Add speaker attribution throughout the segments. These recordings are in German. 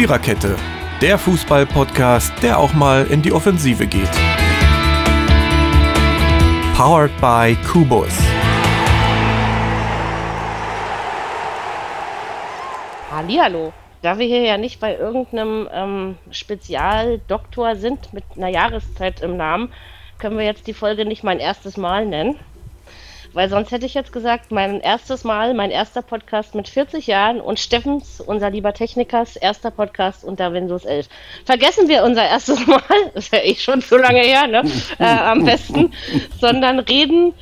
Speaker 1: Viererkette, der Fußball-Podcast, der auch mal in die Offensive geht. Powered by Kubus.
Speaker 2: Hallihallo. Da wir hier ja nicht bei irgendeinem ähm, Spezialdoktor sind mit einer Jahreszeit im Namen, können wir jetzt die Folge nicht mein erstes Mal nennen. Weil sonst hätte ich jetzt gesagt, mein erstes Mal, mein erster Podcast mit 40 Jahren und Steffens, unser lieber Technikers, erster Podcast unter Windows 11. Vergessen wir unser erstes Mal, ist ja eh schon so lange her, ne? Äh, am besten, sondern reden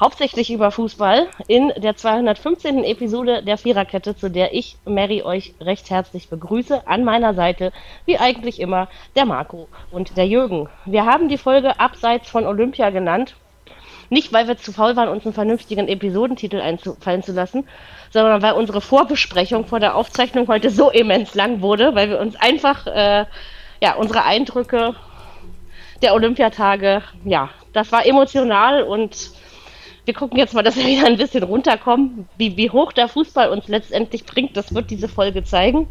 Speaker 2: hauptsächlich über Fußball in der 215. Episode der Viererkette, zu der ich, Mary, euch recht herzlich begrüße. An meiner Seite, wie eigentlich immer, der Marco und der Jürgen. Wir haben die Folge Abseits von Olympia genannt, nicht, weil wir zu faul waren, uns einen vernünftigen Episodentitel einfallen zu lassen, sondern weil unsere Vorbesprechung vor der Aufzeichnung heute so immens lang wurde, weil wir uns einfach äh, ja, unsere Eindrücke der Olympiatage, ja, das war emotional und wir gucken jetzt mal, dass wir wieder ein bisschen runterkommen. Wie, wie hoch der Fußball uns letztendlich bringt, das wird diese Folge zeigen.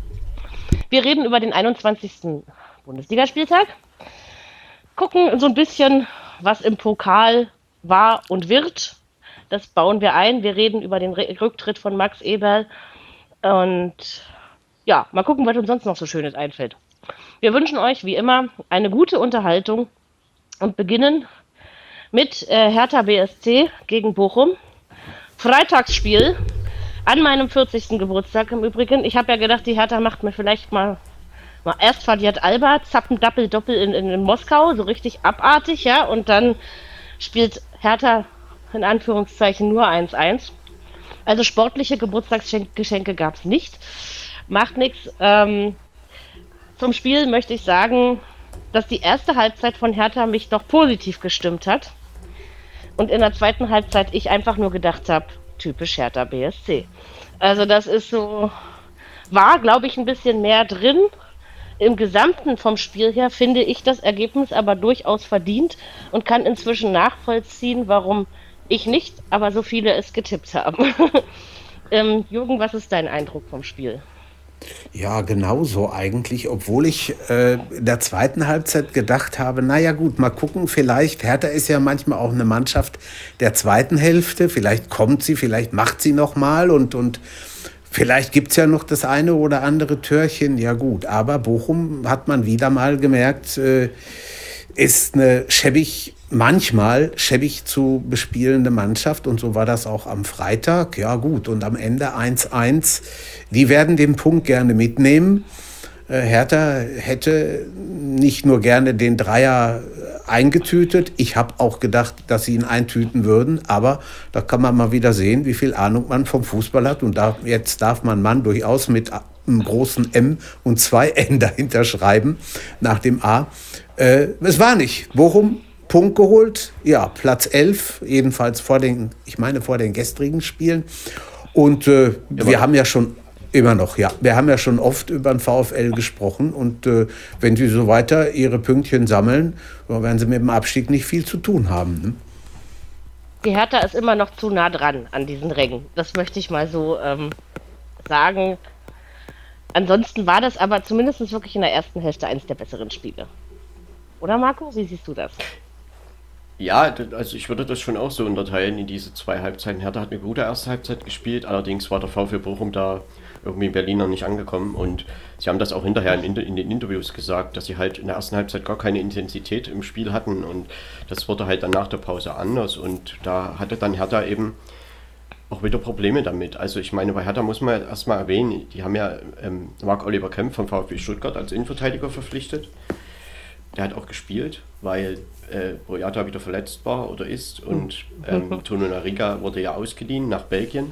Speaker 2: Wir reden über den 21. Bundesligaspieltag, gucken so ein bisschen, was im Pokal war und wird. Das bauen wir ein. Wir reden über den Rücktritt von Max Eberl. Und ja, mal gucken, was uns sonst noch so Schönes einfällt. Wir wünschen euch wie immer eine gute Unterhaltung und beginnen mit äh, Hertha BSC gegen Bochum. Freitagsspiel an meinem 40. Geburtstag im Übrigen. Ich habe ja gedacht, die Hertha macht mir vielleicht mal, mal erst verliert Alba, zappen Doppel Doppel in, in, in Moskau, so richtig abartig, ja, und dann spielt Hertha in Anführungszeichen nur 1-1. Also sportliche Geburtstagsgeschenke gab es nicht. Macht nichts. Ähm, zum Spiel möchte ich sagen, dass die erste Halbzeit von Hertha mich doch positiv gestimmt hat. Und in der zweiten Halbzeit ich einfach nur gedacht habe, typisch Hertha BSC. Also das ist so, war glaube ich ein bisschen mehr drin im Gesamten vom Spiel her finde ich das Ergebnis aber durchaus verdient und kann inzwischen nachvollziehen, warum ich nicht, aber so viele es getippt haben. ähm, Jürgen, was ist dein Eindruck vom Spiel?
Speaker 3: Ja, genauso eigentlich, obwohl ich äh, in der zweiten Halbzeit gedacht habe, naja gut, mal gucken, vielleicht, Hertha ist ja manchmal auch eine Mannschaft der zweiten Hälfte, vielleicht kommt sie, vielleicht macht sie nochmal und, und Vielleicht gibt es ja noch das eine oder andere Türchen, ja gut. Aber Bochum hat man wieder mal gemerkt, äh, ist eine schäbig, manchmal schäbig zu bespielende Mannschaft. Und so war das auch am Freitag. Ja gut, und am Ende 1-1. Die werden den Punkt gerne mitnehmen. Äh, Hertha hätte nicht nur gerne den Dreier eingetütet. Ich habe auch gedacht, dass sie ihn eintüten würden, aber da kann man mal wieder sehen, wie viel Ahnung man vom Fußball hat. Und da, jetzt darf man Mann durchaus mit einem großen M und zwei N dahinter schreiben, nach dem A. Äh, es war nicht. Bochum Punkt geholt, ja, Platz 11, jedenfalls vor den, ich meine vor den gestrigen Spielen. Und äh, wir haben ja schon Immer noch, ja. Wir haben ja schon oft über den VfL gesprochen und äh, wenn sie so weiter ihre Pünktchen sammeln, werden sie mit dem Abstieg nicht viel zu tun haben. Ne?
Speaker 2: Die Hertha ist immer noch zu nah dran an diesen Rängen. Das möchte ich mal so ähm, sagen. Ansonsten war das aber zumindest wirklich in der ersten Hälfte eines der besseren Spiele. Oder Marco, wie siehst du das?
Speaker 4: Ja, also ich würde das schon auch so unterteilen in diese zwei Halbzeiten. Hertha hat eine gute erste Halbzeit gespielt, allerdings war der VfL Bochum da irgendwie in Berlin noch nicht angekommen. Und sie haben das auch hinterher in, in, den Interviews gesagt, dass sie halt in der ersten Halbzeit gar keine Intensität im Spiel hatten. Und das wurde halt dann nach der Pause anders. Und da hatte dann Hertha eben auch wieder Probleme damit. Also ich meine, bei Hertha muss man erstmal erwähnen, die haben ja ähm, Marc Oliver Kempf vom VfB Stuttgart als Innenverteidiger verpflichtet. Der hat auch gespielt, weil äh, Boyata wieder verletzt war oder ist und ähm, Tono Nariga wurde ja ausgeliehen nach Belgien.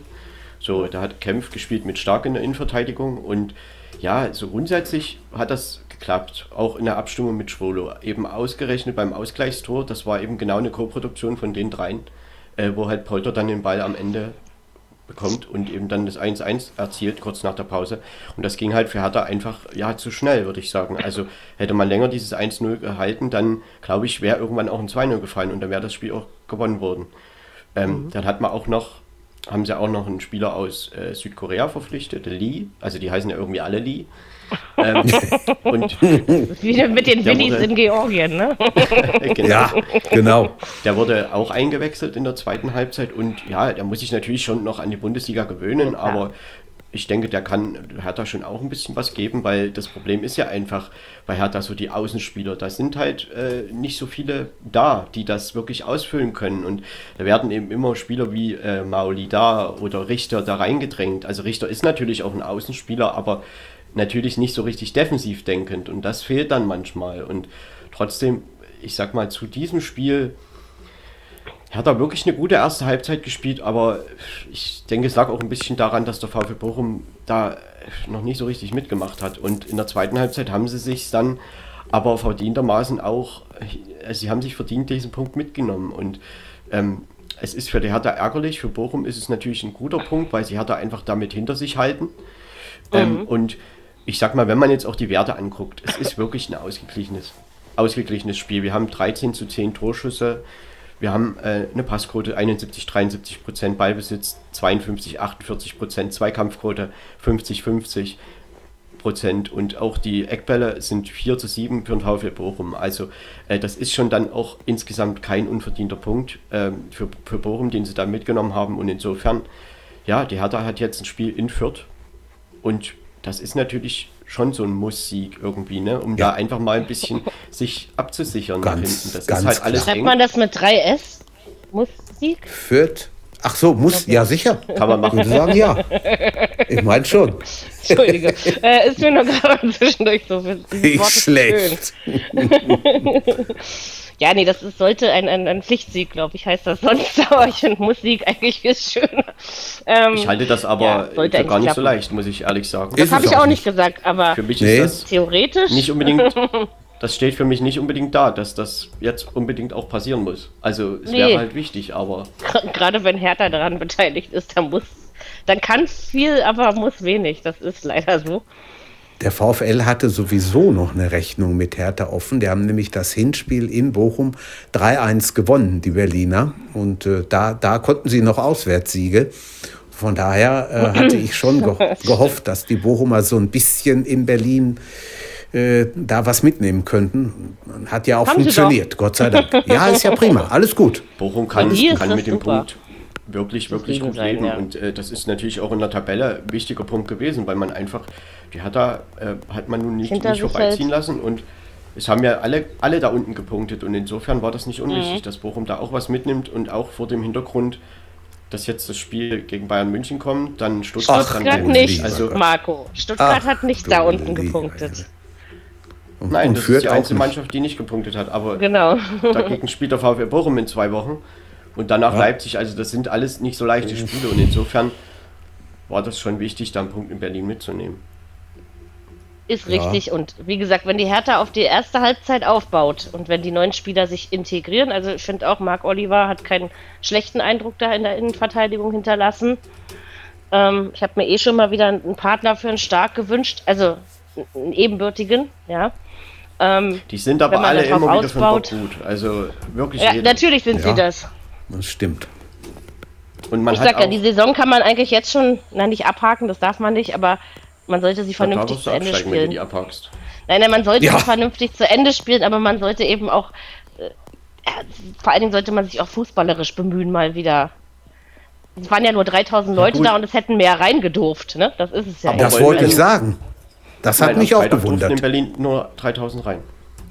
Speaker 4: So, da hat Kempf gespielt mit stark in der Innenverteidigung und ja, so grundsätzlich hat das geklappt, auch in der Abstimmung mit Schwolo. Eben ausgerechnet beim Ausgleichstor, das war eben genau eine Co-Produktion von den dreien, äh, wo halt Polter dann den Ball am Ende bekommt und eben dann das 1-1 erzielt, kurz nach der Pause. Und das ging halt für Hertha einfach, ja, zu schnell, würde ich sagen. Also hätte man länger dieses 1-0 gehalten, dann glaube ich, wäre irgendwann auch ein 2-0 gefallen und dann wäre das Spiel auch gewonnen worden. Ähm, mhm. Dann hat man auch noch haben sie auch noch einen Spieler aus äh, Südkorea verpflichtet, Lee. Also die heißen ja irgendwie alle Lee. ähm,
Speaker 2: und Wie mit den Willis wurde, in Georgien, ne?
Speaker 3: genau. Ja, genau.
Speaker 4: Der wurde auch eingewechselt in der zweiten Halbzeit und ja, der muss sich natürlich schon noch an die Bundesliga gewöhnen, ja. aber ich denke, der kann Hertha schon auch ein bisschen was geben, weil das Problem ist ja einfach bei Hertha so die Außenspieler. Da sind halt äh, nicht so viele da, die das wirklich ausfüllen können. Und da werden eben immer Spieler wie äh, Maoli da oder Richter da reingedrängt. Also Richter ist natürlich auch ein Außenspieler, aber natürlich nicht so richtig defensiv denkend. Und das fehlt dann manchmal. Und trotzdem, ich sag mal, zu diesem Spiel hat er wirklich eine gute erste Halbzeit gespielt, aber ich denke, es lag auch ein bisschen daran, dass der VfB Bochum da noch nicht so richtig mitgemacht hat. Und in der zweiten Halbzeit haben sie sich dann aber verdientermaßen auch, äh, sie haben sich verdient diesen Punkt mitgenommen. Und ähm, es ist für die Hertha ärgerlich, für Bochum ist es natürlich ein guter Punkt, weil sie Hertha einfach damit hinter sich halten. Ähm, mhm. Und ich sag mal, wenn man jetzt auch die Werte anguckt, es ist wirklich ein ausgeglichenes, ausgeglichenes Spiel. Wir haben 13 zu 10 Torschüsse. Wir haben äh, eine Passquote 71, 73 Prozent, Ballbesitz 52, 48 Prozent, Zweikampfquote 50, 50 Prozent. Und auch die Eckbälle sind 4 zu 7 für den VfL Bochum. Also äh, das ist schon dann auch insgesamt kein unverdienter Punkt äh, für, für Bochum, den sie da mitgenommen haben. Und insofern, ja, die Hertha hat jetzt ein Spiel in Fürth. Und das ist natürlich schon so ein Muss-Sieg irgendwie, ne? um ja. da einfach mal ein bisschen sich abzusichern.
Speaker 3: Ganz,
Speaker 4: das
Speaker 3: ganz
Speaker 2: ist halt alles Schreibt man das mit 3S? Muss-Sieg?
Speaker 3: Fürth. Ach so, muss, okay. ja sicher.
Speaker 4: Kann man machen.
Speaker 3: Ich würde sagen, ja. Ich meine schon.
Speaker 2: Entschuldige. äh, ist mir nur gerade zwischendurch so.
Speaker 3: Ich schlecht.
Speaker 2: Ja, nee, das ist, sollte ein, ein, ein Pflichtsieg, glaube ich, heißt das sonst, aber ich finde Musik eigentlich viel schöner.
Speaker 4: Ähm, ich halte das aber ja, für gar nicht klappen. so leicht, muss ich ehrlich sagen.
Speaker 2: Das habe ich auch nicht gesagt, aber
Speaker 4: für mich nee. ist das
Speaker 2: theoretisch
Speaker 4: nicht unbedingt. Das steht für mich nicht unbedingt da, dass das jetzt unbedingt auch passieren muss. Also es nee. wäre halt wichtig, aber.
Speaker 2: Gerade wenn Hertha daran beteiligt ist, dann muss, dann kann viel, aber muss wenig. Das ist leider so.
Speaker 3: Der VfL hatte sowieso noch eine Rechnung mit Hertha offen. Die haben nämlich das Hinspiel in Bochum 3-1 gewonnen, die Berliner. Und äh, da, da konnten sie noch Auswärtssiege. Von daher äh, hatte ich schon ge gehofft, dass die Bochumer so ein bisschen in Berlin äh, da was mitnehmen könnten. Hat ja auch Haben funktioniert, Gott sei Dank. Ja, ist ja prima, alles gut.
Speaker 4: Bochum kann, kann mit dem Punkt wirklich, wirklich gut sein, leben. Ja. Und äh, das ist natürlich auch in der Tabelle ein wichtiger Punkt gewesen, weil man einfach, die hat da, äh, hat man nun nicht, nicht vorbeiziehen lassen und es haben ja alle, alle da unten gepunktet und insofern war das nicht unwichtig, mhm. dass Bochum da auch was mitnimmt und auch vor dem Hintergrund, dass jetzt das Spiel gegen Bayern München kommt, dann Stuttgart,
Speaker 2: Stuttgart
Speaker 4: dann
Speaker 2: nicht, also Marco. Stuttgart Ach, hat nicht da unten gepunktet.
Speaker 4: Und, Nein, und das ist die einzige Mannschaft, die nicht gepunktet hat, aber
Speaker 2: genau.
Speaker 4: dagegen spielt der VfL Bochum in zwei Wochen und danach ja. Leipzig, also das sind alles nicht so leichte Spiele und insofern war das schon wichtig, da einen Punkt in Berlin mitzunehmen.
Speaker 2: Ist ja. richtig und wie gesagt, wenn die Hertha auf die erste Halbzeit aufbaut und wenn die neuen Spieler sich integrieren, also ich finde auch, Marc Oliver hat keinen schlechten Eindruck da in der Innenverteidigung hinterlassen. Ähm, ich habe mir eh schon mal wieder einen Partner für einen Stark gewünscht, also einen ebenbürtigen, ja. Ähm,
Speaker 4: die sind aber alle immer wieder ausbaut. von gut, also wirklich.
Speaker 2: Ja, natürlich sind ja. sie das.
Speaker 3: Das stimmt.
Speaker 2: Und man ich sag ja, die Saison kann man eigentlich jetzt schon, nein, nicht abhaken, das darf man nicht, aber man sollte sie vernünftig zu Ende spielen. Wenn du die abhakst. Nein, nein, man sollte ja. sie vernünftig zu Ende spielen, aber man sollte eben auch, äh, vor allen Dingen sollte man sich auch fußballerisch bemühen, mal wieder. Es waren ja nur 3000 Leute ja, da und es hätten mehr reingedurft, ne? Das ist es ja.
Speaker 3: Aber das wollte ich sagen. Das hat mich auch gewundert.
Speaker 4: in Berlin nur 3000 rein.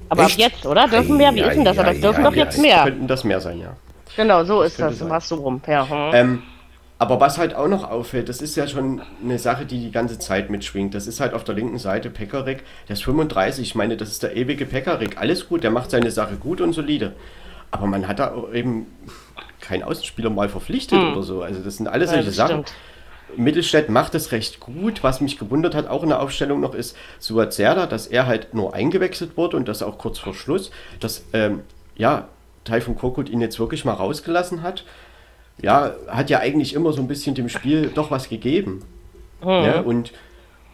Speaker 2: Aber Echt? ab jetzt, oder? Dürfen mehr? Wie ist denn das? Aber es dürfen doch jetzt mehr.
Speaker 4: Könnten das mehr sein, ja.
Speaker 2: Genau, so das ist das. Du machst so rum. Ja, hm.
Speaker 4: ähm, aber was halt auch noch auffällt, das ist ja schon eine Sache, die die ganze Zeit mitschwingt. Das ist halt auf der linken Seite Pekarik, der ist 35. Ich meine, das ist der ewige Pekarik. Alles gut, der macht seine Sache gut und solide. Aber man hat da eben keinen Außenspieler mal verpflichtet hm. oder so. Also das sind alles solche ja, Sachen. Stimmt. Mittelstädt macht es recht gut. Was mich gewundert hat, auch in der Aufstellung noch, ist Suat Serda, dass er halt nur eingewechselt wurde und das auch kurz vor Schluss. Dass, ähm, ja, Taifun Korkut ihn jetzt wirklich mal rausgelassen hat, ja, hat ja eigentlich immer so ein bisschen dem Spiel doch was gegeben. Mhm. Ja, und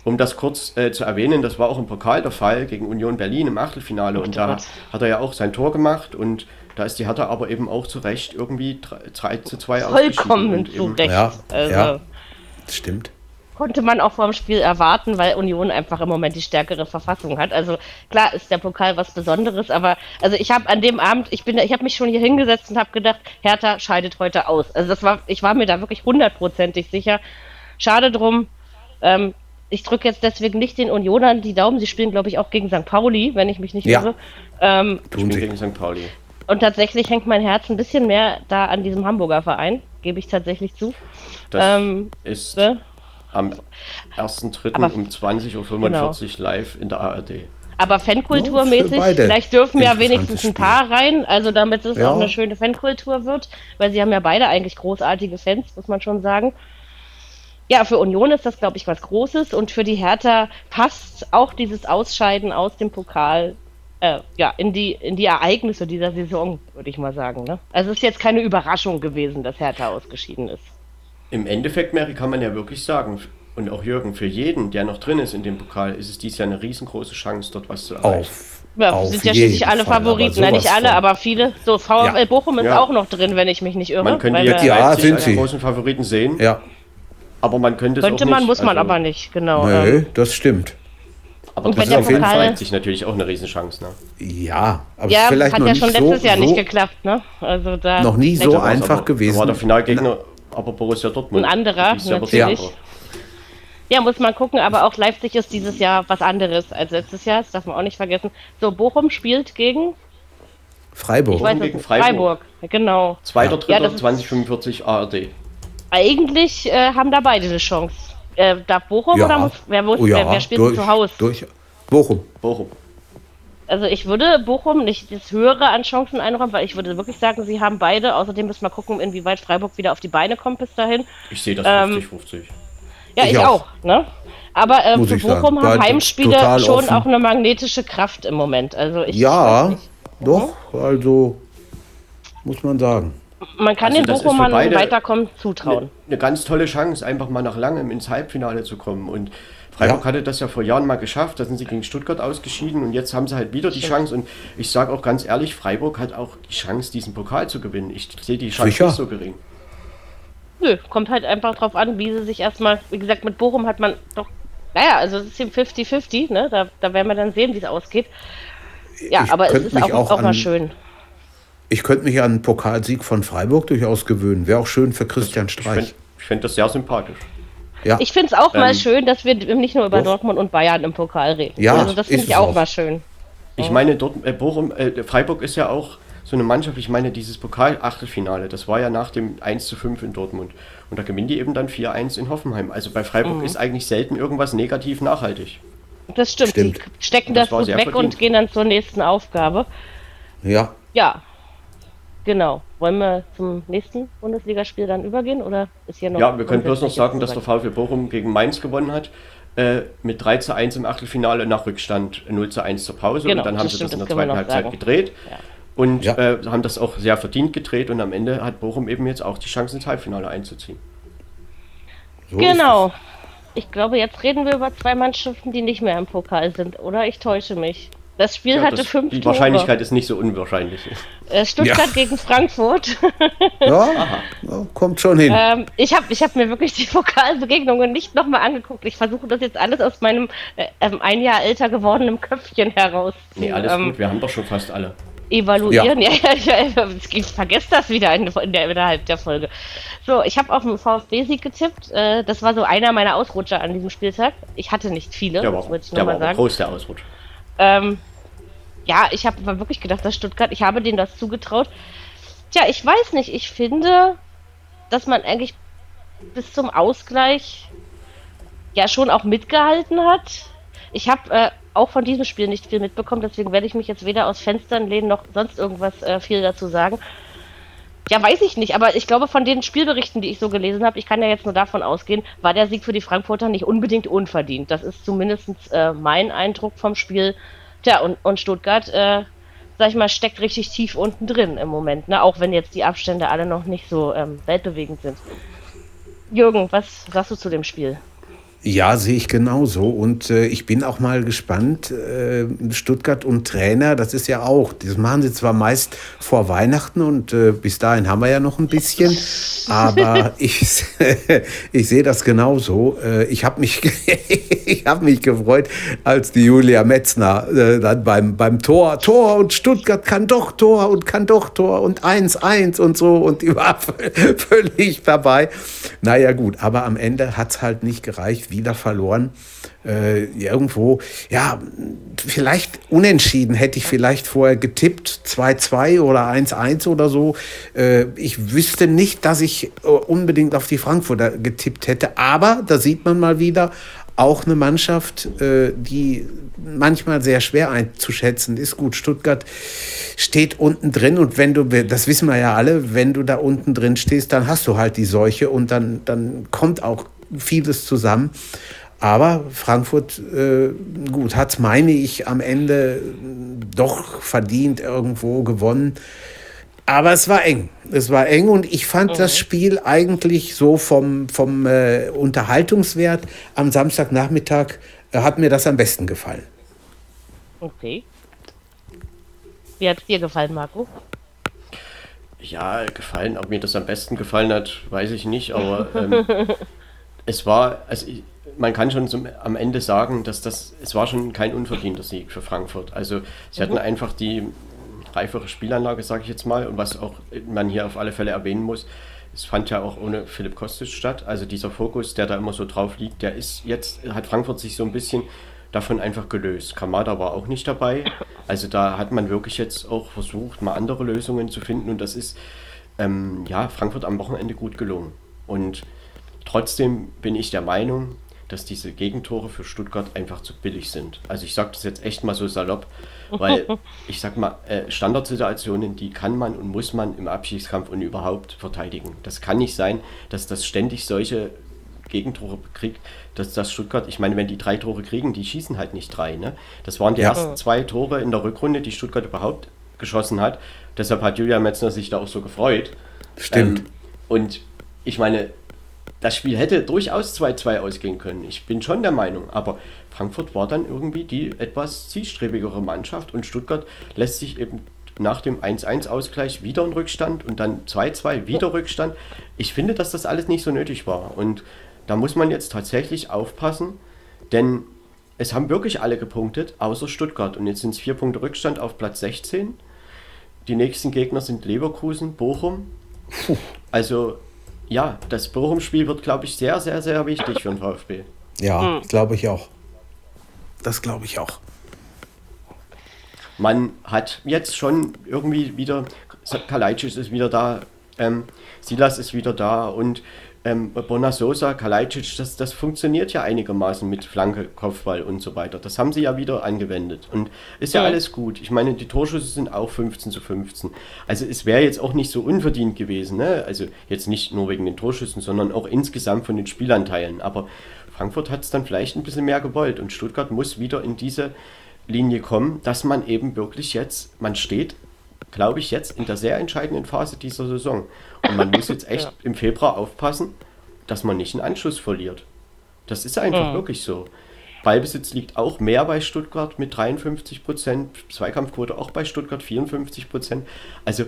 Speaker 4: um das kurz äh, zu erwähnen, das war auch im Pokal der Fall gegen Union Berlin im Achtelfinale und da hat er ja auch sein Tor gemacht und Da ist die Hertha aber eben auch zu Recht irgendwie 3 zu 2
Speaker 2: Vollkommen zu Recht.
Speaker 3: Ja,
Speaker 2: also,
Speaker 3: ja. Stimmt.
Speaker 2: Konnte man auch vor dem Spiel erwarten, weil Union einfach im Moment die stärkere Verfassung hat. Also klar ist der Pokal was Besonderes, aber also ich habe an dem Abend, ich bin, ich habe mich schon hier hingesetzt und habe gedacht, Hertha scheidet heute aus. Also das war, ich war mir da wirklich hundertprozentig sicher. Schade drum. Ähm, ich drücke jetzt deswegen nicht den Unionern die Daumen. Sie spielen, glaube ich, auch gegen St. Pauli, wenn ich mich nicht
Speaker 3: Ja.
Speaker 2: irre. Ähm,
Speaker 3: Tun sie.
Speaker 4: gegen St. Pauli.
Speaker 2: und tatsächlich hängt mein Herz ein bisschen mehr da an diesem Hamburger Verein, gebe ich tatsächlich zu.
Speaker 4: Das
Speaker 2: Ähm,
Speaker 4: ist
Speaker 2: Ne?
Speaker 4: am 1.3.
Speaker 2: Aber-
Speaker 4: um 20.45 Uhr live in der ARD.
Speaker 2: Aber Fankulturmäßig,
Speaker 3: für beide.
Speaker 2: vielleicht dürfen ja wenigstens ein
Speaker 3: Spiel.
Speaker 2: paar rein, also damit es
Speaker 3: Ja.
Speaker 2: auch eine schöne Fankultur wird, weil sie haben ja beide eigentlich großartige Fans, muss man schon sagen. Ja, für Union ist das, glaube ich, was Großes und für die Hertha passt auch dieses Ausscheiden aus dem Pokal äh, ja, in, die, in die Ereignisse dieser Saison, würde ich mal sagen. Ne? Also es ist jetzt keine Überraschung gewesen, dass Hertha ausgeschieden ist.
Speaker 4: Im Endeffekt, Mary, kann man ja wirklich sagen, und auch Jürgen, für jeden, der noch drin ist in dem Pokal, ist es dies Jahr eine riesengroße Chance, dort was zu erreichen.
Speaker 3: Auf,
Speaker 2: Ja,
Speaker 3: auf
Speaker 2: sind ja schließlich alle
Speaker 3: Fall,
Speaker 2: Favoriten, Nein, nicht alle,
Speaker 3: von.
Speaker 2: aber viele. So, VfL
Speaker 3: Ja.
Speaker 2: Bochum ist
Speaker 4: Ja.
Speaker 2: auch noch drin, wenn ich mich nicht irre.
Speaker 4: Man könnte
Speaker 2: weil
Speaker 4: jetzt
Speaker 3: Ja, sind
Speaker 4: als
Speaker 3: sie.
Speaker 4: großen Favoriten sehen,
Speaker 3: Ja,
Speaker 4: aber man könnte es
Speaker 2: Könnte
Speaker 4: auch
Speaker 2: man,
Speaker 4: nicht.
Speaker 2: muss man
Speaker 4: Also,
Speaker 2: aber nicht, genau.
Speaker 3: nö, das stimmt.
Speaker 4: Aber
Speaker 2: Und
Speaker 4: das
Speaker 2: wenn der
Speaker 4: ist auf jeden
Speaker 2: Pokal-
Speaker 4: Fall Leipzig natürlich auch eine Riesenchance. Ne?
Speaker 3: Ja, aber
Speaker 2: ja,
Speaker 3: vielleicht
Speaker 2: hat
Speaker 3: noch
Speaker 2: ja
Speaker 3: nicht
Speaker 2: schon
Speaker 3: so,
Speaker 2: letztes Jahr
Speaker 3: so
Speaker 2: nicht geklappt, ne? Also da
Speaker 3: Noch nie so einfach
Speaker 4: aber,
Speaker 3: gewesen.
Speaker 4: Da war der Finalgegner aber Borussia Dortmund.
Speaker 2: Ein anderer,
Speaker 4: wird
Speaker 2: natürlich.
Speaker 4: anderer.
Speaker 2: Ja, muss man gucken, aber auch Leipzig ist dieses Jahr was anderes als letztes Jahr, das darf man auch nicht vergessen. So, Bochum spielt gegen,
Speaker 3: Freiburg.
Speaker 2: ich weiß
Speaker 4: gegen
Speaker 2: es,
Speaker 4: Freiburg.
Speaker 2: Freiburg. Genau.
Speaker 4: Zweiter,
Speaker 2: Ja, ist-
Speaker 4: 2045 ARD.
Speaker 2: Eigentlich äh, haben da beide eine Chance. Äh, darf Bochum
Speaker 3: ja.
Speaker 2: oder muss, wer, muss
Speaker 3: Oh ja,
Speaker 2: wer, wer spielt
Speaker 3: durch,
Speaker 2: zu Hause?
Speaker 3: Durch. Bochum.
Speaker 4: Bochum.
Speaker 2: Also ich würde Bochum nicht das höhere an Chancen einräumen, weil ich würde wirklich sagen, sie haben beide. Außerdem müssen wir gucken, inwieweit Freiburg wieder auf die Beine kommt bis dahin.
Speaker 4: Ich sehe das
Speaker 2: Ähm,
Speaker 4: 50-50.
Speaker 2: Ja,
Speaker 3: Ich
Speaker 2: ich,
Speaker 3: auch.
Speaker 2: auch. ne? Aber äh, für
Speaker 3: ich sagen.
Speaker 2: Bochum haben Heimspiele schon
Speaker 3: offen.
Speaker 2: auch eine magnetische Kraft im Moment. Also ich
Speaker 3: Ja, doch, also muss man sagen.
Speaker 2: man kann
Speaker 4: Also
Speaker 2: den Bochumern Weiterkommen zutrauen.
Speaker 4: Eine ganz tolle Chance, einfach mal nach langem ins Halbfinale zu kommen. Und Freiburg
Speaker 3: Ja.
Speaker 4: hatte das ja vor Jahren mal geschafft, da sind sie gegen Stuttgart ausgeschieden und jetzt haben sie halt wieder die Chance. Und ich sage auch ganz ehrlich, Freiburg hat auch die Chance, diesen Pokal zu gewinnen. Ich sehe die Chance
Speaker 3: Sicher.
Speaker 4: nicht so gering.
Speaker 2: Nö, kommt halt einfach drauf an, wie sie sich erstmal, wie gesagt, mit Bochum hat man doch, naja, also es ist eben 50-50, ne? Da, da werden wir dann sehen, wie es ausgeht. Ja,
Speaker 3: Ich
Speaker 2: aber es ist auch,
Speaker 3: auch
Speaker 2: auch mal
Speaker 3: an-
Speaker 2: schön.
Speaker 3: Ich könnte mich an einen Pokalsieg von Freiburg durchaus gewöhnen. Wäre auch schön für Christian
Speaker 4: Ich
Speaker 3: Streich.
Speaker 4: finde find das sehr sympathisch.
Speaker 3: Ja,
Speaker 2: Ich finde es auch mal
Speaker 4: Ähm,
Speaker 2: schön, dass wir nicht nur über
Speaker 3: doch.
Speaker 2: Dortmund und Bayern im Pokal reden.
Speaker 3: Ja,
Speaker 2: also das finde ich auch,
Speaker 3: auch.
Speaker 2: mal schön.
Speaker 4: Ich meine, dort, äh, Bochum, äh, Freiburg ist ja auch so eine Mannschaft, ich meine, dieses Pokal-Achtelfinale, das war ja nach dem 1 zu 5 in Dortmund. Und da gewinnen die eben dann 4-1 in Hoffenheim. Also bei Freiburg
Speaker 2: Mhm.
Speaker 4: ist eigentlich selten irgendwas negativ nachhaltig.
Speaker 2: Das stimmt.
Speaker 3: Stimmt.
Speaker 2: Die stecken
Speaker 4: Das
Speaker 2: das, gut weg
Speaker 4: verdient.
Speaker 2: und gehen dann zur nächsten Aufgabe.
Speaker 3: ja.
Speaker 2: Ja. Genau. Wollen wir zum nächsten Bundesligaspiel dann übergehen oder ist hier noch
Speaker 4: Ja, wir können bloß noch sagen, dass der? VfL Bochum gegen Mainz gewonnen hat. Äh, mit 3 zu 1 im Achtelfinale nach Rückstand 0 zu 1 zur Pause.
Speaker 2: Genau,
Speaker 4: und dann haben sie
Speaker 2: stimmt,
Speaker 4: das in der zweiten Halbzeit
Speaker 2: sagen.
Speaker 4: gedreht.
Speaker 2: Ja.
Speaker 4: Und
Speaker 3: Ja.
Speaker 4: äh, haben das auch sehr verdient gedreht. Und am Ende hat Bochum eben jetzt auch die Chance, ins Halbfinale einzuziehen.
Speaker 3: So
Speaker 2: Genau. Ich glaube, jetzt reden wir über zwei Mannschaften, die nicht mehr im Pokal sind, oder? Ich täusche mich. Das Spiel
Speaker 4: Ja,
Speaker 2: hatte
Speaker 4: das,
Speaker 2: fünf
Speaker 4: die
Speaker 2: Tore.
Speaker 4: Wahrscheinlichkeit ist nicht so unwahrscheinlich.
Speaker 2: Äh, Stuttgart
Speaker 3: Ja.
Speaker 2: gegen Frankfurt.
Speaker 3: Ja, ja, kommt schon hin.
Speaker 2: ähm, ich habe ich hab mir wirklich die Pokalbegegnungen nicht nochmal angeguckt. Ich versuche das jetzt alles aus meinem äh, ähm, ein Jahr älter gewordenen Köpfchen heraus
Speaker 4: Nee, alles
Speaker 2: ähm,
Speaker 4: gut, wir haben doch schon fast alle.
Speaker 2: evaluieren. Ja. Ja, ja, ja, ich vergesse das wieder in, in der, innerhalb der Folge. So, ich habe auf den VfB-Sieg getippt. Äh, das war so einer meiner Ausrutscher an diesem Spieltag. Ich hatte nicht viele,
Speaker 4: Der war,
Speaker 2: das wollte ich nochmal sagen.
Speaker 4: groß, der Ausrutsch.
Speaker 2: Ähm, ja, ich habe wirklich gedacht, dass Stuttgart, ich habe denen das zugetraut. Tja, ich weiß nicht, ich finde, dass man eigentlich bis zum Ausgleich ja schon auch mitgehalten hat. Ich habe äh, auch von diesem Spiel nicht viel mitbekommen, deswegen werde ich mich jetzt weder aus Fenstern lehnen noch sonst irgendwas äh, viel dazu sagen. Ja, weiß ich nicht, aber ich glaube, von den Spielberichten, die ich so gelesen habe, ich kann ja jetzt nur davon ausgehen, war der Sieg für die Frankfurter nicht unbedingt unverdient. Das ist zumindest äh, mein Eindruck vom Spiel. Tja, und, und Stuttgart, äh, sag ich mal, steckt richtig tief unten drin im Moment, ne? auch wenn jetzt die Abstände alle noch nicht so ähm, weltbewegend sind. Jürgen, was sagst du zu dem Spiel?
Speaker 3: Ja, sehe ich genauso. Und äh, ich bin auch mal gespannt. Äh, Stuttgart und Trainer, das ist ja auch, das machen sie zwar meist vor Weihnachten und äh, bis dahin haben wir ja noch ein bisschen, aber ich, ich sehe das genauso. Äh, ich habe mich, ich hab mich gefreut, als die Julia Metzner äh, dann beim, beim Tor, Tor und Stuttgart kann doch Tor und kann doch Tor und 1-1 und so und die war völlig dabei. Naja, gut, aber am Ende hat es halt nicht gereicht wieder verloren. Äh, irgendwo, ja, vielleicht unentschieden hätte ich vielleicht vorher getippt, 2-2 oder 1-1 oder so. Äh, ich wüsste nicht, dass ich äh, unbedingt auf die Frankfurter getippt hätte, aber da sieht man mal wieder, auch eine Mannschaft, äh, die manchmal sehr schwer einzuschätzen ist. Gut, Stuttgart steht unten drin und wenn du, das wissen wir ja alle, wenn du da unten drin stehst, dann hast du halt die Seuche und dann, dann kommt auch vieles zusammen. Aber Frankfurt, äh, gut, hat es, meine ich, am Ende doch verdient irgendwo gewonnen. Aber es war eng. Es war eng und ich fand mhm. das Spiel eigentlich so vom, vom äh, Unterhaltungswert am Samstagnachmittag äh, hat mir das am besten gefallen.
Speaker 2: Okay. Wie hat es dir gefallen, Marco?
Speaker 4: Ja, gefallen. Ob mir das am besten gefallen hat, weiß ich nicht, aber ähm, es war, also ich, man kann schon zum, am Ende sagen, dass das, es war schon kein unverdienter Sieg für Frankfurt. Also sie hatten mhm. einfach die reifere Spielanlage, sage ich jetzt mal, und was auch man hier auf alle Fälle erwähnen muss, es fand ja auch ohne Philipp Kostic statt. Also dieser Fokus, der da immer so drauf liegt, der ist jetzt, hat Frankfurt sich so ein bisschen davon einfach gelöst. Kamada war auch nicht dabei. Also da hat man wirklich jetzt auch versucht, mal andere Lösungen zu finden und das ist ähm, ja Frankfurt am Wochenende gut gelungen. Und Trotzdem bin ich der Meinung, dass diese Gegentore für Stuttgart einfach zu billig sind. Also ich sage das jetzt echt mal so salopp, weil ich sag mal, äh, Standardsituationen, die kann man und muss man im Abschiedskampf und überhaupt verteidigen. Das kann nicht sein, dass das ständig solche Gegentore kriegt, dass das Stuttgart, ich meine, wenn die drei Tore kriegen, die schießen halt nicht drei. Ne? Das waren die ja. ersten zwei Tore in der Rückrunde, die Stuttgart überhaupt geschossen hat. Deshalb hat Julia Metzner sich da auch so gefreut.
Speaker 3: Stimmt. Ähm,
Speaker 4: und ich meine, das Spiel hätte durchaus 2-2 ausgehen können. Ich bin schon der Meinung. Aber Frankfurt war dann irgendwie die etwas zielstrebigere Mannschaft und Stuttgart lässt sich eben nach dem 1-1-Ausgleich wieder in Rückstand und dann 2-2 wieder Rückstand. Ich finde, dass das alles nicht so nötig war. Und da muss man jetzt tatsächlich aufpassen, denn es haben wirklich alle gepunktet, außer Stuttgart. Und jetzt sind es vier Punkte Rückstand auf Platz 16. Die nächsten Gegner sind Leverkusen, Bochum. Also ja, das Bochum-Spiel wird, glaube ich, sehr, sehr, sehr wichtig für den VfB.
Speaker 3: Ja, mhm. glaube ich auch. Das glaube ich auch.
Speaker 4: Man hat jetzt schon irgendwie wieder, Kalajdzic ist wieder da, ähm, Silas ist wieder da und ähm, Bonasosa, Kalajdzic, das, das funktioniert ja einigermaßen mit Flanke, Kopfball und so weiter. Das haben sie ja wieder angewendet. Und ist ja, ja. alles gut. Ich meine, die Torschüsse sind auch 15 zu 15. Also es wäre jetzt auch nicht so unverdient gewesen. Ne? Also jetzt nicht nur wegen den Torschüssen, sondern auch insgesamt von den Spielanteilen. Aber Frankfurt hat es dann vielleicht ein bisschen mehr gewollt. Und Stuttgart muss wieder in diese Linie kommen, dass man eben wirklich jetzt, man steht glaube ich, jetzt in der sehr entscheidenden Phase dieser Saison. Und man muss jetzt echt ja. im Februar aufpassen, dass man nicht einen Anschluss verliert. Das ist einfach mhm. wirklich so. Ballbesitz liegt auch mehr bei Stuttgart mit 53 Prozent, Zweikampfquote auch bei Stuttgart 54 Prozent. Also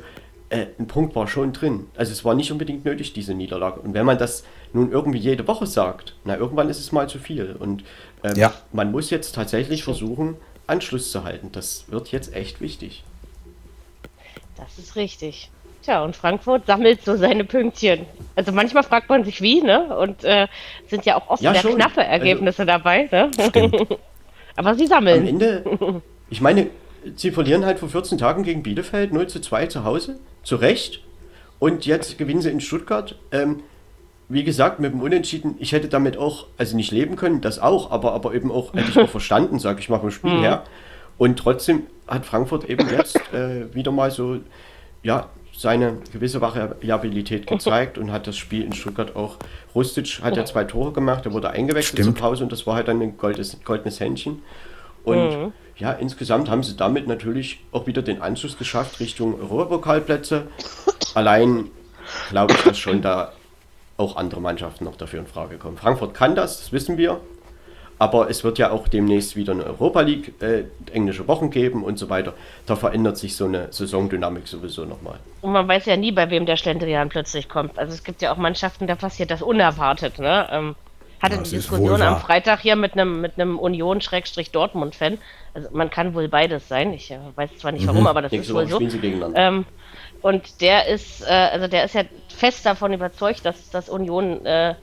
Speaker 4: äh, ein Punkt war schon drin. Also es war nicht unbedingt nötig, diese Niederlage. Und wenn man das nun irgendwie jede Woche sagt, na irgendwann ist es mal zu viel. Und ähm, ja. man muss jetzt tatsächlich versuchen, Anschluss zu halten. Das wird jetzt echt wichtig.
Speaker 2: Das ist richtig. Tja, und Frankfurt sammelt so seine Pünktchen. Also manchmal fragt man sich wie, ne? Und äh, sind ja auch oft ja, sehr schon. knappe also Ergebnisse also, dabei, ne? Aber sie sammeln.
Speaker 4: Am Ende, ich meine, sie verlieren halt vor 14 Tagen gegen Bielefeld 0 zu 2 zu Hause, zu Recht. Und jetzt gewinnen sie in Stuttgart. Ähm, wie gesagt, mit dem Unentschieden, ich hätte damit auch, also nicht leben können, das auch, aber, aber eben auch, hätte ich auch verstanden, sage ich mal vom Spiel mhm. her. Und trotzdem hat Frankfurt eben jetzt äh, wieder mal so, ja, seine gewisse Variabilität gezeigt und hat das Spiel in Stuttgart auch. Rustic hat ja zwei Tore gemacht, er wurde eingewechselt Stimmt. zur Pause und das war halt dann ein goldes, goldenes Händchen. Und mhm. ja, insgesamt haben sie damit natürlich auch wieder den Anschluss geschafft Richtung Europapokalplätze. Allein glaube ich, dass schon da auch andere Mannschaften noch dafür in Frage kommen. Frankfurt kann das, das wissen wir. Aber es wird ja auch demnächst wieder eine Europa League, äh, englische Wochen geben und so weiter. Da verändert sich so eine Saisondynamik sowieso nochmal.
Speaker 2: Und man weiß ja nie, bei wem der Schlendrian plötzlich kommt. Also es gibt ja auch Mannschaften, da passiert das unerwartet. Ne? Ähm, hatte
Speaker 3: Das
Speaker 2: die Diskussion am. Freitag hier mit einem mit einem Union-Dortmund-Fan. Also man kann wohl beides sein. Ich äh, weiß zwar nicht warum, aber das
Speaker 4: Nächste
Speaker 2: ist wohl
Speaker 4: Woche
Speaker 2: so.
Speaker 4: spielen sie gegeneinander.
Speaker 2: Ähm, und der ist, äh, also der ist ja fest davon überzeugt, dass, dass Union äh,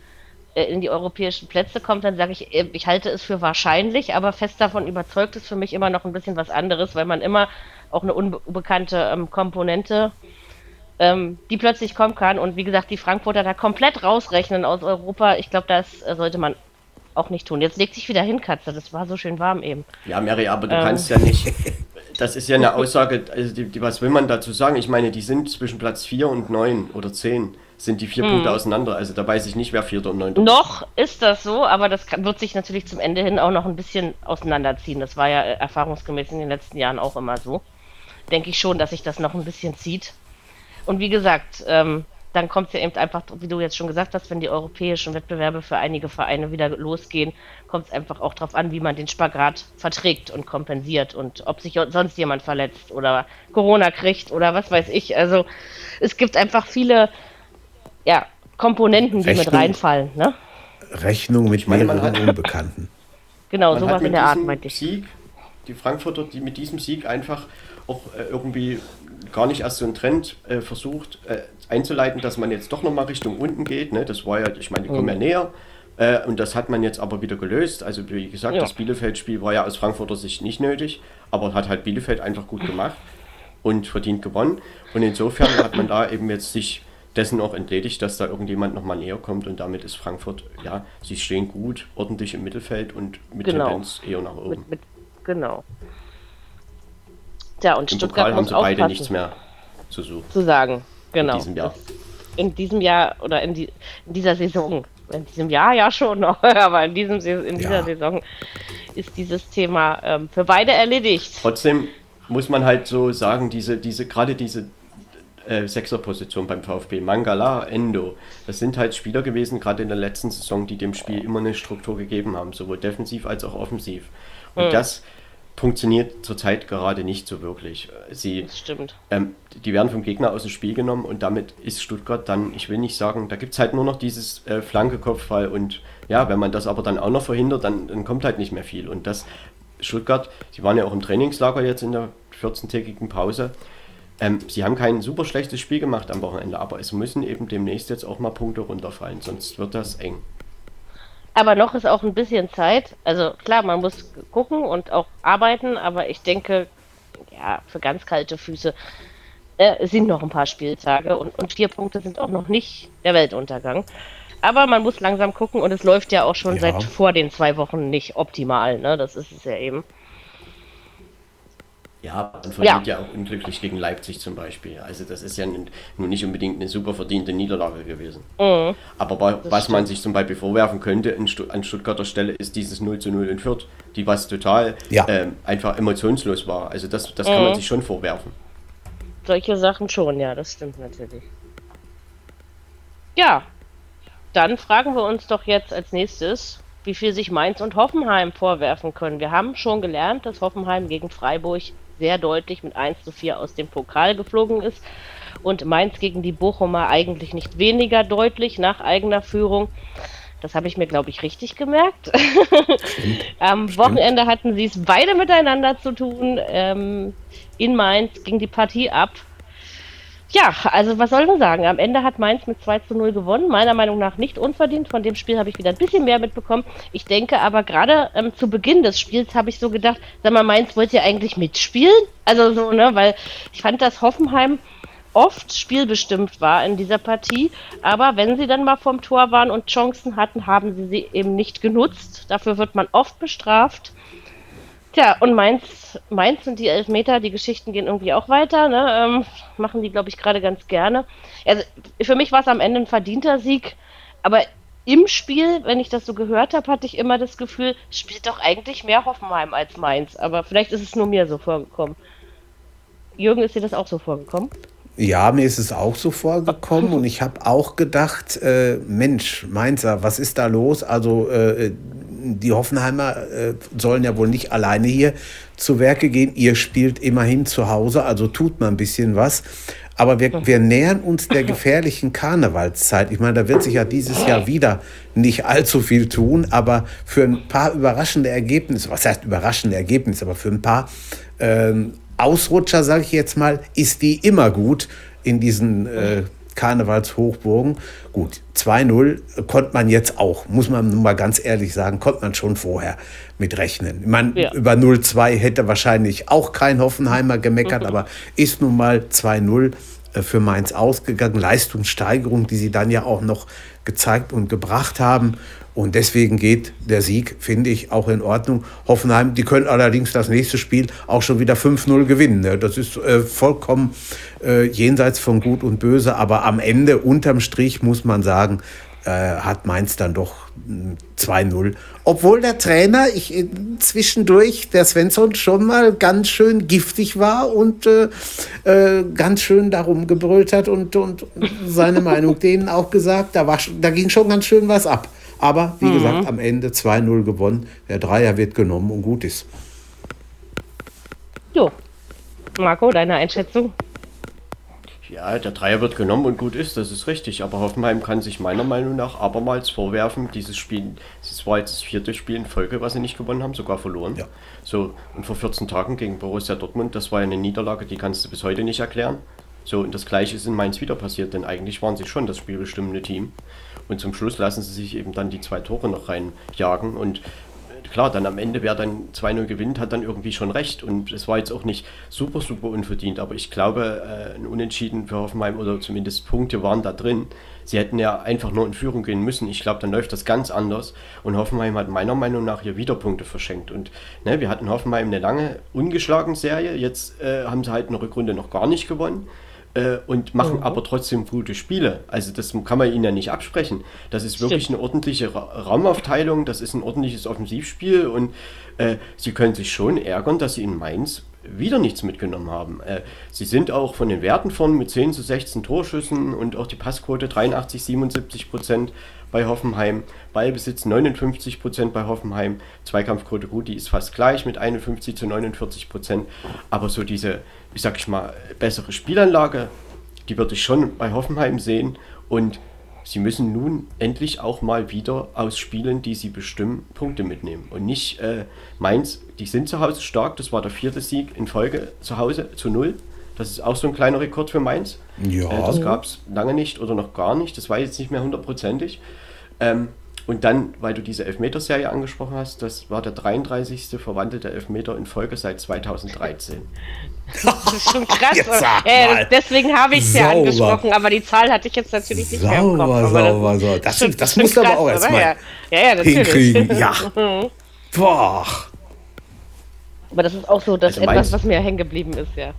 Speaker 2: in die europäischen Plätze kommt. Dann sage ich, äh, ich halte es für wahrscheinlich, aber fest davon überzeugt ist für mich immer noch ein bisschen was anderes, weil man immer auch eine unbe unbekannte ähm, Komponente, ähm, die plötzlich kommen kann. Und wie gesagt, die Frankfurter da komplett rausrechnen aus Europa, ich glaube, das äh, sollte man auch nicht tun. Jetzt legt sich wieder hin, Katze. Das war so schön warm eben.
Speaker 4: Ja, Mary, aber du
Speaker 2: Ähm.
Speaker 4: kannst ja nicht. Das ist ja eine Aussage, also die, die, was will man dazu sagen? Ich meine, die sind zwischen Platz 4 und 9 oder 10 sind die vier Punkte auseinander. Also da weiß ich nicht, wer Vierter und Neunter ist.
Speaker 2: Noch ist das so, aber das wird sich natürlich zum Ende hin auch noch ein bisschen auseinanderziehen. Das war ja äh, erfahrungsgemäß in den letzten Jahren auch immer so. Denke ich schon, dass sich das noch ein bisschen zieht. Und wie gesagt, ähm, dann kommt es ja eben einfach, wie du jetzt schon gesagt hast, wenn die europäischen Wettbewerbe für einige Vereine wieder losgehen, kommt es einfach auch darauf an, wie man den Spagat verträgt und kompensiert und ob sich sonst jemand verletzt oder Corona kriegt oder was weiß ich. Also es gibt einfach viele ja, Komponenten, die mit
Speaker 3: Rechnung.
Speaker 2: reinfallen. Ne?
Speaker 3: Rechnung mit
Speaker 4: meine,
Speaker 3: mehreren Unbekannten.
Speaker 2: Genau,
Speaker 4: Man
Speaker 2: sowas in
Speaker 4: mit
Speaker 2: der Art
Speaker 4: diesem
Speaker 2: meinte ich.
Speaker 4: Sieg, die Frankfurter, die mit diesem Sieg einfach auch äh, irgendwie gar nicht erst so einen Trend äh, versucht äh, einzuleiten, dass man jetzt doch nochmal Richtung unten geht. Ne? Das war ja, ich meine, die kommen ja näher. Äh, und das hat man jetzt aber wieder gelöst. Also wie gesagt,
Speaker 2: Ja.
Speaker 4: das Bielefeld-Spiel war ja aus Frankfurter Sicht nicht nötig, aber hat halt Bielefeld einfach gut gemacht und verdient gewonnen. Und insofern hat man da eben jetzt sich dessen auch entledigt, dass da irgendjemand nochmal näher kommt und damit ist Frankfurt, ja, sie stehen gut, ordentlich im Mittelfeld und mit
Speaker 2: Genau.
Speaker 4: Tendenz eher nach oben.
Speaker 2: Mit, mit, genau. Tja, und
Speaker 4: Im
Speaker 2: Stuttgart
Speaker 4: Pokal haben sie beide nichts mehr zu suchen.
Speaker 2: zu sagen. Genau.
Speaker 4: In diesem Jahr.
Speaker 2: In diesem Jahr oder in, die, in dieser Saison. In diesem Jahr ja schon noch, aber in, diesem, in dieser
Speaker 3: Ja.
Speaker 2: Saison ist dieses Thema ähm, für beide erledigt.
Speaker 4: Trotzdem muss man halt so sagen, diese, diese, gerade diese äh, Sechserposition beim VfB, Mangala, Endo, das sind halt Spieler gewesen, gerade in der letzten Saison, die dem Spiel immer eine Struktur gegeben haben, sowohl defensiv als auch offensiv. Und das funktioniert zurzeit gerade nicht so wirklich. Sie,
Speaker 2: Das stimmt.
Speaker 4: ähm, die werden vom Gegner aus dem Spiel genommen und damit ist Stuttgart dann, ich will nicht sagen, da gibt es halt nur noch dieses äh, Flanke-Kopfball und ja, wenn man das aber dann auch noch verhindert, dann, dann kommt halt nicht mehr viel. Und das, Stuttgart, sie waren ja auch im Trainingslager jetzt in der 14-tägigen Pause. Ähm, sie haben kein super schlechtes Spiel gemacht am Wochenende, aber es müssen eben demnächst jetzt auch mal Punkte runterfallen, sonst wird das eng.
Speaker 2: Aber noch ist auch ein bisschen Zeit. Also klar, man muss gucken und auch arbeiten, aber ich denke, ja, für ganz kalte Füße äh, sind noch ein paar Spieltage und, und vier Punkte sind auch noch nicht der Weltuntergang. Aber man muss langsam gucken und es läuft ja auch schon
Speaker 3: Ja.
Speaker 2: seit vor den zwei Wochen nicht optimal. Ne? Das ist es ja eben.
Speaker 4: Ja, man verliert ja. auch unglücklich gegen Leipzig zum Beispiel. Also das ist ja nun nicht unbedingt eine super verdiente Niederlage gewesen. Aber wa- was man sich zum Beispiel vorwerfen könnte in Stu an Stuttgarter Stelle ist dieses 0 zu 0 in Fürth, die was total
Speaker 3: Ja.
Speaker 4: ähm, einfach emotionslos war. Also das, das kann man sich schon vorwerfen.
Speaker 2: Solche Sachen schon, ja, das stimmt natürlich. Ja, dann fragen wir uns doch jetzt als nächstes, wie viel sich Mainz und Hoffenheim vorwerfen können. Wir haben schon gelernt, dass Hoffenheim gegen Freiburg sehr deutlich mit 1 zu 4 aus dem Pokal geflogen ist und Mainz gegen die Bochumer eigentlich nicht weniger deutlich nach eigener Führung. Das habe ich mir, glaube ich, richtig gemerkt. Am Wochenende hatten sie es beide miteinander zu tun. Ähm, in Mainz ging die Partie ab. Ja, also was soll man sagen? Am Ende hat Mainz mit 2 zu 0 gewonnen. Meiner Meinung nach nicht unverdient. Von dem Spiel habe ich wieder ein bisschen mehr mitbekommen. Ich denke aber gerade ähm, zu Beginn des Spiels habe ich so gedacht, sag mal, Mainz wollt ihr eigentlich mitspielen? Also so, ne, weil ich fand, dass Hoffenheim oft spielbestimmt war in dieser Partie. Aber wenn sie dann mal vom Tor waren und Chancen hatten, haben sie sie eben nicht genutzt. Dafür wird man oft bestraft. Tja, und Mainz, Mainz und die Elfmeter, die Geschichten gehen irgendwie auch weiter, ne? Ähm, machen die, glaube ich, gerade ganz gerne. Also für mich war es am Ende ein verdienter Sieg, aber im Spiel, wenn ich das so gehört habe, hatte ich immer das Gefühl, spielt doch eigentlich mehr Hoffenheim als Mainz. Aber vielleicht ist es nur mir so vorgekommen. Jürgen, ist dir das auch so vorgekommen?
Speaker 3: Ja, mir ist es auch so vorgekommen und ich habe auch gedacht, äh, Mensch, Mainzer, was ist da los? Also äh, die Hoffenheimer äh, sollen ja wohl nicht alleine hier zu Werke gehen. Ihr spielt immerhin zu Hause, also tut man ein bisschen was. Aber wir, wir nähern uns der gefährlichen Karnevalszeit. Ich meine, da wird sich ja dieses Jahr wieder nicht allzu viel tun, aber für ein paar überraschende Ergebnisse, was heißt überraschende Ergebnisse, aber für ein paar ähm, Ausrutscher, sage ich jetzt mal, ist die immer gut in diesen äh, Karnevalshochburgen. Gut, 2-0 konnte man jetzt auch, muss man nun mal ganz ehrlich sagen, konnte man schon vorher mit rechnen. Ich meine, ja. über 0-2 hätte wahrscheinlich auch kein Hoffenheimer gemeckert, aber ist nun mal 2-0 äh, für Mainz ausgegangen. Leistungssteigerung, die sie dann ja auch noch gezeigt und gebracht haben. Und deswegen geht der Sieg, finde ich, auch in Ordnung. Hoffenheim, die können allerdings das nächste Spiel auch schon wieder 5-0 gewinnen. Ne? Das ist äh, vollkommen äh, jenseits von Gut und Böse. Aber am Ende, unterm Strich, muss man sagen, äh, hat Mainz dann doch 2-0. Hm, Obwohl der Trainer ich äh, zwischendurch, der Svensson, schon mal ganz schön giftig war und äh, äh, ganz schön darum gebrüllt hat und, und seine Meinung denen auch gesagt. Da, war, da ging schon ganz schön was ab. Aber wie mhm. gesagt, am Ende 2-0 gewonnen. Der Dreier wird genommen und gut ist.
Speaker 2: Jo. Marco, deine Einschätzung?
Speaker 4: Ja, der Dreier wird genommen und gut ist, das ist richtig. Aber Hoffenheim kann sich meiner Meinung nach abermals vorwerfen, dieses Spiel, es war jetzt das vierte Spiel in Folge, was sie nicht gewonnen haben, sogar verloren. Ja. So, und vor 14 Tagen gegen Borussia Dortmund, das war ja eine Niederlage, die kannst du bis heute nicht erklären. So, und das gleiche ist in Mainz wieder passiert, denn eigentlich waren sie schon das spielbestimmende Team. Und zum Schluss lassen sie sich eben dann die zwei Tore noch reinjagen. Und klar, dann am Ende, wer dann 2-0 gewinnt, hat dann irgendwie schon recht. Und es war jetzt auch nicht super, super unverdient. Aber ich glaube, äh, ein Unentschieden für Hoffenheim oder zumindest Punkte waren da drin. Sie hätten ja einfach nur in Führung gehen müssen. Ich glaube, dann läuft das ganz anders. Und Hoffenheim hat meiner Meinung nach hier wieder Punkte verschenkt. Und ne, wir hatten Hoffenheim eine lange ungeschlagen Serie. Jetzt äh, haben sie halt eine Rückrunde noch gar nicht gewonnen äh, und machen mhm. aber trotzdem gute Spiele. Also das kann man ihnen ja nicht absprechen. Das ist wirklich Stimmt. eine ordentliche Ra Raumaufteilung, das ist ein ordentliches Offensivspiel und äh, sie können sich schon ärgern, dass sie in Mainz wieder nichts mitgenommen haben. Äh, sie sind auch von den Werten von mit 10 zu 16 Torschüssen und auch die Passquote 83, 77 Prozent bei Hoffenheim, Ballbesitz 59 Prozent bei Hoffenheim, Zweikampfquote gut, die ist fast gleich mit 51 zu 49 Prozent, aber so diese, ich sag ich mal, bessere Spielanlage, die würde ich schon bei Hoffenheim sehen und sie müssen nun endlich auch mal wieder aus Spielen, die sie bestimmen, Punkte mitnehmen. Und nicht äh, Mainz, die sind zu Hause stark, das war der vierte Sieg in Folge zu Hause zu null. Das ist auch so ein kleiner Rekord für Mainz. Ja. Äh, das gab es lange nicht oder noch gar nicht. Das war jetzt nicht mehr hundertprozentig. Ähm, und dann, weil du diese Elfmeterserie angesprochen hast, das war der 33. verwandelte Elfmeter in Folge seit 2013.
Speaker 2: Das ist schon krass. Ja, deswegen habe ich es ja angesprochen, aber die Zahl hatte ich jetzt natürlich nicht sauber, mehr im Kopf. Aber
Speaker 3: sauber, das, sauber. Das, das, das musst du aber auch erstmal ja. ja, ja, hinkriegen. Ja. Boah.
Speaker 2: Aber das ist auch so das also etwas, was mir hängen geblieben ist, ja.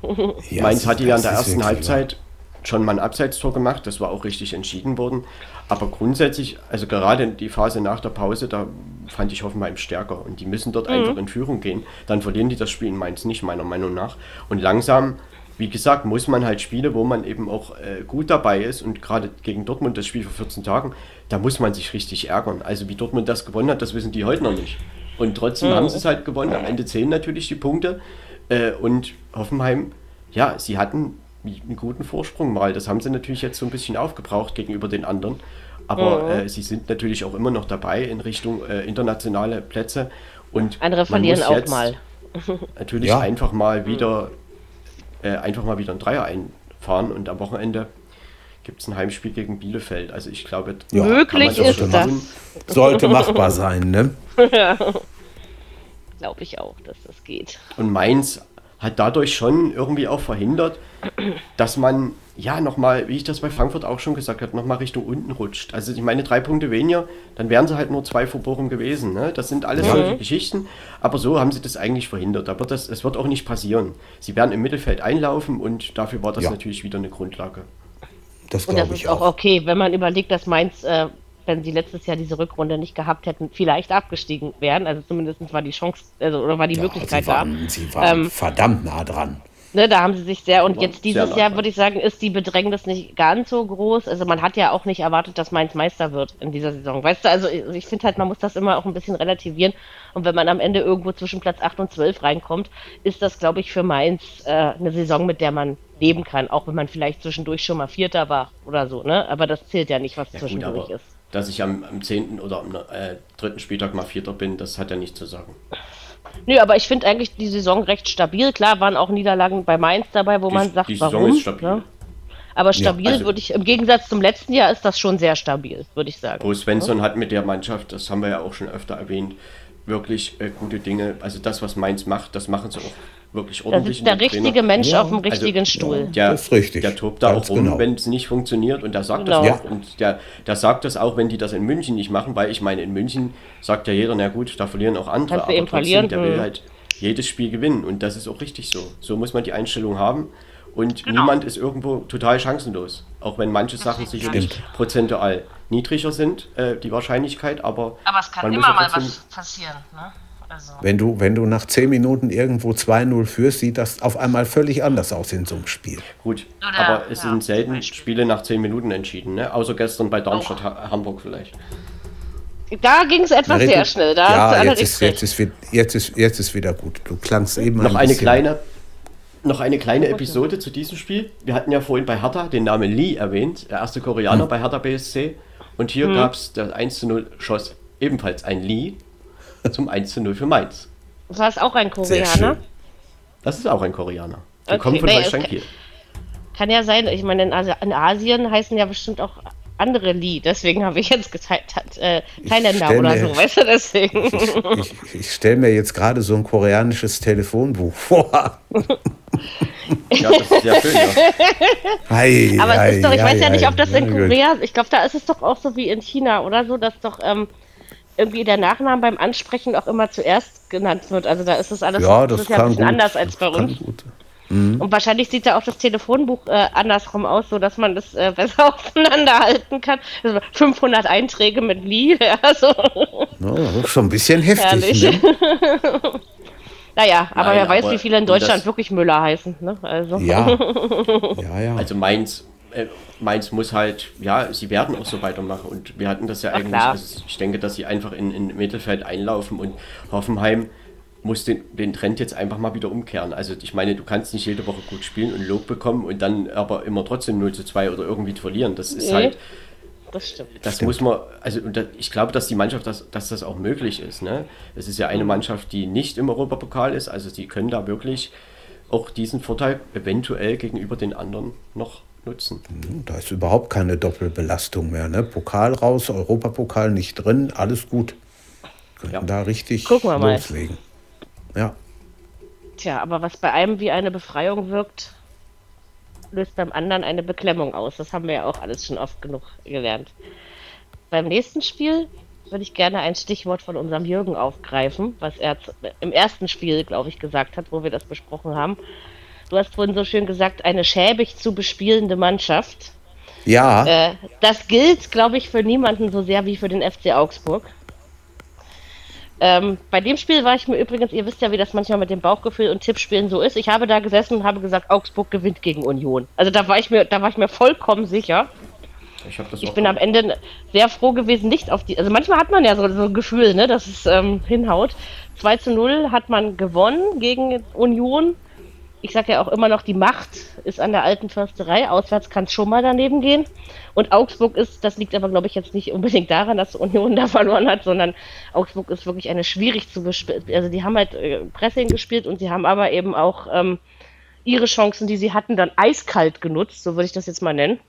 Speaker 4: ja Mainz hatte ja in der ersten Halbzeit schon mal ein Abseitstor gemacht, das war auch richtig entschieden worden. Aber grundsätzlich, also gerade die Phase nach der Pause, da fand ich Hoffenheim stärker und die müssen dort mhm. einfach in Führung gehen. Dann verlieren die das Spiel in Mainz nicht, meiner Meinung nach. Und langsam, wie gesagt, muss man halt Spiele, wo man eben auch äh, gut dabei ist und gerade gegen Dortmund das Spiel vor 14 Tagen, da muss man sich richtig ärgern. Also wie Dortmund das gewonnen hat, das wissen die heute noch nicht. Und trotzdem mhm. haben sie es halt gewonnen. Am Ende zählen natürlich die Punkte. Äh, und Hoffenheim, ja, sie hatten einen guten Vorsprung mal. Das haben sie natürlich jetzt so ein bisschen aufgebraucht gegenüber den anderen. Aber mhm. äh, sie sind natürlich auch immer noch dabei in Richtung äh, internationale Plätze. Und
Speaker 2: andere verlieren auch mal.
Speaker 4: natürlich ja. einfach mal wieder äh, einfach mal wieder ein Dreier einfahren und am Wochenende gibt es ein Heimspiel gegen Bielefeld. Also ich glaube,
Speaker 2: ja, möglich das ist das.
Speaker 3: Sollte machbar sein, ne? ja.
Speaker 2: Glaube ich auch, dass das geht.
Speaker 4: Und Mainz hat dadurch schon irgendwie auch verhindert, dass man ja nochmal, wie ich das bei Frankfurt auch schon gesagt habe, nochmal Richtung unten rutscht. Also ich meine, drei Punkte weniger, dann wären sie halt nur zwei vor Bochum gewesen. Ne? Das sind alles mhm. solche Geschichten, aber so haben sie das eigentlich verhindert. Aber das, das wird auch nicht passieren. Sie werden im Mittelfeld einlaufen und dafür war das ja. natürlich wieder eine Grundlage.
Speaker 2: Das und das ist auch okay, wenn man überlegt, dass Mainz äh, wenn sie letztes Jahr diese Rückrunde nicht gehabt hätten, vielleicht abgestiegen wären. Also zumindest war die Chance, also oder war die ja, Möglichkeit
Speaker 3: sie waren,
Speaker 2: da.
Speaker 3: Sie waren ähm, verdammt nah dran.
Speaker 2: Ne, da haben sie sich sehr, und jetzt dieses Jahr würde ich sagen, ist die Bedrängnis nicht ganz so groß. Also man hat ja auch nicht erwartet, dass Mainz Meister wird in dieser Saison. Weißt du, also ich finde halt, man muss das immer auch ein bisschen relativieren. Und wenn man am Ende irgendwo zwischen Platz 8 und 12 reinkommt, ist das, glaube ich, für Mainz äh, eine Saison, mit der man leben kann. Auch wenn man vielleicht zwischendurch schon mal Vierter war oder so, ne? Aber das zählt ja nicht, was
Speaker 4: Ja, gut,
Speaker 2: zwischendurch
Speaker 4: aber
Speaker 2: ist.
Speaker 4: Dass ich am, am 10. oder am äh, dritten Spieltag mal Vierter bin, das hat ja nichts zu sagen.
Speaker 2: Nö, aber ich finde eigentlich die Saison recht stabil. Klar waren auch Niederlagen bei Mainz dabei, wo
Speaker 4: Die-
Speaker 2: man sagt,
Speaker 4: die Saison
Speaker 2: warum.
Speaker 4: ist stabil.
Speaker 2: Ne? Aber stabil
Speaker 4: also-
Speaker 2: würde ich, im Gegensatz zum letzten Jahr ist das schon sehr stabil, würde ich sagen.
Speaker 4: Bo Svensson hat mit der Mannschaft, das haben wir ja auch schon öfter erwähnt, wirklich äh, gute Dinge. Also das, was Mainz macht, das machen sie auch wirklich
Speaker 2: Da
Speaker 4: ordentlich.
Speaker 2: sitzt der richtige
Speaker 4: Trainer.
Speaker 2: Mensch
Speaker 3: Ja,
Speaker 2: auf dem richtigen
Speaker 4: also,
Speaker 2: Stuhl.
Speaker 4: Der,
Speaker 3: Das ist richtig.
Speaker 4: Der tobt da
Speaker 3: Ganz
Speaker 4: auch rum,
Speaker 3: genau.
Speaker 4: wenn es nicht funktioniert und der sagt
Speaker 2: Genau.
Speaker 4: das auch. Und der, der sagt das auch, wenn die das in München nicht machen, weil ich meine, in München sagt ja jeder, na gut, da verlieren auch andere,
Speaker 2: Kannst du eben verlieren,
Speaker 4: der will
Speaker 2: hm.
Speaker 4: halt jedes Spiel gewinnen und das ist auch richtig so. So muss man die Einstellung haben und
Speaker 2: Genau.
Speaker 4: niemand ist irgendwo total chancenlos. Auch wenn manche Sachen sicherlich prozentual niedriger sind, äh, die Wahrscheinlichkeit, aber,
Speaker 2: Aber es kann immer
Speaker 4: ja
Speaker 2: mal
Speaker 4: trotzdem-
Speaker 2: was passieren. Ne? Also.
Speaker 3: Wenn du, wenn du nach 10 Minuten irgendwo 2-0 führst, sieht das auf einmal völlig anders aus in so einem Spiel.
Speaker 4: Gut,
Speaker 2: Oder-
Speaker 4: aber es
Speaker 2: ja,
Speaker 4: sind selten. Spiele nach 10 Minuten entschieden, ne? außer gestern bei Darmstadt Ha- Hamburg vielleicht.
Speaker 2: Da ging es etwas sehr schnell. Da hast du
Speaker 3: ja, jetzt ist, jetzt, ist, jetzt, ist, jetzt ist wieder gut. Du klangst eben
Speaker 4: Noch
Speaker 3: ein
Speaker 4: eine kleine, noch eine kleine Episode zu diesem Spiel. Wir hatten ja vorhin bei Hertha den Namen Lee erwähnt, der erste Koreaner bei Hertha BSC. Und hier gab es das 1 zu 0 Schoss ebenfalls ein Lee zum 1 zu 0 für Mainz.
Speaker 2: War es auch ein Koreaner?
Speaker 4: Das ist auch ein Koreaner.
Speaker 2: Okay,
Speaker 4: Gekommen von
Speaker 2: nee, es-
Speaker 4: Kiel.
Speaker 2: Kann ja sein. Ich meine, in, Asi in Asien heißen ja bestimmt auch andere Lee. Deswegen habe ich jetzt geteilt, hat, äh, Thailänder oder
Speaker 3: mir-
Speaker 2: so, weißt du, deswegen.
Speaker 3: Ich, ich stelle mir jetzt gerade so ein koreanisches Telefonbuch vor.
Speaker 4: Ja, das ist sehr schön, ja.
Speaker 3: Ei,
Speaker 2: Aber es
Speaker 3: ei,
Speaker 2: ist doch, ich
Speaker 3: ei,
Speaker 2: weiß ja nicht, ob das in
Speaker 3: gut.
Speaker 2: Korea, ich glaube, da ist es doch auch so wie in China oder so, dass doch ähm, irgendwie der Nachname beim Ansprechen auch immer zuerst genannt wird. Also da ist es alles
Speaker 3: Ja, das
Speaker 2: ja ein bisschen
Speaker 3: gut.
Speaker 2: anders als bei
Speaker 3: Das
Speaker 2: uns.
Speaker 3: gut.
Speaker 2: Und wahrscheinlich sieht da auch das Telefonbuch äh, andersrum aus, so dass man das äh, besser auseinanderhalten kann. Also 500 Einträge mit Lee, ja, so
Speaker 3: Ja, das ist schon ein bisschen heftig. Ne?
Speaker 2: naja, aber
Speaker 4: Nein,
Speaker 2: wer weiß,
Speaker 4: aber
Speaker 2: wie viele in Deutschland
Speaker 4: das-
Speaker 2: wirklich Müller heißen. Ne? Also.
Speaker 3: Ja. ja, ja.
Speaker 4: Also Mainz, äh, Mainz muss halt, ja, sie werden auch so weitermachen und wir hatten das ja
Speaker 2: Ach,
Speaker 4: eigentlich, also ich denke, dass sie einfach in, in Mittelfeld einlaufen und Hoffenheim muss den, den Trend jetzt einfach mal wieder umkehren. Also ich meine, du kannst nicht jede Woche gut spielen und Lob bekommen und dann aber immer trotzdem 0 zu 2 oder irgendwie verlieren. Das ist
Speaker 2: Nee.
Speaker 4: halt,
Speaker 2: Das stimmt.
Speaker 4: das
Speaker 3: Stimmt.
Speaker 4: muss man, also und da, ich glaube, dass die Mannschaft, das, dass das auch möglich ist. Ne? Es ist ja
Speaker 2: Mhm.
Speaker 4: eine Mannschaft, die nicht im Europapokal ist, also sie können da wirklich auch diesen Vorteil eventuell gegenüber den anderen noch nutzen.
Speaker 3: Da ist überhaupt keine Doppelbelastung mehr. Ne? Pokal raus, Europapokal nicht drin, alles gut. Könnten
Speaker 4: Ja.
Speaker 3: da richtig
Speaker 2: Gucken wir mal.
Speaker 3: loslegen. Ja.
Speaker 2: Tja, aber was bei einem wie eine Befreiung wirkt, löst beim anderen eine Beklemmung aus. Das haben wir ja auch alles schon oft genug gelernt. Beim nächsten Spiel würde ich gerne ein Stichwort von unserem Jürgen aufgreifen, was er im ersten Spiel, glaube ich, gesagt hat, wo wir das besprochen haben. Du hast vorhin so schön gesagt, eine schäbig zu bespielende Mannschaft.
Speaker 3: Ja,
Speaker 2: Äh, das gilt, glaube ich, für niemanden so sehr wie für den FC Augsburg. Ähm, bei dem Spiel war ich mir übrigens, ihr wisst ja, wie das manchmal mit dem Bauchgefühl und Tippspielen so ist. Ich habe da gesessen und habe gesagt, Augsburg gewinnt gegen Union. Also da war ich mir, da war ich mir vollkommen sicher.
Speaker 4: Ich,
Speaker 2: Ich
Speaker 4: auch
Speaker 2: bin am Ende sehr froh gewesen, nicht auf die. Also manchmal hat man ja so, so ein Gefühl, ne, dass es ähm, hinhaut. 2 zu 0 hat man gewonnen gegen Union. Ich sage ja auch immer noch, die Macht ist an der alten Försterei. Auswärts kann es schon mal daneben gehen. Und Augsburg ist, das liegt aber, glaube ich, jetzt nicht unbedingt daran, dass Union da verloren hat, sondern Augsburg ist wirklich eine schwierig zu bespielen. Also die haben halt äh, Pressing gespielt und sie haben aber eben auch ähm, ihre Chancen, die sie hatten, dann eiskalt genutzt, so würde ich das jetzt mal nennen.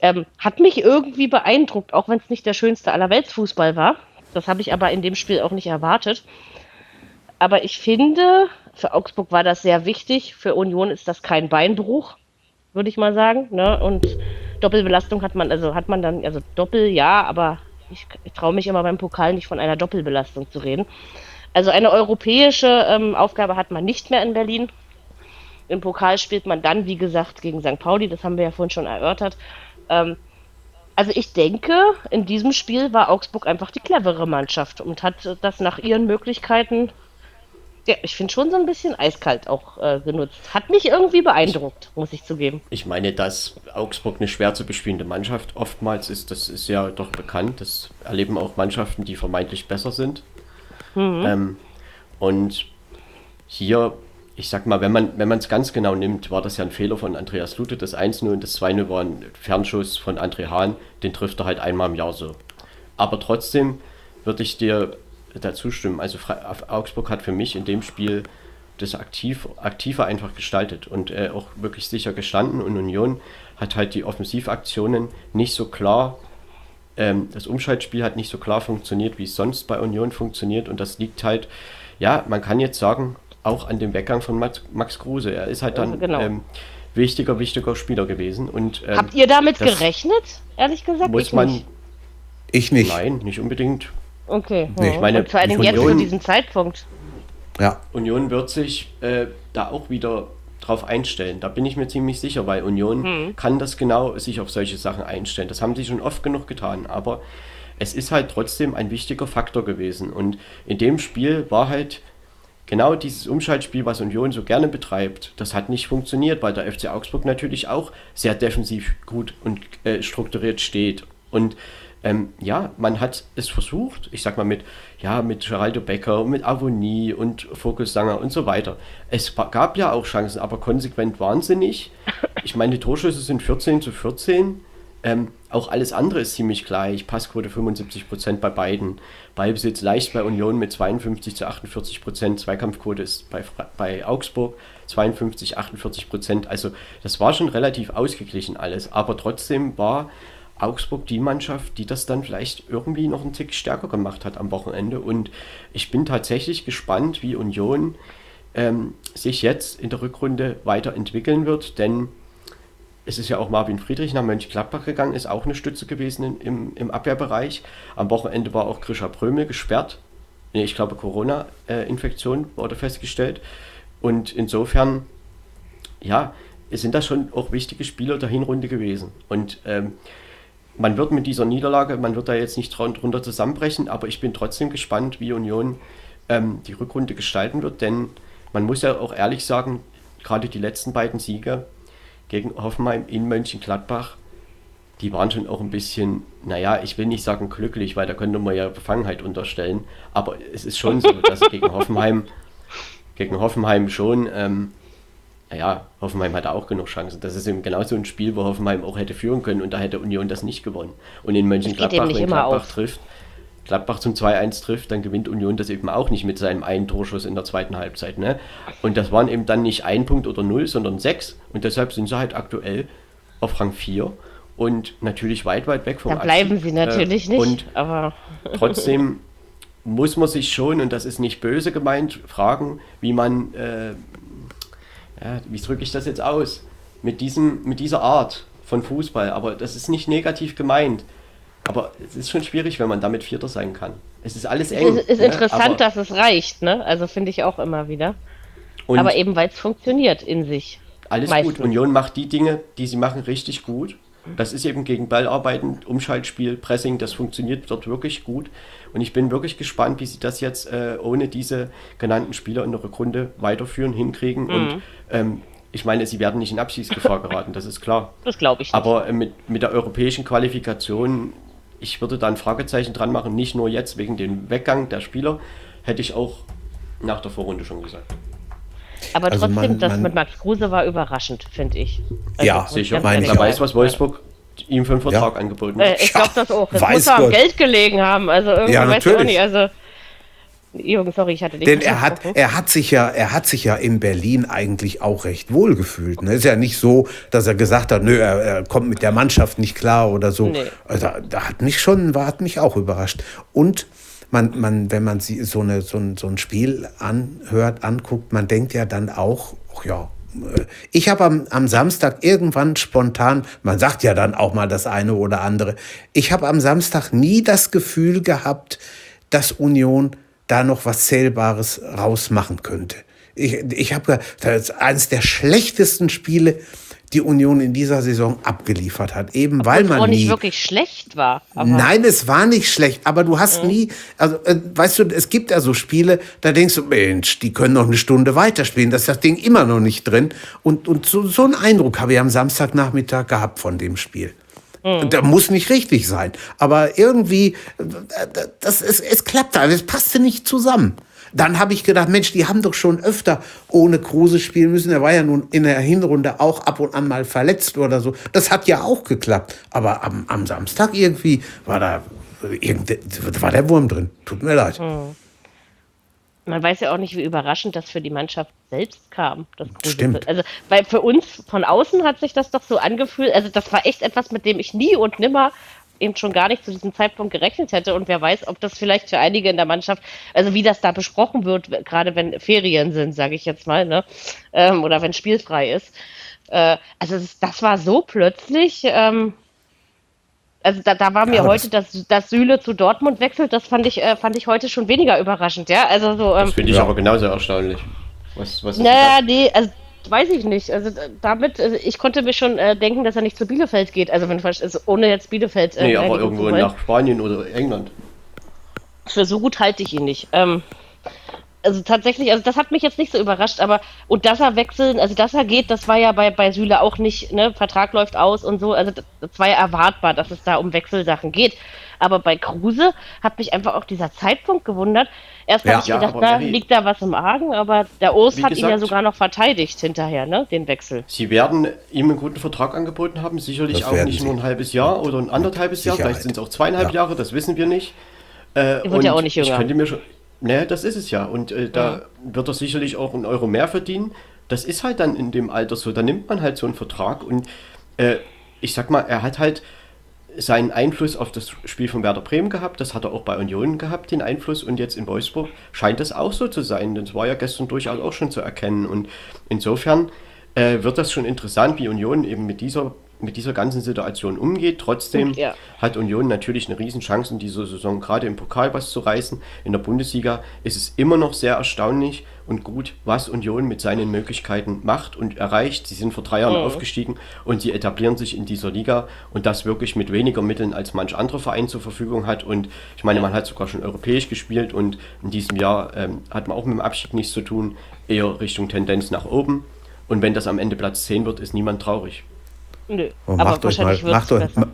Speaker 2: Ähm, hat mich irgendwie beeindruckt, auch wenn es nicht der schönste aller Weltsfußball war. Das habe ich aber in dem Spiel auch nicht erwartet. Aber ich finde, für Augsburg war das sehr wichtig. Für Union ist das kein Beinbruch, würde ich mal sagen. Ne? Und Doppelbelastung hat man, also hat man dann, also Doppel ja, aber ich, ich traue mich immer beim Pokal nicht von einer Doppelbelastung zu reden. Also eine europäische ähm, Aufgabe hat man nicht mehr in Berlin. Im Pokal spielt man dann, wie gesagt, gegen St. Pauli, das haben wir ja vorhin schon erörtert. Ähm, also ich denke, in diesem Spiel war Augsburg einfach die clevere Mannschaft und hat das nach ihren Möglichkeiten Ja, ich finde schon so ein bisschen eiskalt auch äh, genutzt. Hat mich irgendwie beeindruckt, muss ich zugeben.
Speaker 4: Ich meine, dass Augsburg eine schwer zu bespielende Mannschaft oftmals ist, das ist ja doch bekannt. Das erleben auch Mannschaften, die vermeintlich besser sind. Mhm. Ähm, und hier, ich sag mal, wenn man wenn es ganz genau nimmt, war das ja ein Fehler von Andreas Lute. Das 1-0 und das 2-0 war ein Fernschuss von André Hahn. Den trifft er halt einmal im Jahr so. Aber trotzdem würde ich dir dazu stimmen. Also Augsburg hat für mich in dem Spiel das aktiv, aktiver einfach gestaltet und äh, auch wirklich sicher gestanden und Union hat halt die Offensivaktionen nicht so klar, ähm, das Umschaltspiel hat nicht so klar funktioniert, wie es sonst bei Union funktioniert und das liegt halt, ja, man kann jetzt sagen, auch an dem Weggang von Max, Max Kruse. Er ist halt dann genau. ähm, wichtiger, wichtiger Spieler gewesen. Und,
Speaker 2: ähm, Habt ihr damit gerechnet, ehrlich gesagt?
Speaker 4: Muss ich man.
Speaker 3: Nicht. Ich nicht.
Speaker 4: Nein, nicht unbedingt.
Speaker 2: Okay.
Speaker 4: Nee, ich meine,
Speaker 2: und vor allem jetzt zu diesem Zeitpunkt.
Speaker 4: Ja. Union wird sich äh, da auch wieder drauf einstellen. Da bin ich mir ziemlich sicher, weil Union hm. kann das genau sich auf solche Sachen einstellen. Das haben sie schon oft genug getan, aber es ist halt trotzdem ein wichtiger Faktor gewesen. Und in dem Spiel war halt genau dieses Umschaltspiel, was Union so gerne betreibt, das hat nicht funktioniert, weil der FC Augsburg natürlich auch sehr defensiv gut und äh, strukturiert steht. Und ähm, ja, man hat es versucht, ich sag mal mit, ja, mit Geraldo Becker und mit Avonie und Vogelsanger und so weiter. Es gab ja auch Chancen, aber konsequent wahnsinnig. Ich meine, die Torschüsse sind 14 zu 14. Ähm, auch alles andere ist ziemlich gleich. Passquote 75% bei beiden. Ballbesitz leicht bei Union mit 52 zu 48%. Zweikampfquote ist bei, bei Augsburg 52, 48%. Also das war schon relativ ausgeglichen alles. Aber trotzdem war Augsburg die Mannschaft, die das dann vielleicht irgendwie noch einen Tick stärker gemacht hat am Wochenende. Und ich bin tatsächlich gespannt, wie Union ähm, sich jetzt in der Rückrunde weiterentwickeln wird, denn es ist ja auch Marvin Friedrich nach Mönchengladbach gegangen, ist auch eine Stütze gewesen im, im Abwehrbereich. Am Wochenende war auch Grisha Prömel gesperrt. Nee, ich glaube, Corona-Infektion wurde festgestellt. Und insofern, ja, sind das schon auch wichtige Spieler der Hinrunde gewesen. Und ähm, man wird mit dieser Niederlage, man wird da jetzt nicht drunter zusammenbrechen, aber ich bin trotzdem gespannt, wie Union ähm, die Rückrunde gestalten wird, denn man muss ja auch ehrlich sagen, gerade die letzten beiden Siege gegen Hoffenheim in Mönchengladbach, die waren schon auch ein bisschen, naja, ich will nicht sagen glücklich, weil da könnte man ja Befangenheit unterstellen, aber es ist schon so, dass gegen Hoffenheim, gegen Hoffenheim schon ähm, naja, Hoffenheim hatte auch genug Chancen. Das ist eben genau so ein Spiel, wo Hoffenheim auch hätte führen können und da hätte Union das nicht gewonnen. Und in Mönchengladbach, wenn Gladbach auf. trifft, Gladbach zum 2-1 trifft, dann gewinnt Union das eben auch nicht mit seinem einen Torschuss in der zweiten Halbzeit. Ne? Und das waren eben dann nicht ein Punkt oder null, sondern sechs. Und deshalb sind sie halt aktuell auf Rang 4 und natürlich weit, weit weg vom
Speaker 2: Da bleiben Abschied. sie natürlich äh, nicht.
Speaker 4: Und aber trotzdem muss man sich schon, und das ist nicht böse gemeint, fragen, wie man äh, ja, wie drücke ich das jetzt aus? Mit, diesem, mit dieser Art von Fußball. Aber das ist nicht negativ gemeint. Aber es ist schon schwierig, wenn man damit Vierter sein kann. Es ist alles eng.
Speaker 2: Es ist ne? interessant, aber dass es reicht, ne? Also finde ich auch immer wieder. aber eben, weil es funktioniert in sich.
Speaker 4: Alles meistens. gut. Union macht die Dinge, die sie machen, richtig gut. Das ist eben gegen Ballarbeiten, Umschaltspiel, Pressing, das funktioniert dort wirklich gut. Und ich bin wirklich gespannt, wie sie das jetzt äh, ohne diese genannten Spieler in der Rückrunde weiterführen, hinkriegen. Mhm. Und ähm, ich meine, sie werden nicht in Abschiedsgefahr geraten, das ist klar.
Speaker 2: Das glaube ich. Nicht.
Speaker 4: Aber äh, mit, mit der europäischen Qualifikation, ich würde da ein Fragezeichen dran machen, nicht nur jetzt wegen dem Weggang der Spieler, hätte ich auch nach der Vorrunde schon gesagt.
Speaker 2: Aber also trotzdem, man, das man, mit Max Kruse war überraschend, finde ich.
Speaker 4: Also, ja, sicher. Wer weiß, was Wolfsburg ihm für einen Vertrag ja. angeboten
Speaker 2: hat. Äh, ich glaube das auch. Das weiß muss am Geld gelegen haben. Also irgendwie ja, weiß ich auch nicht. Also, Jürgen, sorry, ich hatte dich
Speaker 3: Denn er hat, er hat sich ja, er hat sich ja in Berlin eigentlich auch recht wohl gefühlt. Ne? Ist ja nicht so, dass er gesagt hat, nö, er, er kommt mit der Mannschaft nicht klar oder so. Nee. Also, da hat mich schon, war, hat mich auch überrascht. Und man, man, wenn man sie, so, eine, so, ein, so ein Spiel anhört, anguckt, man denkt ja dann auch, ach ja, äh, ich habe am, am Samstag irgendwann spontan, man sagt ja dann auch mal das eine oder andere, ich habe am Samstag nie das Gefühl gehabt, dass Union da noch was Zählbares rausmachen könnte. Ich, ich habe eines der schlechtesten Spiele, die Union in dieser Saison abgeliefert hat. Eben weil man
Speaker 2: auch nicht
Speaker 3: nie,
Speaker 2: wirklich schlecht war.
Speaker 3: Nein, es war nicht schlecht, aber du hast nie, also äh, weißt du, es gibt ja so Spiele, da denkst du, Mensch, die können noch eine Stunde weiterspielen, das ist das Ding immer noch nicht drin. Und, und so, so einen Eindruck habe ich am Samstagnachmittag gehabt von dem Spiel. Und Da muss nicht richtig sein, aber irgendwie, äh, das, es, es klappte, es passte nicht zusammen. Dann habe ich gedacht, Mensch, die haben doch schon öfter ohne Kruse spielen müssen. Er war ja nun in der Hinrunde auch ab und an mal verletzt oder so. Das hat ja auch geklappt. Aber am, am Samstag irgendwie war da irgend, war der Wurm drin. Tut mir leid.
Speaker 2: man weiß ja auch nicht, wie überraschend das für die Mannschaft selbst kam. Das Kruse-
Speaker 3: Stimmt.
Speaker 2: Also, weil für uns von außen hat sich das doch so angefühlt. Also, das war echt etwas, mit dem ich nie und nimmer eben schon gar nicht zu diesem Zeitpunkt gerechnet hätte. Und wer weiß, ob das vielleicht für einige in der Mannschaft, also wie das da besprochen wird, gerade wenn Ferien sind, sage ich jetzt mal, ne? Ähm, oder wenn spielfrei ist. Äh, also das, das war so plötzlich. Ähm, also da, da war mir
Speaker 3: Ja,
Speaker 2: heute, dass, dass Süle zu Dortmund wechselt, das fand ich, äh, fand ich heute schon weniger überraschend, ja. Also so, ähm,
Speaker 4: Das finde ich
Speaker 3: Ja.
Speaker 4: aber genauso erstaunlich. Was, was
Speaker 2: naja, nee, also weiß ich nicht. Also damit, also ich konnte mir schon äh, denken, dass er nicht zu Bielefeld geht. Also wenn also ohne jetzt Bielefeld. Äh,
Speaker 4: Nee, aber irgendwo nach Spanien oder England.
Speaker 2: Für so gut halte ich ihn nicht. Ähm, also tatsächlich, also das hat mich jetzt nicht so überrascht, aber und dass er wechseln, also dass er geht, das war ja bei, bei Süle auch nicht, ne, Vertrag läuft aus und so, also das, das war ja erwartbar, dass es da um Wechselsachen geht. Aber bei Kruse hat mich einfach auch dieser Zeitpunkt gewundert. Erst
Speaker 3: Ja.
Speaker 2: habe ich
Speaker 4: Ja,
Speaker 2: gedacht, da
Speaker 4: Mary-
Speaker 2: liegt da was im Argen, aber der Urs
Speaker 4: Wie
Speaker 2: hat ihn ja
Speaker 4: gesagt-
Speaker 2: sogar noch verteidigt hinterher, ne, den Wechsel.
Speaker 4: Sie werden ihm einen guten Vertrag angeboten haben, sicherlich
Speaker 3: Das
Speaker 4: auch nicht
Speaker 3: sie.
Speaker 4: nur ein halbes Jahr oder ein anderthalbes Jahr, vielleicht sind es auch zweieinhalb
Speaker 3: Ja.
Speaker 4: Jahre, das wissen wir nicht. Äh,
Speaker 2: Er wird ja auch nicht
Speaker 4: Ich
Speaker 2: jünger.
Speaker 4: könnte mir schon, ne, das ist es ja. Und äh, da wird er sicherlich auch einen Euro mehr verdienen. Das ist halt dann in dem Alter so. Da nimmt man halt so einen Vertrag und äh, ich sag mal, er hat halt seinen Einfluss auf das Spiel von Werder Bremen gehabt. Das hat er auch bei Union gehabt, den Einfluss. Und jetzt in Wolfsburg scheint es auch so zu sein. Das war ja gestern durchaus auch schon zu erkennen. Und insofern äh, wird das schon interessant, wie Union eben mit dieser, mit dieser ganzen Situation umgeht. Trotzdem
Speaker 2: Ja.
Speaker 4: hat Union natürlich eine Riesenchance in dieser Saison, gerade im Pokal was zu reißen. In der Bundesliga ist es immer noch sehr erstaunlich und gut, was Union mit seinen Möglichkeiten macht und erreicht. Sie sind vor drei Jahren aufgestiegen und sie etablieren sich in dieser Liga und das wirklich mit weniger Mitteln, als manch anderer Verein zur Verfügung hat. Und ich meine, man hat sogar schon europäisch gespielt und in diesem Jahr ähm, hat man auch mit dem Abstieg nichts zu tun, eher Richtung Tendenz nach oben. Und wenn das am Ende Platz 10 wird, ist niemand traurig.
Speaker 2: Nö,
Speaker 3: Und
Speaker 2: aber
Speaker 3: macht euch, mal,
Speaker 2: wahrscheinlich wird
Speaker 3: macht,
Speaker 2: es
Speaker 3: euch, ma-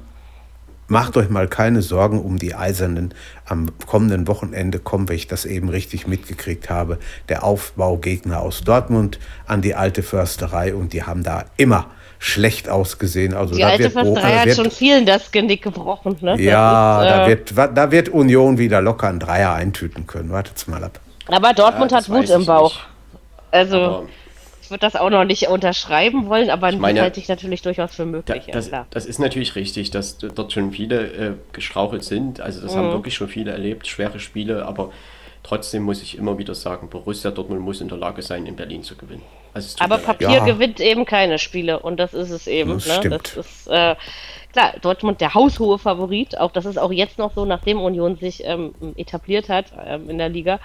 Speaker 3: macht euch mal keine Sorgen um die Eisernen. Am kommenden Wochenende kommen, wenn ich das eben richtig mitgekriegt habe, der Aufbaugegner aus Dortmund an die alte Försterei und die haben da immer schlecht ausgesehen. Also
Speaker 2: Die
Speaker 3: da
Speaker 2: alte
Speaker 3: wird,
Speaker 2: Försterei
Speaker 3: da
Speaker 2: hat
Speaker 3: wird
Speaker 2: schon vielen das Genick gebrochen, ne?
Speaker 3: ja,
Speaker 2: ist,
Speaker 3: da,
Speaker 2: äh,
Speaker 3: wird, wa- da wird Union wieder locker einen Dreier eintüten können. Wartet's mal ab.
Speaker 2: Aber Dortmund
Speaker 4: Ja,
Speaker 2: hat Wut im Bauch.
Speaker 4: nicht.
Speaker 2: Also,
Speaker 4: Aber-
Speaker 2: ich würde das auch noch nicht unterschreiben wollen, aber das
Speaker 4: meine,
Speaker 2: halte ich natürlich durchaus für
Speaker 4: Da,
Speaker 2: möglich. ja,
Speaker 4: das,
Speaker 2: klar.
Speaker 4: das ist natürlich richtig, dass dort schon viele äh, gestrauchelt sind. Also das
Speaker 2: Mhm.
Speaker 4: haben wirklich schon viele erlebt, schwere Spiele, aber trotzdem muss ich immer wieder sagen, Borussia Dortmund muss in der Lage sein, in Berlin zu gewinnen. Also
Speaker 2: Aber. Papier
Speaker 3: Ja.
Speaker 2: gewinnt eben keine Spiele und das ist es eben.
Speaker 3: Das
Speaker 2: ne?
Speaker 3: stimmt.
Speaker 2: Das ist äh, klar, Dortmund der haushohe Favorit, auch das ist auch jetzt noch so, nachdem Union sich ähm, etabliert hat ähm, in der Liga.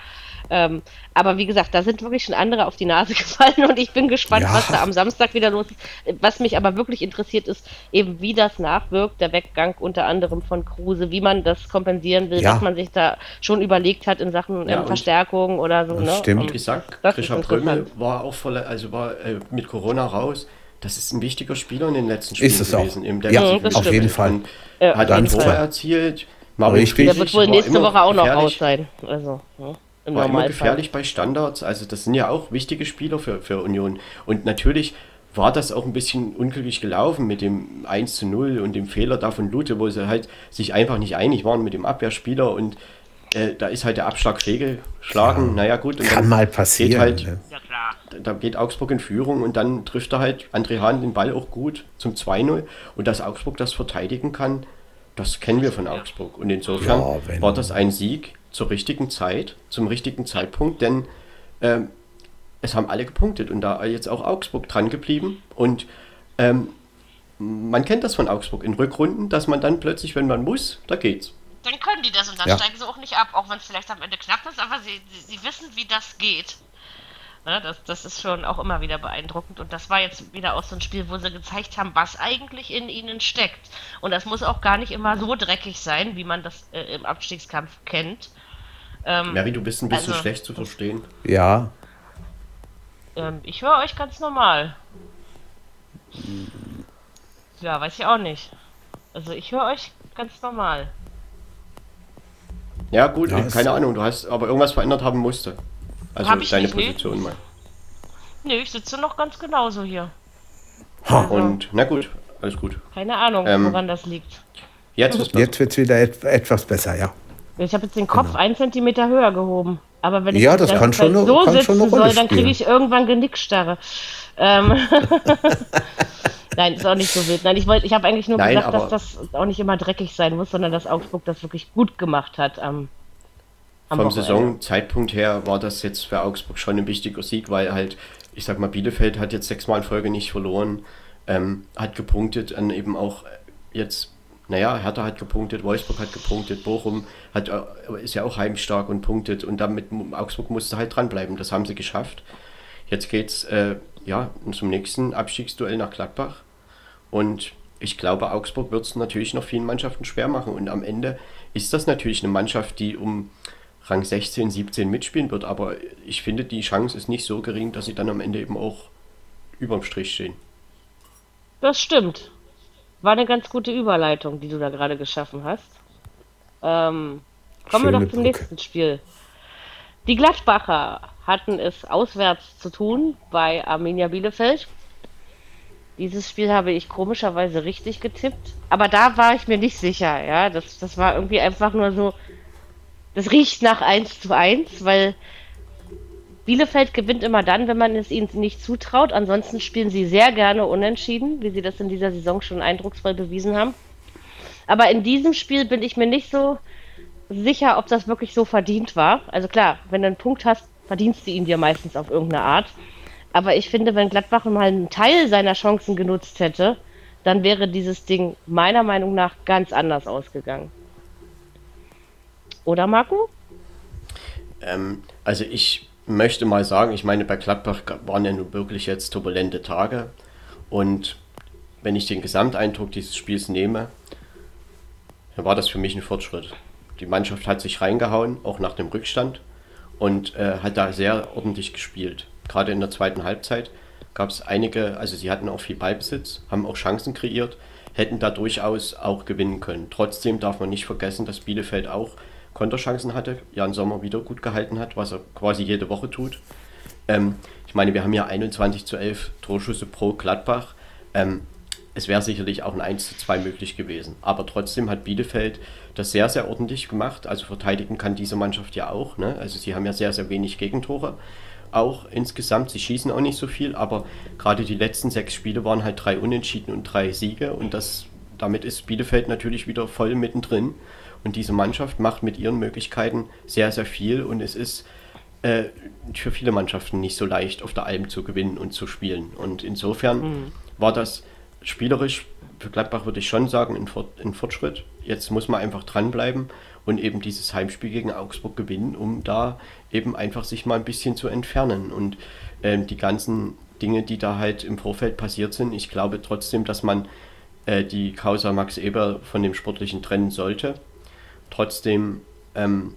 Speaker 2: Ähm, aber wie gesagt, da sind wirklich schon andere auf die Nase gefallen und ich bin gespannt,
Speaker 3: Ja.
Speaker 2: was da am Samstag wieder los ist. Was mich aber wirklich interessiert, ist eben, wie das nachwirkt, der Weggang unter anderem von Kruse, wie man das kompensieren will,
Speaker 3: Ja.
Speaker 2: was man sich da schon überlegt hat in Sachen
Speaker 4: Ja,
Speaker 2: ähm,
Speaker 4: und-
Speaker 2: Verstärkung oder so.
Speaker 3: Das
Speaker 2: ne?
Speaker 3: stimmt.
Speaker 2: Und
Speaker 4: Wie gesagt,
Speaker 2: interessant.
Speaker 4: Prömel war auch voll, also war äh, mit Corona raus. Das ist ein wichtiger Spieler in den letzten Spielen
Speaker 3: Ist es auch.
Speaker 4: gewesen. Im
Speaker 3: Ja, auf
Speaker 2: stimmt.
Speaker 3: jeden Fall.
Speaker 2: Ja,
Speaker 4: hat ein Tor erzielt. Marvin
Speaker 3: Richtig.
Speaker 2: Der wird wohl nächste Woche auch noch
Speaker 4: gefährlich.
Speaker 2: raus sein. Also, ne? Im
Speaker 4: war immer
Speaker 2: Normalfall.
Speaker 4: gefährlich bei Standards. Also das sind ja auch wichtige Spieler für, für Union. Und natürlich war das auch ein bisschen unglücklich gelaufen mit dem 1 zu 0 und dem Fehler da von Lute, wo sie halt sich einfach nicht einig waren mit dem Abwehrspieler und äh, da ist halt der Abschlag fehlgeschlagen. naja gut. Und
Speaker 3: Kann
Speaker 4: dann
Speaker 3: mal
Speaker 4: Geht
Speaker 3: passieren.
Speaker 4: halt,
Speaker 3: ne?
Speaker 2: Ja, klar.
Speaker 4: da geht Augsburg in Führung und dann trifft er halt André Hahn den Ball auch gut zum 2-0 und dass Augsburg das verteidigen kann, das kennen wir von Augsburg. Und insofern
Speaker 3: Ja, wenn-
Speaker 4: war das ein Sieg zur richtigen Zeit, zum richtigen Zeitpunkt, denn ähm, es haben alle gepunktet und da jetzt auch Augsburg dran geblieben und ähm, man kennt das von Augsburg in Rückrunden, dass man dann plötzlich, wenn man muss, da geht's.
Speaker 2: Dann können die das und dann
Speaker 3: Ja.
Speaker 2: steigen sie auch nicht ab, auch wenn es vielleicht am Ende knapp ist, aber sie, sie, sie wissen, wie das geht. Ne, das, das ist schon auch immer wieder beeindruckend. Und das war jetzt wieder auch so ein Spiel, wo sie gezeigt haben, was eigentlich in ihnen steckt. Und das muss auch gar nicht immer so dreckig sein, wie man das äh, im Abstiegskampf kennt.
Speaker 4: Ähm, Mary, du bist ein bisschen also, schlecht zu verstehen.
Speaker 3: Ja.
Speaker 2: Ähm, ich höre euch ganz normal. Ja, weiß ich auch nicht. Also ich höre euch ganz normal.
Speaker 4: Ja, gut, ja, keine Ahnung, du hast aber irgendwas verändert haben musste. Also Hab ich deine nicht, Position nee. mal.
Speaker 2: Nee, ich sitze noch ganz genauso hier.
Speaker 4: Also, Und, na gut, alles gut.
Speaker 2: Keine Ahnung, ähm, woran das liegt.
Speaker 3: Jetzt, jetzt wird es wieder et etwas besser, ja.
Speaker 2: Ich habe jetzt den Kopf genau. einen Zentimeter höher gehoben. Aber wenn ich
Speaker 3: ja, das kann schon,
Speaker 2: so
Speaker 3: kann sitzen
Speaker 2: schon soll, dann kriege ich irgendwann Genickstarre. Ähm Nein, ist auch nicht so wild. Nein, ich, wollt, ich habe eigentlich nur Nein, gesagt, dass das auch nicht immer dreckig sein muss, sondern dass Augsburg das wirklich gut gemacht hat am,
Speaker 4: am Vom Saisonzeitpunkt her war das jetzt für Augsburg schon ein wichtiger Sieg, weil halt, ich sag mal, Bielefeld hat jetzt sechsmal in Folge nicht verloren, ähm, hat gepunktet, dann eben auch jetzt naja, Hertha hat gepunktet, Wolfsburg hat gepunktet, Bochum hat, äh, ist ja auch heimstark und punktet und damit Augsburg musste halt dranbleiben. Das haben sie geschafft. Jetzt geht's äh, ja zum nächsten Abstiegsduell nach Gladbach und ich glaube, Augsburg wird es natürlich noch vielen Mannschaften schwer machen und am Ende ist das natürlich eine Mannschaft, die um Rang 16, 17 mitspielen wird, aber ich finde, die Chance ist nicht so gering, dass sie dann am Ende eben auch überm Strich stehen.
Speaker 2: Das stimmt. War eine ganz gute Überleitung, die du da gerade geschaffen hast. Ähm, kommen Schöne wir doch zum Brücke. nächsten Spiel. Die Gladbacher hatten es auswärts zu tun bei Arminia Bielefeld. Dieses Spiel habe ich komischerweise richtig getippt. Aber da war ich mir nicht sicher, ja. Das, das war irgendwie einfach nur so. Das riecht nach 1 zu 1, weil Bielefeld gewinnt immer dann, wenn man es ihnen nicht zutraut. Ansonsten spielen sie sehr gerne unentschieden, wie sie das in dieser Saison schon eindrucksvoll bewiesen haben. Aber in diesem Spiel bin ich mir nicht so sicher, ob das wirklich so verdient war. Also klar, wenn du einen Punkt hast, verdienst du ihn dir meistens auf irgendeine Art. Aber ich finde, wenn Gladbach mal einen Teil seiner Chancen genutzt hätte, dann wäre dieses Ding meiner Meinung nach ganz anders ausgegangen. Oder Marco?
Speaker 4: Ähm, also ich möchte mal sagen, ich meine, bei Gladbach waren ja nun wirklich jetzt turbulente Tage. Und wenn ich den Gesamteindruck dieses Spiels nehme, dann war das für mich ein Fortschritt. Die Mannschaft hat sich reingehauen, auch nach dem Rückstand, und äh, hat da sehr ordentlich gespielt. Gerade in der zweiten Halbzeit gab es einige, also sie hatten auch viel Ballbesitz, haben auch Chancen kreiert, hätten da durchaus auch gewinnen können. Trotzdem darf man nicht vergessen, dass Bielefeld auch Konterchancen hatte, Jan Sommer wieder gut gehalten hat, was er quasi jede Woche tut. Ähm, ich meine, wir haben ja 21 zu 11 Torschüsse pro Gladbach. Ähm, es wäre sicherlich auch ein 1 zu 2 möglich gewesen. Aber trotzdem hat Bielefeld das sehr, sehr ordentlich gemacht. Also verteidigen kann diese Mannschaft ja auch. Ne? Also sie haben ja sehr, sehr wenig Gegentore. Auch insgesamt, sie schießen auch nicht so viel, aber gerade die letzten sechs Spiele waren halt drei Unentschieden und drei Siege. Und das, damit ist Bielefeld natürlich wieder voll mittendrin. Und diese Mannschaft macht mit ihren Möglichkeiten sehr, sehr viel und es ist äh, für viele Mannschaften nicht so leicht, auf der Alm zu gewinnen und zu spielen. Und insofern mhm. war das spielerisch für Gladbach, würde ich schon sagen, ein, Fort ein Fortschritt. Jetzt muss man einfach dranbleiben und eben dieses Heimspiel gegen Augsburg gewinnen, um da eben einfach sich mal ein bisschen zu entfernen. Und ähm, die ganzen Dinge, die da halt im Vorfeld passiert sind, ich glaube trotzdem, dass man äh, die Causa Max Eber von dem Sportlichen trennen sollte. Trotzdem ähm,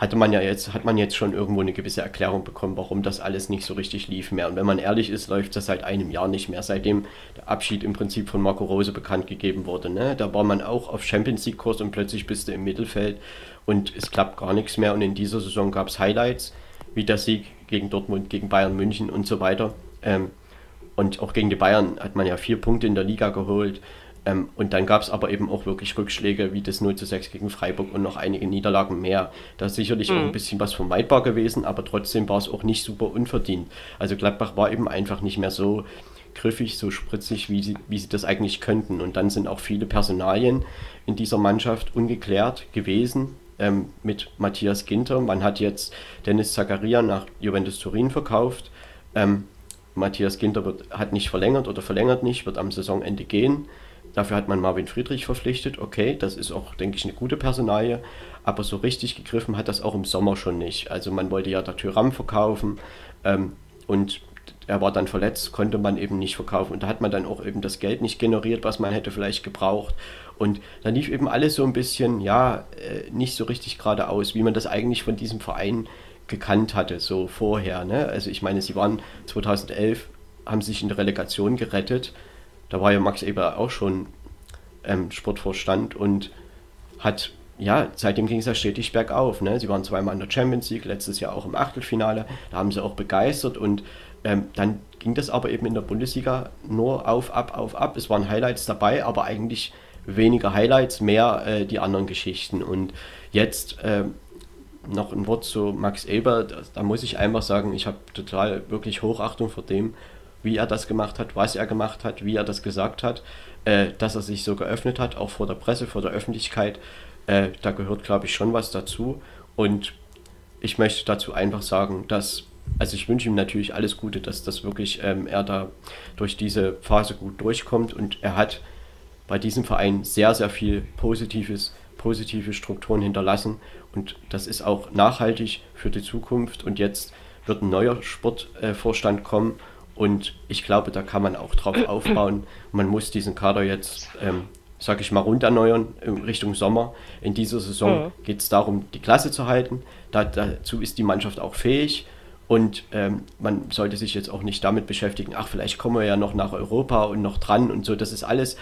Speaker 4: hatte man ja jetzt, hat man jetzt schon irgendwo eine gewisse Erklärung bekommen, warum das alles nicht so richtig lief mehr. Und wenn man ehrlich ist, läuft das seit einem Jahr nicht mehr, seitdem der Abschied im Prinzip von Marco Rose bekannt gegeben wurde. Ne? Da war man auch auf Champions League-Kurs und plötzlich bist du im Mittelfeld und es klappt gar nichts mehr. Und in dieser Saison gab es Highlights, wie der Sieg gegen Dortmund, gegen Bayern München und so weiter. Ähm, und auch gegen die Bayern hat man ja vier Punkte in der Liga geholt. Ähm, und dann gab es aber eben auch wirklich Rückschläge wie das 0 zu 6 gegen Freiburg und noch einige Niederlagen mehr. Da ist sicherlich mhm. auch ein bisschen was vermeidbar gewesen, aber trotzdem war es auch nicht super unverdient. Also Gladbach war eben einfach nicht mehr so griffig, so spritzig, wie sie, wie sie das eigentlich könnten. Und dann sind auch viele Personalien in dieser Mannschaft ungeklärt gewesen. Ähm, mit Matthias Ginter. Man hat jetzt Dennis Zakaria nach Juventus Turin verkauft. Ähm, Matthias Ginter wird, hat nicht verlängert oder verlängert nicht, wird am Saisonende gehen. Dafür hat man Marvin Friedrich verpflichtet. Okay, das ist auch, denke ich, eine gute Personalie. Aber so richtig gegriffen hat das auch im Sommer schon nicht. Also man wollte ja der Tyram verkaufen ähm, und er war dann verletzt, konnte man eben nicht verkaufen. Und da hat man dann auch eben das Geld nicht generiert, was man hätte vielleicht gebraucht. Und da lief eben alles so ein bisschen, ja, äh, nicht so richtig geradeaus, wie man das eigentlich von diesem Verein gekannt hatte, so vorher. Ne? Also ich meine, sie waren 2011, haben sich in der Relegation gerettet. Da war ja Max Eber auch schon ähm, Sportvorstand und hat, ja, seitdem ging es ja stetig bergauf. Ne? Sie waren zweimal in der Champions League, letztes Jahr auch im Achtelfinale. Da haben sie auch begeistert und ähm, dann ging das aber eben in der Bundesliga nur auf, ab, auf, ab. Es waren Highlights dabei, aber eigentlich weniger Highlights, mehr äh, die anderen Geschichten. Und jetzt äh, noch ein Wort zu Max Eber. Da, da muss ich einfach sagen, ich habe total wirklich Hochachtung vor dem, wie er das gemacht hat, was er gemacht hat, wie er das gesagt hat, äh, dass er sich so geöffnet hat, auch vor der Presse, vor der Öffentlichkeit. Äh, da gehört, glaube ich, schon was dazu. Und ich möchte dazu einfach sagen, dass also ich wünsche ihm natürlich alles Gute, dass das wirklich ähm, er da durch diese Phase gut durchkommt und er hat bei diesem Verein sehr, sehr viel Positives, positive Strukturen hinterlassen und das ist auch nachhaltig für die Zukunft und jetzt wird ein neuer Sportvorstand äh, kommen und ich glaube, da kann man auch drauf aufbauen. Man muss diesen Kader jetzt, ähm, sage ich mal, rund erneuern in Richtung Sommer. In dieser Saison mhm. geht es darum, die Klasse zu halten. Da, dazu ist die Mannschaft auch fähig. Und ähm, man sollte sich jetzt auch nicht damit beschäftigen, ach, vielleicht kommen wir ja noch nach Europa und noch dran und so. Das ist alles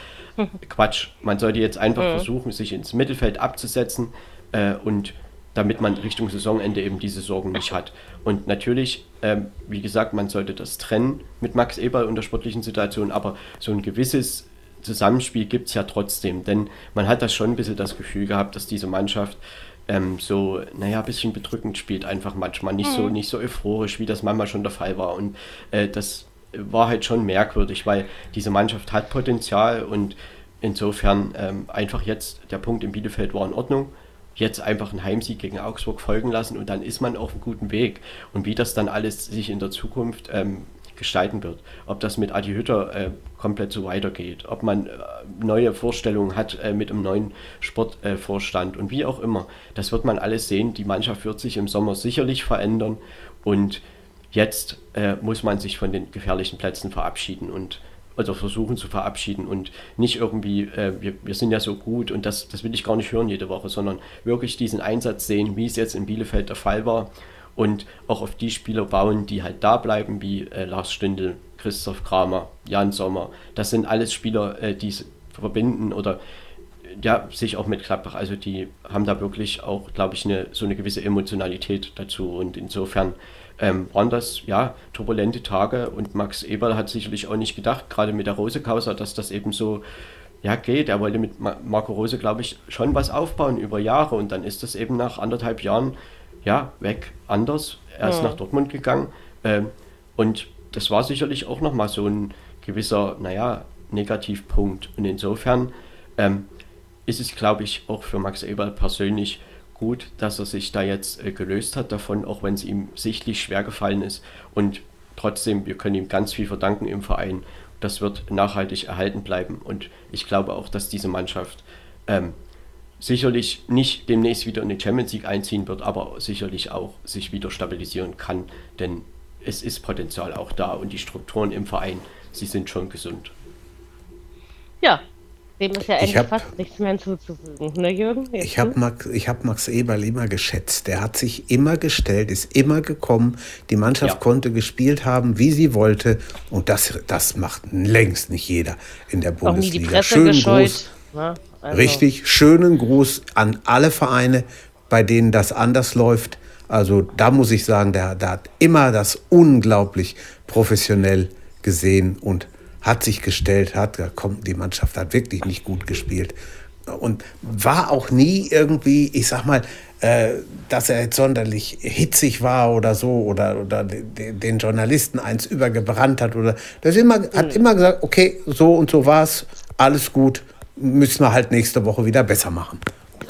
Speaker 4: Quatsch. Man sollte jetzt einfach mhm. versuchen, sich ins Mittelfeld abzusetzen äh, und damit man Richtung Saisonende eben diese Sorgen nicht hat. Und natürlich, ähm, wie gesagt, man sollte das trennen mit Max Eberl und der sportlichen Situation, aber so ein gewisses Zusammenspiel gibt es ja trotzdem, denn man hat das schon ein bisschen das Gefühl gehabt, dass diese Mannschaft ähm, so, naja, ein bisschen bedrückend spielt, einfach manchmal. Nicht, mhm. so, nicht so euphorisch, wie das manchmal schon der Fall war. Und äh, das war halt schon merkwürdig, weil diese Mannschaft hat Potenzial und insofern ähm, einfach jetzt der Punkt in Bielefeld war in Ordnung. Jetzt einfach einen Heimsieg gegen Augsburg folgen lassen und dann ist man auf einem guten Weg. Und wie das dann alles sich in der Zukunft ähm, gestalten wird. Ob das mit Adi Hütter äh, komplett so weitergeht, ob man äh, neue Vorstellungen hat äh, mit einem neuen Sportvorstand und wie auch immer. Das wird man alles sehen. Die Mannschaft wird sich im Sommer sicherlich verändern und jetzt äh, muss man sich von den gefährlichen Plätzen verabschieden und also versuchen zu verabschieden und nicht irgendwie, äh, wir, wir sind ja so gut und das, das will ich gar nicht hören jede Woche, sondern wirklich diesen Einsatz sehen, wie es jetzt in Bielefeld der Fall war und auch auf die Spieler bauen, die halt da bleiben, wie äh, Lars Stündel, Christoph Kramer, Jan Sommer. Das sind alles Spieler, äh, die verbinden oder ja, sich auch mit Klappbach. Also die haben da wirklich auch, glaube ich, eine, so eine gewisse Emotionalität dazu. Und insofern ähm, waren das ja turbulente Tage und Max Eberl hat sicherlich auch nicht gedacht, gerade mit der Rose-Causa, dass das eben so ja, geht. Er wollte mit Marco Rose, glaube ich, schon was aufbauen über Jahre und dann ist das eben nach anderthalb Jahren ja, weg, anders. Er ist ja. nach Dortmund gegangen. Ähm, und das war sicherlich auch nochmal so ein gewisser, naja, Negativpunkt. Und insofern ähm, ist es, glaube ich, auch für Max Eberl persönlich gut, dass er sich da jetzt äh, gelöst hat davon, auch wenn es ihm sichtlich schwer gefallen ist. Und trotzdem, wir können ihm ganz viel verdanken im Verein. Das wird nachhaltig erhalten bleiben. Und ich glaube auch, dass diese Mannschaft ähm, sicherlich nicht demnächst wieder in die Champions League einziehen wird, aber sicherlich auch sich wieder stabilisieren kann, denn es ist Potenzial auch da und die Strukturen im Verein, sie sind schon gesund.
Speaker 2: Ja, dem ist ja eigentlich hab, fast nichts mehr hinzuzufügen, ne Jürgen?
Speaker 3: Jetzt ich habe Max, hab Max Eberl immer geschätzt. Der hat sich immer gestellt, ist immer gekommen. Die Mannschaft ja. konnte gespielt haben, wie sie wollte. Und das, das macht längst nicht jeder in der Bundesliga. Auch nie die Presse Schönen gescheut. Gruß. Ne? Also Richtig, schönen Gruß an alle Vereine, bei denen das anders läuft. Also da muss ich sagen, der, der hat immer das unglaublich professionell gesehen und hat sich gestellt, hat, da kommt, die Mannschaft hat wirklich nicht gut gespielt. Und war auch nie irgendwie, ich sag mal, äh, dass er jetzt sonderlich hitzig war oder so oder, oder den Journalisten eins übergebrannt hat oder das immer, hat mhm. immer gesagt, okay, so und so war es, alles gut, müssen wir halt nächste Woche wieder besser machen.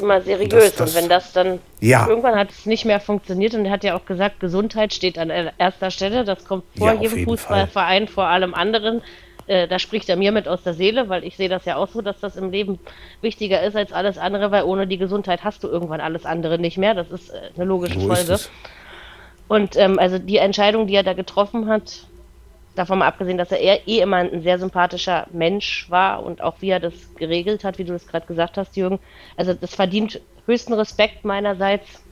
Speaker 2: Immer seriös. Das, das, und wenn das dann ja. irgendwann hat es nicht mehr funktioniert und er hat ja auch gesagt, Gesundheit steht an erster Stelle. Das kommt vor ja, jedem Fußballverein, vor allem anderen. Äh, da spricht er mir mit aus der Seele, weil ich sehe das ja auch so, dass das im Leben wichtiger ist als alles andere, weil ohne die Gesundheit hast du irgendwann alles andere nicht mehr. Das ist äh, eine logische so Folge. Und ähm, also die Entscheidung, die er da getroffen hat, davon mal abgesehen, dass er eh immer ein sehr sympathischer Mensch war und auch wie er das geregelt hat, wie du das gerade gesagt hast, Jürgen, also das verdient höchsten Respekt meinerseits.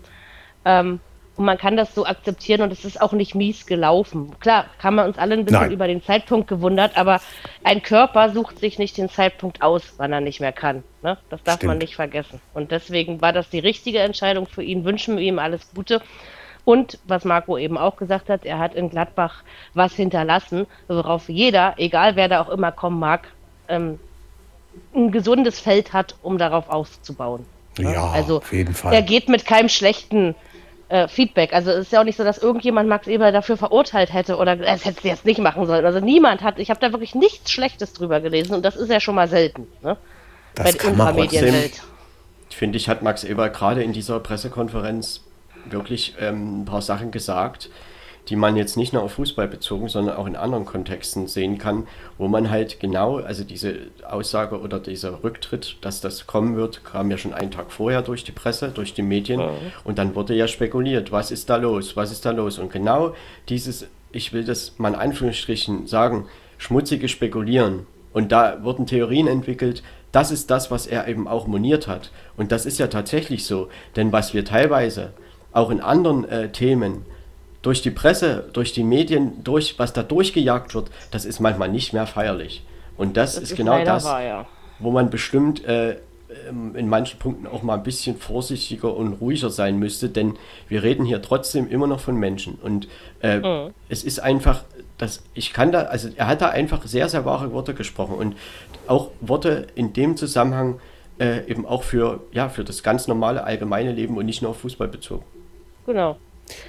Speaker 2: Ähm, und man kann das so akzeptieren und es ist auch nicht mies gelaufen. Klar, haben wir uns alle ein bisschen Nein. über den Zeitpunkt gewundert, aber ein Körper sucht sich nicht den Zeitpunkt aus, wann er nicht mehr kann. Ne? Das darf Stimmt. man nicht vergessen. Und deswegen war das die richtige Entscheidung für ihn. Wünschen wir ihm alles Gute. Und was Marco eben auch gesagt hat, er hat in Gladbach was hinterlassen, worauf jeder, egal wer da auch immer kommen mag, ähm, ein gesundes Feld hat, um darauf aufzubauen.
Speaker 3: Ne? Ja, also, auf jeden Fall.
Speaker 2: Er geht mit keinem schlechten äh, Feedback. Also es ist ja auch nicht so, dass irgendjemand Max Eber dafür verurteilt hätte oder es hätte sie jetzt nicht machen sollen. Also niemand hat, ich habe da wirklich nichts Schlechtes drüber gelesen und das ist ja schon mal selten. Ne?
Speaker 3: Das Bei kann man trotzdem,
Speaker 4: finde ich, hat Max Eber gerade in dieser Pressekonferenz wirklich ähm, ein paar Sachen gesagt, die man jetzt nicht nur auf Fußball bezogen, sondern auch in anderen Kontexten sehen kann, wo man halt genau, also diese Aussage oder dieser Rücktritt, dass das kommen wird, kam ja schon einen Tag vorher durch die Presse, durch die Medien. Ja. und dann wurde ja spekuliert, was ist da los, was ist da los? Und genau dieses, ich will das mal in Anführungsstrichen sagen, schmutzige Spekulieren. Und da wurden Theorien entwickelt, das ist das, was er eben auch moniert hat. Und das ist ja tatsächlich so, denn was wir teilweise auch in anderen äh, Themen durch die Presse, durch die Medien, durch was da durchgejagt wird, das ist manchmal nicht mehr feierlich. Und das, das ist, ist, genau das, wahr, ja. wo man bestimmt äh, ähm, in manchen Punkten auch mal ein bisschen vorsichtiger und ruhiger sein müsste, denn wir reden hier trotzdem immer noch von Menschen. Und äh, mhm. es ist einfach, dass ich kann da, also er hat da einfach sehr, sehr wahre Worte gesprochen und auch Worte in dem Zusammenhang äh, eben auch für, ja, für das ganz normale allgemeine Leben und nicht nur auf Fußball bezogen.
Speaker 2: Genau.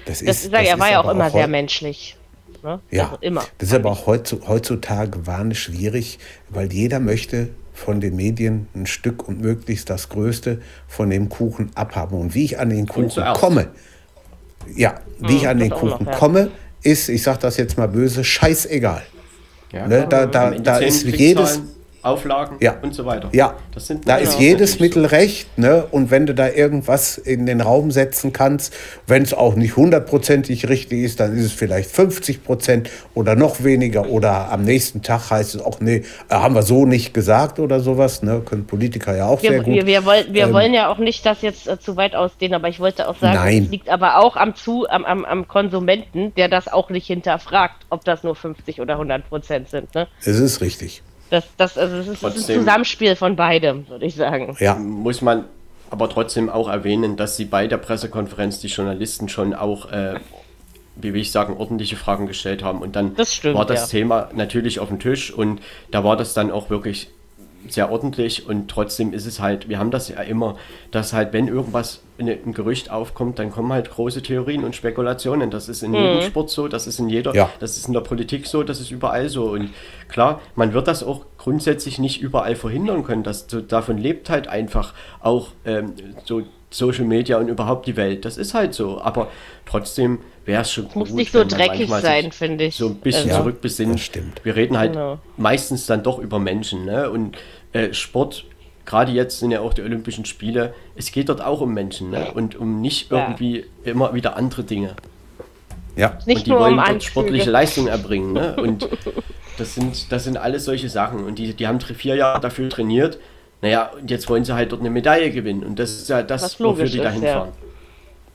Speaker 2: Das ist, das, das er war ja auch immer auch sehr menschlich.
Speaker 3: Ne? Ja, also immer. Das ist aber auch heutzutage wahnsinnig schwierig, weil jeder möchte von den Medien ein Stück und möglichst das Größte von dem Kuchen abhaben. Und wie ich an den Kuchen komme, ja, wie hm, ich an den Kuchen noch, ja. komme, ist, ich sage das jetzt mal böse, scheißegal. Ja, ne, da da, da ist jedes,
Speaker 4: Auflagen ja. und so weiter.
Speaker 3: Ja, da ist jedes Mittel so. recht. Ne? Und wenn du da irgendwas in den Raum setzen kannst, wenn es auch nicht hundertprozentig richtig ist, dann ist es vielleicht 50 Prozent oder noch weniger. Oder am nächsten Tag heißt es auch, nee, äh, haben wir so nicht gesagt oder sowas. Ne? Können Politiker ja auch
Speaker 2: wir,
Speaker 3: sehr gut.
Speaker 2: Wir, wir, wollen, wir ähm, wollen ja auch nicht das jetzt äh, zu weit ausdehnen, aber ich wollte auch sagen, es liegt aber auch am, zu, am, am, am Konsumenten, der das auch nicht hinterfragt, ob das nur 50 oder 100 Prozent sind. Ne?
Speaker 3: Es ist richtig.
Speaker 2: Das, das, also das ist trotzdem, ein Zusammenspiel von beidem, würde ich sagen.
Speaker 4: Ja. Muss man aber trotzdem auch erwähnen, dass sie bei der Pressekonferenz die Journalisten schon auch, äh, wie will ich sagen, ordentliche Fragen gestellt haben. Und dann
Speaker 2: das stimmt,
Speaker 4: war das ja. Thema natürlich auf dem Tisch und da war das dann auch wirklich sehr ordentlich und trotzdem ist es halt, wir haben das ja immer, dass halt, wenn irgendwas ein Gerücht aufkommt, dann kommen halt große Theorien und Spekulationen. Das ist in mhm. jedem Sport so, das ist in jeder, ja. das ist in der Politik so, das ist überall so. Und klar, man wird das auch grundsätzlich nicht überall verhindern können. Das, so, davon lebt halt einfach auch ähm, so Social Media und überhaupt die Welt. Das ist halt so. Aber trotzdem wäre es schon
Speaker 2: Muss gut, nicht so dreckig sein, finde ich.
Speaker 4: So ein bisschen also, zurückbesinnen. Stimmt. Wir reden halt genau. meistens dann doch über Menschen. Ne? Und äh, Sport, gerade jetzt sind ja auch die Olympischen Spiele, es geht dort auch um Menschen ne? und um nicht irgendwie ja. immer wieder andere Dinge.
Speaker 3: Ja.
Speaker 4: Nicht und die wollen um dort sportliche Leistungen erbringen. Ne? Und das sind, das sind alles solche Sachen. Und die, die haben vier Jahre dafür trainiert. Naja, und jetzt wollen sie halt dort eine Medaille gewinnen. Und das ist ja das, wofür die dahin ist, fahren.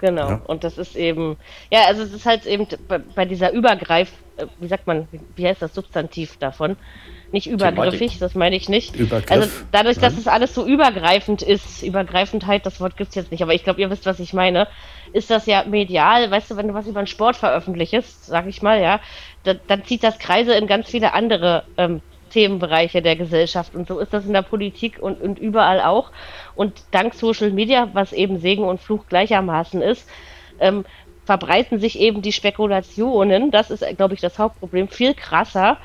Speaker 2: Genau, ja. und das ist eben, ja, also es ist halt eben bei, bei dieser Übergreif, äh, wie sagt man, wie heißt das Substantiv davon? Nicht übergriffig, Thematik. das meine ich nicht. Übergriff. Also dadurch, dass es alles so übergreifend ist, Übergreifendheit, das Wort gibt es jetzt nicht, aber ich glaube, ihr wisst, was ich meine, ist das ja medial, weißt du, wenn du was über den Sport veröffentlichst, sag ich mal, ja, da, dann zieht das Kreise in ganz viele andere ähm, Themenbereiche der Gesellschaft. Und so ist das in der Politik und, und überall auch. Und dank Social Media, was eben Segen und Fluch gleichermaßen ist, ähm, verbreiten sich eben die Spekulationen, das ist, glaube ich, das Hauptproblem, viel krasser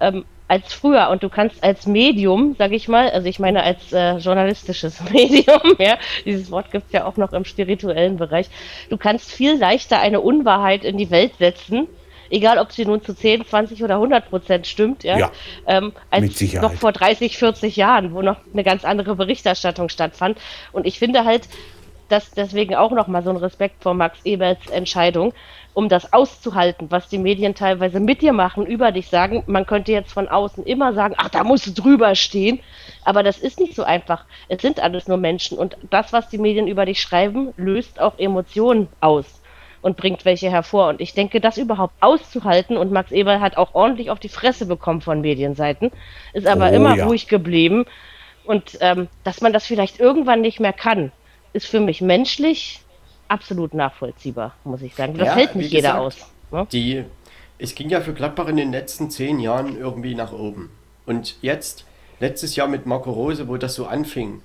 Speaker 2: ähm, als früher. Und du kannst als Medium, sage ich mal, also ich meine als äh, journalistisches Medium, ja, dieses Wort gibt es ja auch noch im spirituellen Bereich, du kannst viel leichter eine Unwahrheit in die Welt setzen, egal ob sie nun zu 10, 20 oder 100 Prozent stimmt, ja,
Speaker 3: Ja,
Speaker 2: ähm, als noch vor 30, 40 Jahren, wo noch eine ganz andere Berichterstattung stattfand. Und ich finde halt, dass deswegen auch nochmal so ein Respekt vor Max Eberts Entscheidung, um das auszuhalten, was die Medien teilweise mit dir machen, über dich sagen. Man könnte jetzt von außen immer sagen, ach, da musst du drüber stehen. Aber das ist nicht so einfach. Es sind alles nur Menschen. Und das, was die Medien über dich schreiben, löst auch Emotionen aus und bringt welche hervor. Und ich denke, das überhaupt auszuhalten, und Max Eberl hat auch ordentlich auf die Fresse bekommen von Medienseiten, ist aber
Speaker 3: Oh,
Speaker 2: immer
Speaker 3: ja.
Speaker 2: ruhig geblieben. Und ähm, dass man das vielleicht irgendwann nicht mehr kann, ist für mich menschlich absolut nachvollziehbar, muss ich sagen. Das
Speaker 4: Ja,
Speaker 2: hält nicht jeder
Speaker 4: gesagt,
Speaker 2: aus. Ne?
Speaker 4: Die, es ging ja für Gladbach in den letzten zehn Jahren irgendwie nach oben. Und jetzt, letztes Jahr mit Marco Rose, wo das so anfing,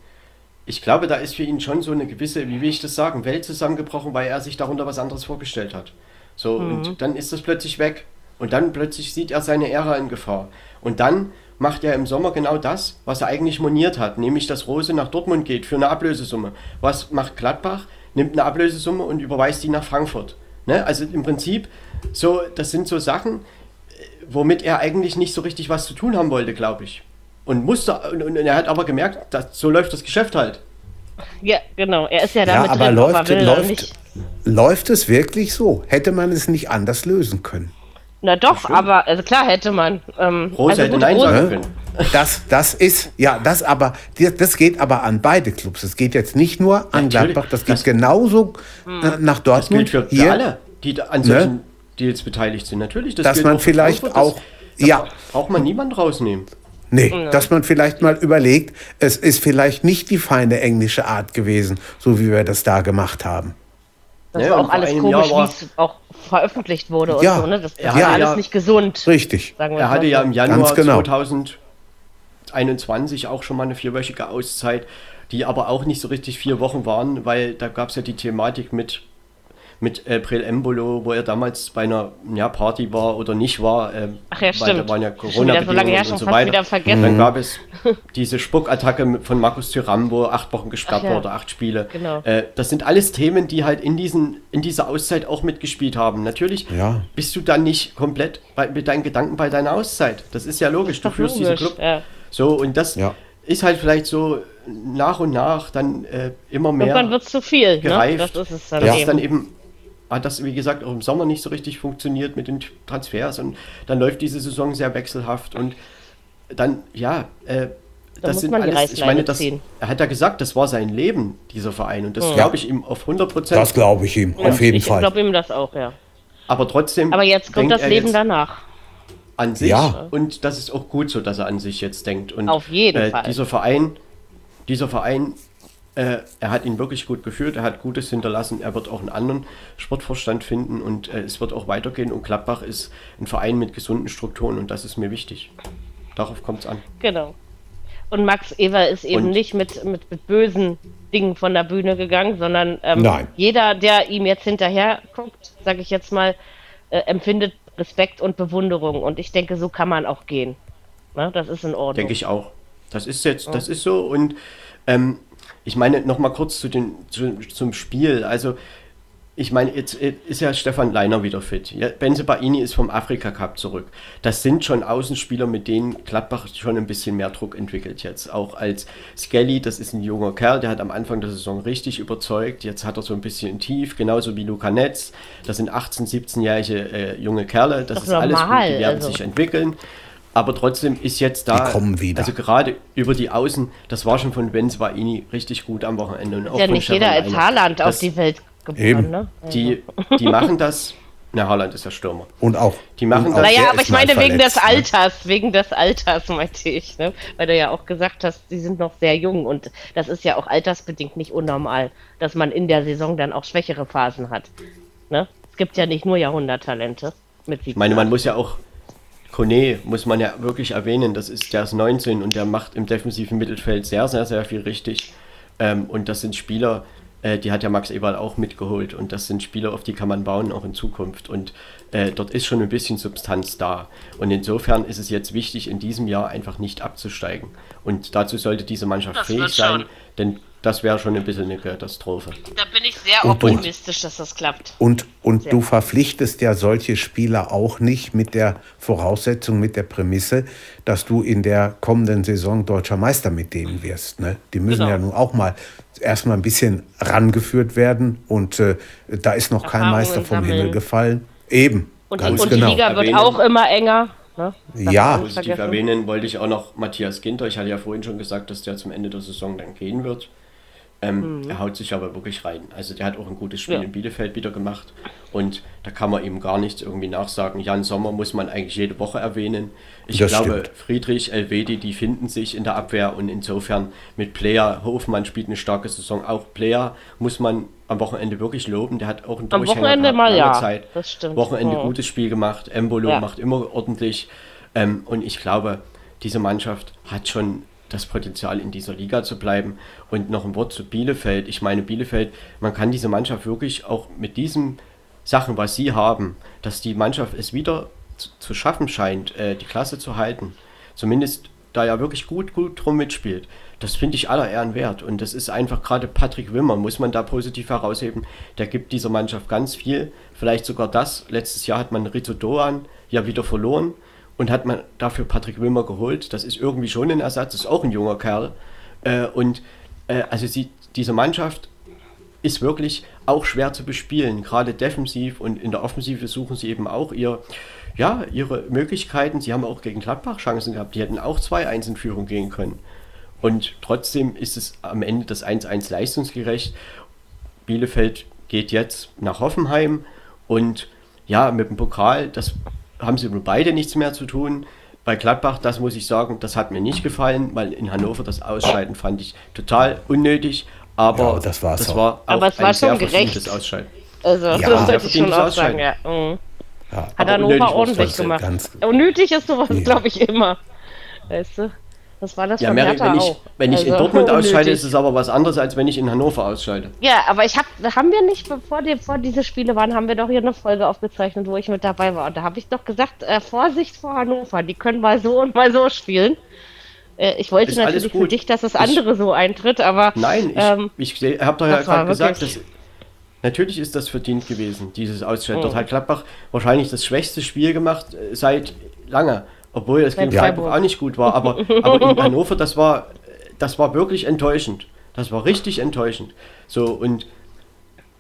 Speaker 4: ich glaube, da ist für ihn schon so eine gewisse, wie will ich das sagen, Welt zusammengebrochen, weil er sich darunter was anderes vorgestellt hat. So,
Speaker 2: Mhm.
Speaker 4: und dann ist das plötzlich weg. Und dann plötzlich sieht er seine Ära in Gefahr. Und dann macht er im Sommer genau das, was er eigentlich moniert hat, nämlich dass Rose nach Dortmund geht für eine Ablösesumme. Was macht Gladbach? Nimmt eine Ablösesumme und überweist die nach Frankfurt. Ne? Also im Prinzip, so, das sind so Sachen, äh, womit er eigentlich nicht so richtig was zu tun haben wollte, glaube ich. Und musste, und, und er hat aber gemerkt, dass, so läuft das Geschäft halt.
Speaker 2: Ja, genau. Er ist ja
Speaker 3: Ja,
Speaker 2: damit
Speaker 3: aber
Speaker 2: drin,
Speaker 3: läuft,
Speaker 2: er oder
Speaker 3: läuft, läuft es wirklich so? Hätte man es nicht anders lösen können?
Speaker 2: Na doch, aber also klar hätte man. Ähm,
Speaker 4: Rose
Speaker 2: also
Speaker 4: hätte
Speaker 2: gut,
Speaker 4: Nein
Speaker 2: Rose-
Speaker 4: sagen
Speaker 3: Ne?
Speaker 4: können.
Speaker 3: Das, das ist, ja, das aber, das das geht aber an beide Clubs. Es geht jetzt nicht nur an
Speaker 4: Natürlich.
Speaker 3: Gladbach, das geht
Speaker 4: Das-
Speaker 3: genauso
Speaker 2: Hm.
Speaker 3: äh, nach
Speaker 4: Das
Speaker 3: Dortmund.
Speaker 4: gilt für,
Speaker 3: Hier,
Speaker 4: alle, die da an solchen Deals beteiligt sind. Natürlich, das
Speaker 3: Dass
Speaker 4: gilt
Speaker 3: man
Speaker 4: auch für
Speaker 3: vielleicht
Speaker 4: Frankfurt, das-
Speaker 3: auch-
Speaker 4: da
Speaker 3: ja.
Speaker 4: braucht man niemand rausnehmen.
Speaker 3: Nee, dass man vielleicht mal überlegt, es ist vielleicht nicht die feine englische Art gewesen, so wie wir das da gemacht haben.
Speaker 2: Das
Speaker 4: Ja,
Speaker 2: war
Speaker 4: und
Speaker 2: auch alles komisch,
Speaker 4: Jahr war-
Speaker 2: wie es auch veröffentlicht wurde und
Speaker 3: Ja.
Speaker 2: so, ne? Das, das war alles
Speaker 4: ja-
Speaker 2: nicht gesund.
Speaker 3: Richtig.
Speaker 2: Sagen wir
Speaker 4: Er hatte
Speaker 2: so.
Speaker 4: ja im Januar
Speaker 3: genau.
Speaker 4: 2021 auch schon mal eine vierwöchige Auszeit, die aber auch nicht so richtig vier Wochen waren, weil da gab es ja die Thematik mit, mit äh, Prel Embolo, wo er damals bei einer ja, Party war oder nicht war. ähm,
Speaker 2: Ach ja,
Speaker 4: weil
Speaker 2: stimmt.
Speaker 4: Da waren ja
Speaker 2: so
Speaker 4: Corona-Bedingungen
Speaker 2: schon
Speaker 4: und so weiter.
Speaker 2: wieder vergessen.
Speaker 4: Dann gab es diese Spuckattacke von Markus Thuram, wo acht Wochen gesperrt
Speaker 2: ja.
Speaker 4: wurde, acht Spiele.
Speaker 2: Genau.
Speaker 4: Äh, das sind alles Themen, die halt in, diesen, in dieser Auszeit auch mitgespielt haben. Natürlich
Speaker 3: Ja.
Speaker 4: bist du dann nicht komplett bei, mit deinen Gedanken bei deiner Auszeit. Das ist ja logisch. Du
Speaker 2: Doch
Speaker 4: führst diesen
Speaker 2: logisch,
Speaker 4: Club.
Speaker 2: ja.
Speaker 4: So, und das
Speaker 3: Ja.
Speaker 4: ist halt vielleicht so nach und nach dann äh, immer mehr.
Speaker 2: Irgendwann wird es zu viel. Ne?
Speaker 4: gereift.
Speaker 2: Das ist es dann
Speaker 4: das
Speaker 2: eben.
Speaker 4: ist dann eben, hat das, wie gesagt, auch im Sommer nicht so richtig funktioniert mit den Transfers und dann läuft diese Saison sehr wechselhaft und dann, ja, äh, das
Speaker 2: muss
Speaker 4: sind
Speaker 2: man die
Speaker 4: alles, ich meine, das, er hat ja gesagt, das war sein Leben, dieser Verein und das glaube ich ihm auf 100 Prozent.
Speaker 3: Das glaube ich ihm, auf jeden
Speaker 2: ich
Speaker 3: Fall.
Speaker 2: glaube ihm das auch, ja.
Speaker 4: Aber trotzdem.
Speaker 2: Aber jetzt kommt
Speaker 4: denkt
Speaker 2: das
Speaker 4: er
Speaker 2: Leben
Speaker 4: jetzt
Speaker 2: danach.
Speaker 4: An sich
Speaker 3: Ja.
Speaker 4: und das ist auch gut so, dass er an sich jetzt denkt. Und,
Speaker 2: Auf jeden
Speaker 4: äh,
Speaker 2: Fall.
Speaker 4: Dieser Verein, dieser Verein, äh, er hat ihn wirklich gut geführt, er hat Gutes hinterlassen, er wird auch einen anderen Sportvorstand finden und äh, es wird auch weitergehen. Und Gladbach ist ein Verein mit gesunden Strukturen und das ist mir wichtig. Darauf kommt es an.
Speaker 2: Genau. Und Max Ewer ist eben
Speaker 4: Und-
Speaker 2: nicht mit, mit, mit bösen Dingen von der Bühne gegangen, sondern ähm,
Speaker 3: Nein.
Speaker 2: jeder, der ihm jetzt hinterher guckt, sage ich jetzt mal, äh, empfindet Respekt und Bewunderung. Und ich denke, so kann man auch gehen. Ne? Das ist in Ordnung.
Speaker 4: Denke ich auch. Das ist jetzt, das ist so und ähm, ich meine, noch mal kurz zu den, zu, zum Spiel. Also, ich meine, jetzt äh, ist ja Stefan Leiner wieder fit. Ja, Benze Baini ist vom Afrika Cup zurück. Das sind schon Außenspieler, mit denen Gladbach schon ein bisschen mehr Druck entwickelt jetzt. Auch als Skelly, das ist ein junger Kerl, der hat am Anfang der Saison richtig überzeugt. Jetzt hat er so ein bisschen tief, genauso wie Luca Netz. Das sind 18-, 17-jährige äh, junge Kerle. Das
Speaker 2: Doch
Speaker 4: ist alles gut,
Speaker 2: normal,
Speaker 4: die werden
Speaker 2: also.
Speaker 4: sich entwickeln. Aber trotzdem ist jetzt da,
Speaker 3: Die kommen wieder.
Speaker 4: also gerade über die Außen, das war schon von Benz Baini richtig gut am Wochenende. Und auch
Speaker 2: ja
Speaker 4: von
Speaker 2: nicht jeder als. Haaland auf die Welt geboren.
Speaker 3: Eben.
Speaker 2: Ne?
Speaker 4: Die, die machen das. Na, Haaland ist ja Stürmer.
Speaker 3: Und auch.
Speaker 4: Die machen das-
Speaker 2: Naja, aber ich meine wegen des
Speaker 3: verletzt, ne?
Speaker 2: Alters, wegen des Alters meinte ich, ne? Weil du ja auch gesagt hast, die sind noch sehr jung und das ist ja auch altersbedingt nicht unnormal, dass man in der Saison dann auch schwächere Phasen hat. Ne? Es gibt ja nicht nur Jahrhunderttalente mit
Speaker 4: Ich meine, man muss ja auch. Kone muss man ja wirklich erwähnen, das ist, der ist 19 und der macht im defensiven Mittelfeld sehr, sehr, sehr viel richtig. Ähm, und das sind Spieler, äh, die hat ja Max Eberl auch mitgeholt und das sind Spieler, auf die kann man bauen, auch in Zukunft. Und äh, dort ist schon ein bisschen Substanz da. Und insofern ist es jetzt wichtig, in diesem Jahr einfach nicht abzusteigen. Und dazu sollte diese Mannschaft
Speaker 2: Das
Speaker 4: fähig sein, denn das wäre schon ein bisschen eine Katastrophe.
Speaker 2: Da bin ich sehr
Speaker 3: Und-
Speaker 2: optimistisch, dass das klappt.
Speaker 3: Und, und
Speaker 2: Sehr
Speaker 3: du verpflichtest ja solche Spieler auch nicht mit der Voraussetzung, mit der Prämisse, dass du in der kommenden Saison deutscher Meister mit denen wirst. Ne? Die müssen
Speaker 2: Genau.
Speaker 3: ja nun auch mal erstmal ein bisschen rangeführt werden und äh, da ist noch kein Meister vom
Speaker 2: sammeln.
Speaker 3: Himmel gefallen. Eben,
Speaker 2: Und,
Speaker 3: ganz
Speaker 2: und
Speaker 3: genau.
Speaker 2: die Liga wird
Speaker 4: Erwähnen.
Speaker 2: auch immer enger. Ne?
Speaker 3: Ja.
Speaker 4: Positiv erwähnen wollte ich auch noch Matthias Ginter. Ich hatte ja vorhin schon gesagt, dass der zum Ende der Saison dann gehen wird. Ähm, Er haut sich aber wirklich rein. Also der hat auch ein gutes Spiel
Speaker 2: Mhm. Ja.
Speaker 4: in Bielefeld wieder gemacht. Und da kann man ihm gar nichts irgendwie nachsagen. Jan Sommer muss man eigentlich jede Woche erwähnen. Ich
Speaker 3: Das
Speaker 4: glaube,
Speaker 3: stimmt.
Speaker 4: Friedrich, Elvedi, die finden sich in der Abwehr und insofern mit Player, Hofmann spielt eine starke Saison. Auch Player muss man am Wochenende wirklich loben. Der hat auch
Speaker 2: Am
Speaker 4: Durchhänger
Speaker 2: Wochenende
Speaker 4: gehabt,
Speaker 2: mal ja,
Speaker 4: Zeit.
Speaker 2: das stimmt.
Speaker 4: Wochenende
Speaker 2: Ja.
Speaker 4: gutes Spiel gemacht. Embolo
Speaker 2: Ja.
Speaker 4: macht immer ordentlich. Ähm, und ich glaube, diese Mannschaft hat schon das Potenzial, in dieser Liga zu bleiben. Und noch ein Wort zu Bielefeld. Ich meine, Bielefeld, man kann diese Mannschaft wirklich auch mit diesen Sachen, was sie haben, dass die Mannschaft es wieder zu, schaffen scheint, äh, die Klasse zu halten. Zumindest da er wirklich gut, gut drum mitspielt. Das finde ich aller Ehren wert. Und das ist einfach gerade Patrick Wimmer, muss man da positiv herausheben. Der gibt dieser Mannschaft ganz viel. Vielleicht sogar das. Letztes Jahr hat man Rito Doan ja wieder verloren und hat man dafür Patrick Wimmer geholt. Das ist irgendwie schon ein Ersatz, ist auch ein junger Kerl. Äh, und äh, also sie, diese Mannschaft ist wirklich auch schwer zu bespielen, gerade defensiv und in der Offensive suchen sie eben auch ihr, ja, ihre Möglichkeiten. Sie haben auch gegen Gladbach Chancen gehabt, die hätten auch 2-1 in Führung gehen können. Und trotzdem ist es am Ende das 1-1 leistungsgerecht. Bielefeld geht jetzt nach Hoffenheim und ja, mit dem Pokal, das haben sie wohl beide nichts mehr zu tun. Bei Gladbach, das muss ich sagen, das hat mir nicht gefallen, weil in Hannover das Ausscheiden fand ich total unnötig. Aber
Speaker 3: Ja, das war's auch.
Speaker 4: war auch
Speaker 2: Aber es war
Speaker 4: ein
Speaker 2: schon
Speaker 4: sehr
Speaker 2: gerecht.
Speaker 4: verdientes Ausscheiden.
Speaker 2: Also,
Speaker 3: Ja.
Speaker 2: das
Speaker 3: Sehr
Speaker 2: wollte ich schon auch sagen,
Speaker 4: Ausscheiden.
Speaker 2: ja. Mhm.
Speaker 3: Ja.
Speaker 2: Hat Hannover ordentlich gemacht.
Speaker 3: ganz-
Speaker 2: Unnötig ist sowas,
Speaker 3: Ja.
Speaker 2: glaube ich, immer. Weißt du? Das war das
Speaker 4: Ja,
Speaker 2: von
Speaker 4: Mary,
Speaker 2: Hertha
Speaker 4: wenn ich,
Speaker 2: auch.
Speaker 4: wenn ich in
Speaker 2: Also,
Speaker 4: Dortmund ausscheide,
Speaker 2: unnötig.
Speaker 4: ist es aber was anderes, als wenn ich in Hannover ausscheide.
Speaker 2: Ja, aber ich hab, haben wir nicht, bevor, die, bevor diese Spiele waren, haben wir doch hier eine Folge aufgezeichnet, wo ich mit dabei war. Und da habe ich doch gesagt, äh, Vorsicht vor Hannover, die können mal so und mal so spielen. Äh, ich wollte
Speaker 4: Ist
Speaker 2: natürlich für dich, dass das
Speaker 4: Ich-
Speaker 2: andere so eintritt, aber
Speaker 4: Nein, ich,
Speaker 2: ähm,
Speaker 4: ich habe doch ja gerade gesagt, dass natürlich ist das verdient gewesen, dieses Ausscheiden.
Speaker 2: Mhm.
Speaker 4: Dort hat Gladbach wahrscheinlich das schwächste Spiel gemacht äh, seit lange, obwohl es gegen Freiburg. auch nicht gut war. Aber, aber in Hannover, das war, das war wirklich enttäuschend. Das war richtig enttäuschend. So und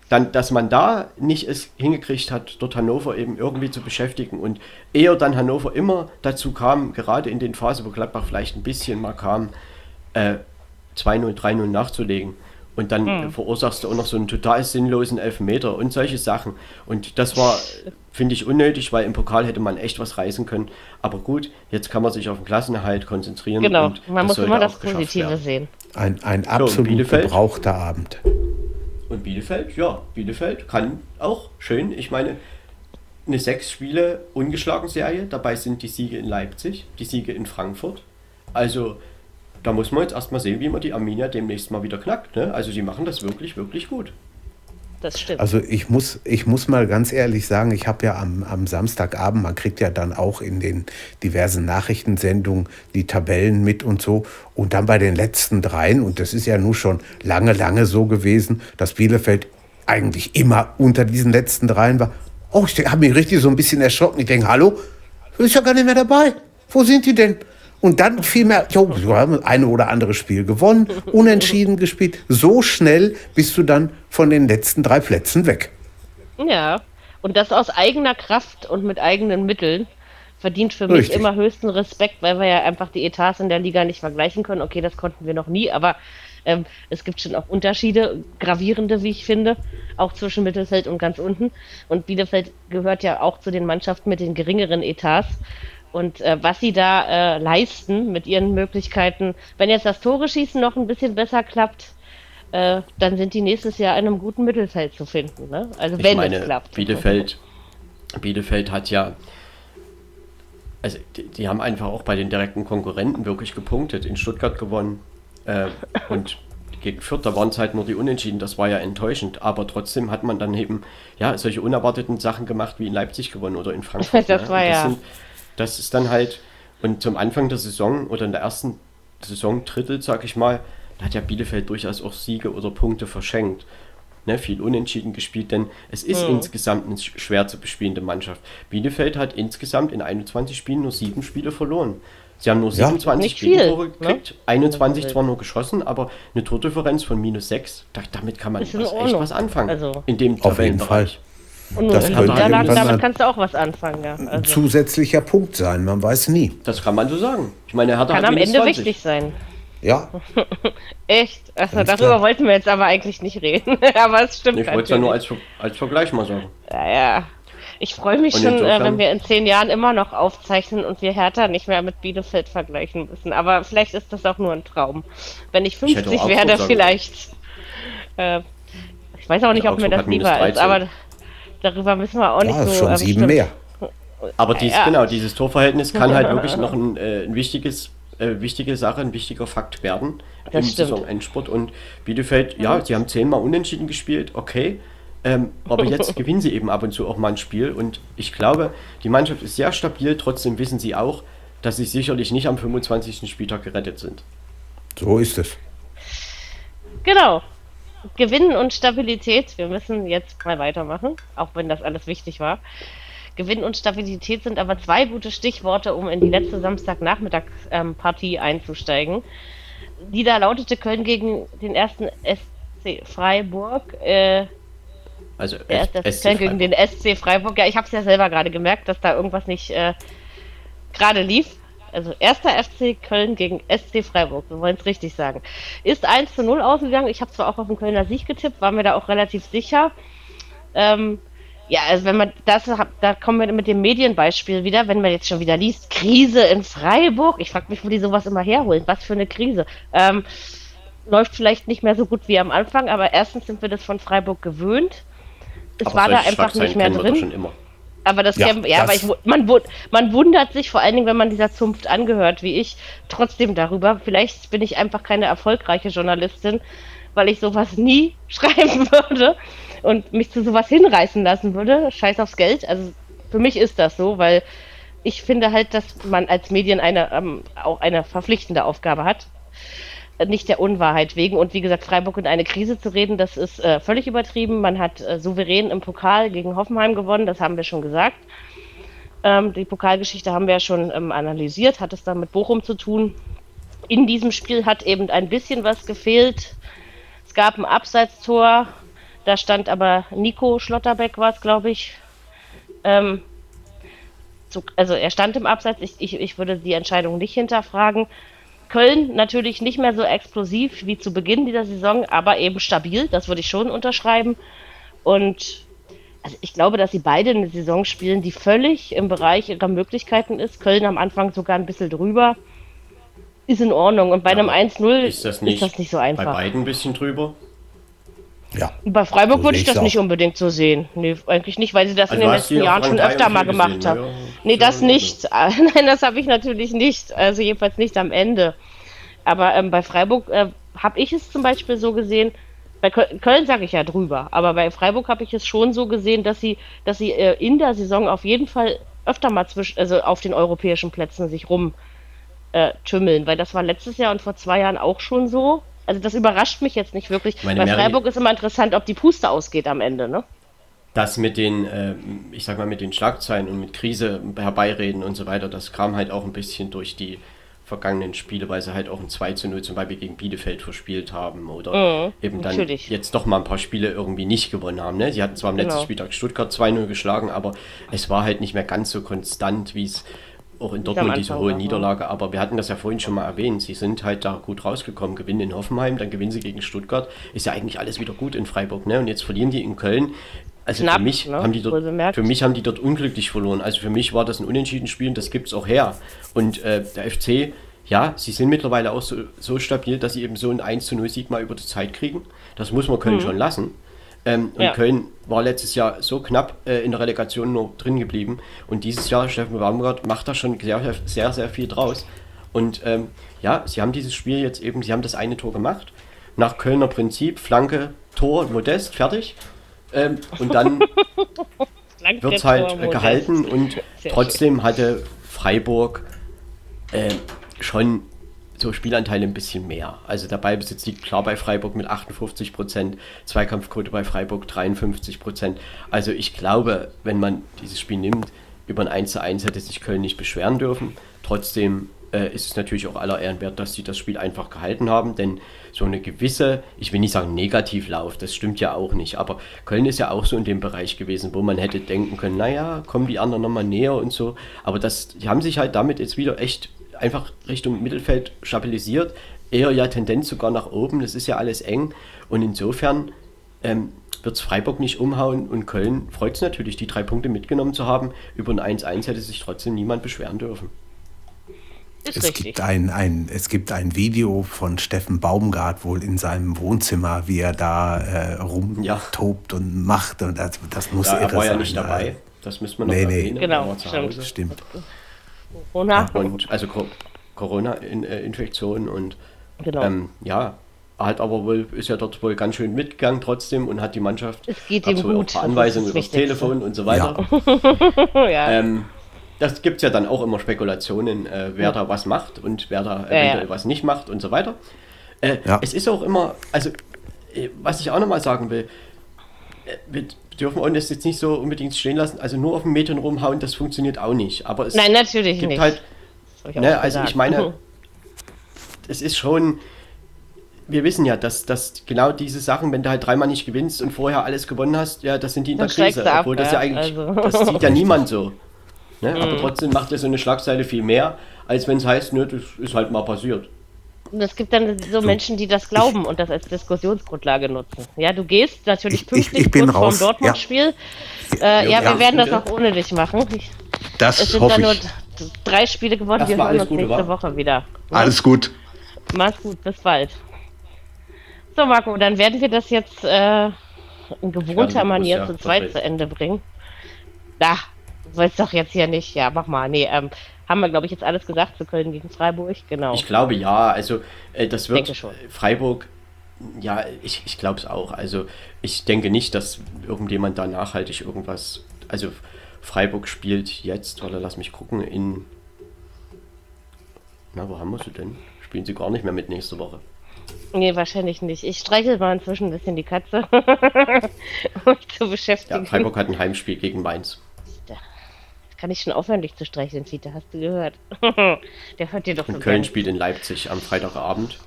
Speaker 4: dann, dass man da nicht es hingekriegt hat, dort Hannover eben irgendwie zu beschäftigen und eher dann Hannover immer dazu kam, gerade in den Phasen, wo Gladbach vielleicht ein bisschen mal kam, äh, 2-0, 3-0 nachzulegen. Und dann
Speaker 2: Hm.
Speaker 4: verursachst du auch noch so einen total sinnlosen Elfmeter und solche Sachen. Und das war, finde ich, unnötig, weil im Pokal hätte man echt was reißen können. Aber gut, jetzt kann man sich auf den Klassenerhalt konzentrieren.
Speaker 2: genau,
Speaker 4: und
Speaker 2: man muss immer das Positive sehen.
Speaker 3: Ein, ein absolut
Speaker 4: Bielefeld?
Speaker 3: gebrauchter Abend.
Speaker 4: Und Bielefeld, ja, Bielefeld kann auch schön. Ich meine, eine sechs Spiele ungeschlagen Serie. Dabei sind die Siege in Leipzig, die Siege in Frankfurt. Also da muss man jetzt erstmal sehen, wie man die Arminia demnächst mal wieder knackt. Ne? Also die machen das wirklich, wirklich gut.
Speaker 2: Das stimmt.
Speaker 3: Also ich muss, ich muss mal ganz ehrlich sagen, ich habe ja am, am Samstagabend, man kriegt ja dann auch in den diversen Nachrichtensendungen die Tabellen mit und so. Und dann bei den letzten dreien, und das ist ja nun schon lange, lange so gewesen, dass Bielefeld eigentlich immer unter diesen letzten dreien war. Oh, ich habe mich richtig so ein bisschen erschrocken. Ich denke, hallo, ist ja gar nicht mehr dabei. Wo sind die denn? Und dann fiel mir, jo, wir haben eine oder andere Spiel gewonnen, unentschieden gespielt. So schnell bist du dann von den letzten drei Plätzen weg.
Speaker 2: Ja, und das aus eigener Kraft und mit eigenen Mitteln verdient für mich
Speaker 3: Richtig.
Speaker 2: immer höchsten Respekt, weil wir ja einfach die Etats in der Liga nicht vergleichen können. Okay, das konnten wir noch nie, aber ähm, es gibt schon auch Unterschiede, gravierende, wie ich finde, auch zwischen Mittelfeld und ganz unten. Und Bielefeld gehört ja auch zu den Mannschaften mit den geringeren Etats. Und äh, was sie da äh, leisten mit ihren Möglichkeiten, wenn jetzt das Tore schießen noch ein bisschen besser klappt, äh, dann sind die nächstes Jahr in einem guten Mittelfeld zu finden. Ne? Also
Speaker 4: Ich
Speaker 2: wenn
Speaker 4: meine,
Speaker 2: es klappt.
Speaker 4: Bielefeld, Bielefeld hat ja, also die, die haben einfach auch bei den direkten Konkurrenten wirklich gepunktet. In Stuttgart gewonnen äh, und gegen Fürth, da waren es halt nur die Unentschieden, das war ja enttäuschend. Aber trotzdem hat man dann eben ja solche unerwarteten Sachen gemacht wie in Leipzig gewonnen oder in Frankfurt.
Speaker 2: Das
Speaker 4: ne?
Speaker 2: war
Speaker 4: Und
Speaker 2: ja-
Speaker 4: sind, das ist dann halt, und zum Anfang der Saison oder in der ersten Saison Drittel, sag ich mal, da hat ja Bielefeld durchaus auch Siege oder Punkte verschenkt. Ne, viel unentschieden gespielt, denn es ist mhm. insgesamt eine schwer zu bespielende Mannschaft. Bielefeld hat insgesamt in 21 Spielen nur sieben Spiele verloren. Sie haben nur 27 ja, Gegentore ne? gekriegt, ne? 21 zwar nur geschossen, aber eine Tordifferenz von minus 6, da, damit kann man was, echt was anfangen. Also
Speaker 3: in dem Auf jeden Fall.
Speaker 2: Und das könnte Niederlagen, damit kannst du auch was anfangen. Ja.
Speaker 3: Also. Zusätzlicher Punkt sein, man weiß nie.
Speaker 4: Das kann man so sagen. Ich meine, er hat
Speaker 2: kann am Ende 20. wichtig sein.
Speaker 3: Ja.
Speaker 2: Echt? Also Ganz darüber klar. wollten wir jetzt aber eigentlich nicht reden. aber es stimmt.
Speaker 4: Ich wollte es ja nur als, als Vergleich mal sagen.
Speaker 2: Ja, ja. Ich freue mich und schon, äh, wenn wir in zehn Jahren immer noch aufzeichnen und wir Hertha nicht mehr mit Bielefeld vergleichen müssen. Aber vielleicht ist das auch nur ein Traum. Wenn ich 50 ich werde, vielleicht. Äh, ich weiß auch nicht, ob mir das lieber ist, aber darüber müssen wir auch ja, nicht
Speaker 3: so. Schon sieben mehr.
Speaker 4: Aber dies, ja. genau, dieses Torverhältnis kann halt wirklich noch ein, äh, ein wichtiges äh, wichtige Sache, ein wichtiger Fakt werden das im Saisonendspurt. Und Bielefeld, ja, sie haben zehnmal unentschieden gespielt, okay. Ähm, aber jetzt gewinnen sie eben ab und zu auch mal ein Spiel. Und ich glaube, die Mannschaft ist sehr stabil. Trotzdem wissen sie auch, dass sie sicherlich nicht am 25. Spieltag gerettet sind.
Speaker 3: So ist es.
Speaker 2: Genau. Gewinnen und Stabilität. Wir müssen jetzt mal weitermachen, auch wenn das alles wichtig war. Gewinn und Stabilität sind aber zwei gute Stichworte, um in die letzte Samstagnachmittagspartie ähm, einzusteigen. Die da lautete Köln gegen den ersten SC Freiburg. Äh,
Speaker 4: also
Speaker 2: S das Köln gegen den SC Freiburg. Ja, ich habe es ja selber gerade gemerkt, dass da irgendwas nicht äh, gerade lief. Also erster FC Köln gegen SC Freiburg, wir wollen es richtig sagen. Ist 1 zu 0 ausgegangen. Ich habe zwar auch auf den Kölner Sieg getippt, war mir da auch relativ sicher. Ähm, ja, also wenn man das, da kommen wir mit dem Medienbeispiel wieder, wenn man jetzt schon wieder liest, Krise in Freiburg. Ich frage mich, wo die sowas immer herholen. Was für eine Krise. Ähm, läuft vielleicht nicht mehr so gut wie am Anfang, aber erstens sind wir das von Freiburg gewöhnt. Es aber war da einfach nicht mehr drin. Aber das, ja, ja das. aber ich, man, man wundert sich vor allen Dingen, wenn man dieser Zunft angehört, wie ich, trotzdem darüber. Vielleicht bin ich einfach keine erfolgreiche Journalistin, weil ich sowas nie schreiben würde und mich zu sowas hinreißen lassen würde, scheiß aufs Geld. Also für mich ist das so, weil ich finde halt, dass man als Medien eine, ähm, auch eine verpflichtende Aufgabe hat. Nicht der Unwahrheit wegen. Und wie gesagt, Freiburg in eine Krise zu reden, das ist äh, völlig übertrieben. Man hat äh, souverän im Pokal gegen Hoffenheim gewonnen, das haben wir schon gesagt. Ähm, die Pokalgeschichte haben wir ja schon ähm, analysiert, hat es dann mit Bochum zu tun. In diesem Spiel hat eben ein bisschen was gefehlt. Es gab ein Abseitstor, da stand aber Nico Schlotterbeck, war es, glaube ich. Ähm, so, also er stand im Abseits. Ich, ich, ich würde die Entscheidung nicht hinterfragen. Köln natürlich nicht mehr so explosiv wie zu Beginn dieser Saison, aber eben stabil. Das würde ich schon unterschreiben. Und also ich glaube, dass sie beide eine Saison spielen, die völlig im Bereich ihrer Möglichkeiten ist. Köln am Anfang sogar ein bisschen drüber. Ist in Ordnung. Und bei ja, einem 1-0 ist, ist, das nicht so einfach. Bei
Speaker 4: beiden ein bisschen drüber?
Speaker 2: Ja. Bei Freiburg würde ich das auch. nicht unbedingt so sehen. Nee, eigentlich nicht, weil sie das also in den letzten Jahren schon öfter mal gemacht haben. Ja, nee, das nicht. Nein, das habe ich natürlich nicht. Also jedenfalls nicht am Ende. Aber ähm, bei Freiburg äh, habe ich es zum Beispiel so gesehen, bei Köln, Köln sage ich ja drüber, aber bei Freiburg habe ich es schon so gesehen, dass sie, dass sie äh, in der Saison auf jeden Fall öfter mal zwischen, also auf den europäischen Plätzen sich rum äh, weil das war letztes Jahr und vor zwei Jahren auch schon so. Also das überrascht mich jetzt nicht wirklich. Meine Bei Mary, Freiburg ist immer interessant, ob die Puste ausgeht am Ende, ne?
Speaker 4: Das mit den, äh, ich sag mal, mit den Schlagzeilen und mit Krise herbeireden und so weiter, das kam halt auch ein bisschen durch die vergangenen Spiele, weil sie halt auch ein 2 zu 0 zum Beispiel gegen Bielefeld verspielt haben oder mhm, eben dann natürlich. jetzt doch mal ein paar Spiele irgendwie nicht gewonnen haben. Ne? Sie hatten zwar am letzten genau. Spieltag Stuttgart 2-0 geschlagen, aber es war halt nicht mehr ganz so konstant, wie es auch in Dortmund diese hohe Niederlage, aber wir hatten das ja vorhin schon mal erwähnt. Sie sind halt da gut rausgekommen, gewinnen in Hoffenheim, dann gewinnen sie gegen Stuttgart. Ist ja eigentlich alles wieder gut in Freiburg, ne? Und jetzt verlieren die in Köln. Also Knapp, für mich ne? haben die dort, für mich haben die dort unglücklich verloren. Also für mich war das ein unentschieden Spiel und das gibt es auch her. Und äh, der FC, ja, sie sind mittlerweile auch so, so stabil, dass sie eben so ein 1 zu 0 Sieg mal über die Zeit kriegen. Das muss man Köln mhm. schon lassen. Ähm, und ja. Köln war letztes Jahr so knapp äh, in der Relegation nur drin geblieben. Und dieses Jahr, Steffen Baumgart macht da schon sehr, sehr, sehr viel draus. Und ähm, ja, sie haben dieses Spiel jetzt eben, sie haben das eine Tor gemacht. Nach Kölner Prinzip, Flanke, Tor, Modest, fertig. Ähm, und dann wird es halt Tor, gehalten und trotzdem schön. hatte Freiburg äh, schon so Spielanteile ein bisschen mehr. Also der Ballbesitz liegt klar bei Freiburg mit 58 Prozent, Zweikampfquote bei Freiburg 53 Prozent. Also ich glaube, wenn man dieses Spiel nimmt, über ein 1 zu 1 hätte sich Köln nicht beschweren dürfen. Trotzdem äh, ist es natürlich auch aller Ehren wert, dass sie das Spiel einfach gehalten haben, denn so eine gewisse, ich will nicht sagen Negativlauf, das stimmt ja auch nicht, aber Köln ist ja auch so in dem Bereich gewesen, wo man hätte denken können, naja, kommen die anderen nochmal näher und so, aber das, die haben sich halt damit jetzt wieder echt einfach Richtung Mittelfeld stabilisiert, eher ja Tendenz sogar nach oben, das ist ja alles eng und insofern ähm, wird es Freiburg nicht umhauen und Köln freut es natürlich, die drei Punkte mitgenommen zu haben. Über ein 1-1 hätte sich trotzdem niemand beschweren dürfen.
Speaker 3: Ist es, richtig. Gibt ein, ein, es gibt ein Video von Steffen Baumgart wohl in seinem Wohnzimmer, wie er da äh, rumtobt ja. und macht. Und das, das muss
Speaker 4: ja, er war ja nicht dabei. Das müssen wir noch
Speaker 3: nee, erwähnen.
Speaker 2: Nee. Genau,
Speaker 3: stimmt. stimmt.
Speaker 4: Corona. Und, also Corona-Infektion und genau. ähm, ja, hat aber wohl, ist ja dort wohl ganz schön mitgegangen trotzdem und hat die Mannschaft
Speaker 2: es geht ihm gut.
Speaker 4: Anweisungen über das Telefon und so weiter. Ja. ja. Ähm, das gibt es ja dann auch immer Spekulationen, äh, wer ja. da was macht und wer da eventuell ja, was nicht macht und so weiter. Äh, es ist auch immer, also äh, was ich auch nochmal sagen will, äh, wir dürfen uns jetzt nicht so unbedingt stehen lassen, also nur auf den Medien rumhauen, das funktioniert auch nicht. Aber es
Speaker 2: Nein, natürlich gibt nicht.
Speaker 4: halt, ne, also ich meine, es ist schon, wir wissen ja, dass, dass genau diese Sachen, wenn du halt dreimal nicht gewinnst und vorher alles gewonnen hast, ja, das sind die in der Krise. Obwohl das ja eigentlich, also. das sieht ja niemand so. Ne? Mhm. Aber trotzdem macht ja so eine Schlagzeile viel mehr, als wenn es heißt, ne, das ist halt mal passiert.
Speaker 2: Und es gibt dann so, Menschen, die das glauben und das als Diskussionsgrundlage nutzen. Ja, du gehst natürlich pünktlich ich, ich kurz vorm Dortmund-Spiel. Ja. Äh, ja, wir werden das auch ohne dich machen. Ich,
Speaker 3: das
Speaker 2: es sind dann nur drei Spiele geworden, wir hören uns nächste war. Woche wieder.
Speaker 3: Ne? Alles gut.
Speaker 2: Mach's gut, bis bald. So, Marco, dann werden wir das jetzt äh, in gewohnter Manier zu zweit zu Ende bringen. Da, weiß doch jetzt hier nicht. Ja, mach mal. Nee, ähm, haben wir, glaube ich, jetzt alles gesagt zu Köln gegen Freiburg, genau.
Speaker 4: Ich glaube ja, also äh, das wird Freiburg, ja, ich, ich glaube es auch. Also ich denke nicht, dass irgendjemand da nachhaltig irgendwas, also Freiburg spielt jetzt, oder lass mich gucken, in, na, wo haben wir sie denn? Spielen sie gar nicht mehr mit nächste Woche.
Speaker 2: Nee, wahrscheinlich nicht. Ich streichel mal inzwischen ein bisschen die Katze, um mich zu beschäftigen.
Speaker 4: Ja, Freiburg hat ein Heimspiel gegen Mainz.
Speaker 2: Kann ich schon aufhören, dich zu streicheln, Zita, hast du gehört? Der hört dir doch
Speaker 4: Und Köln spielt in Leipzig am Freitagabend.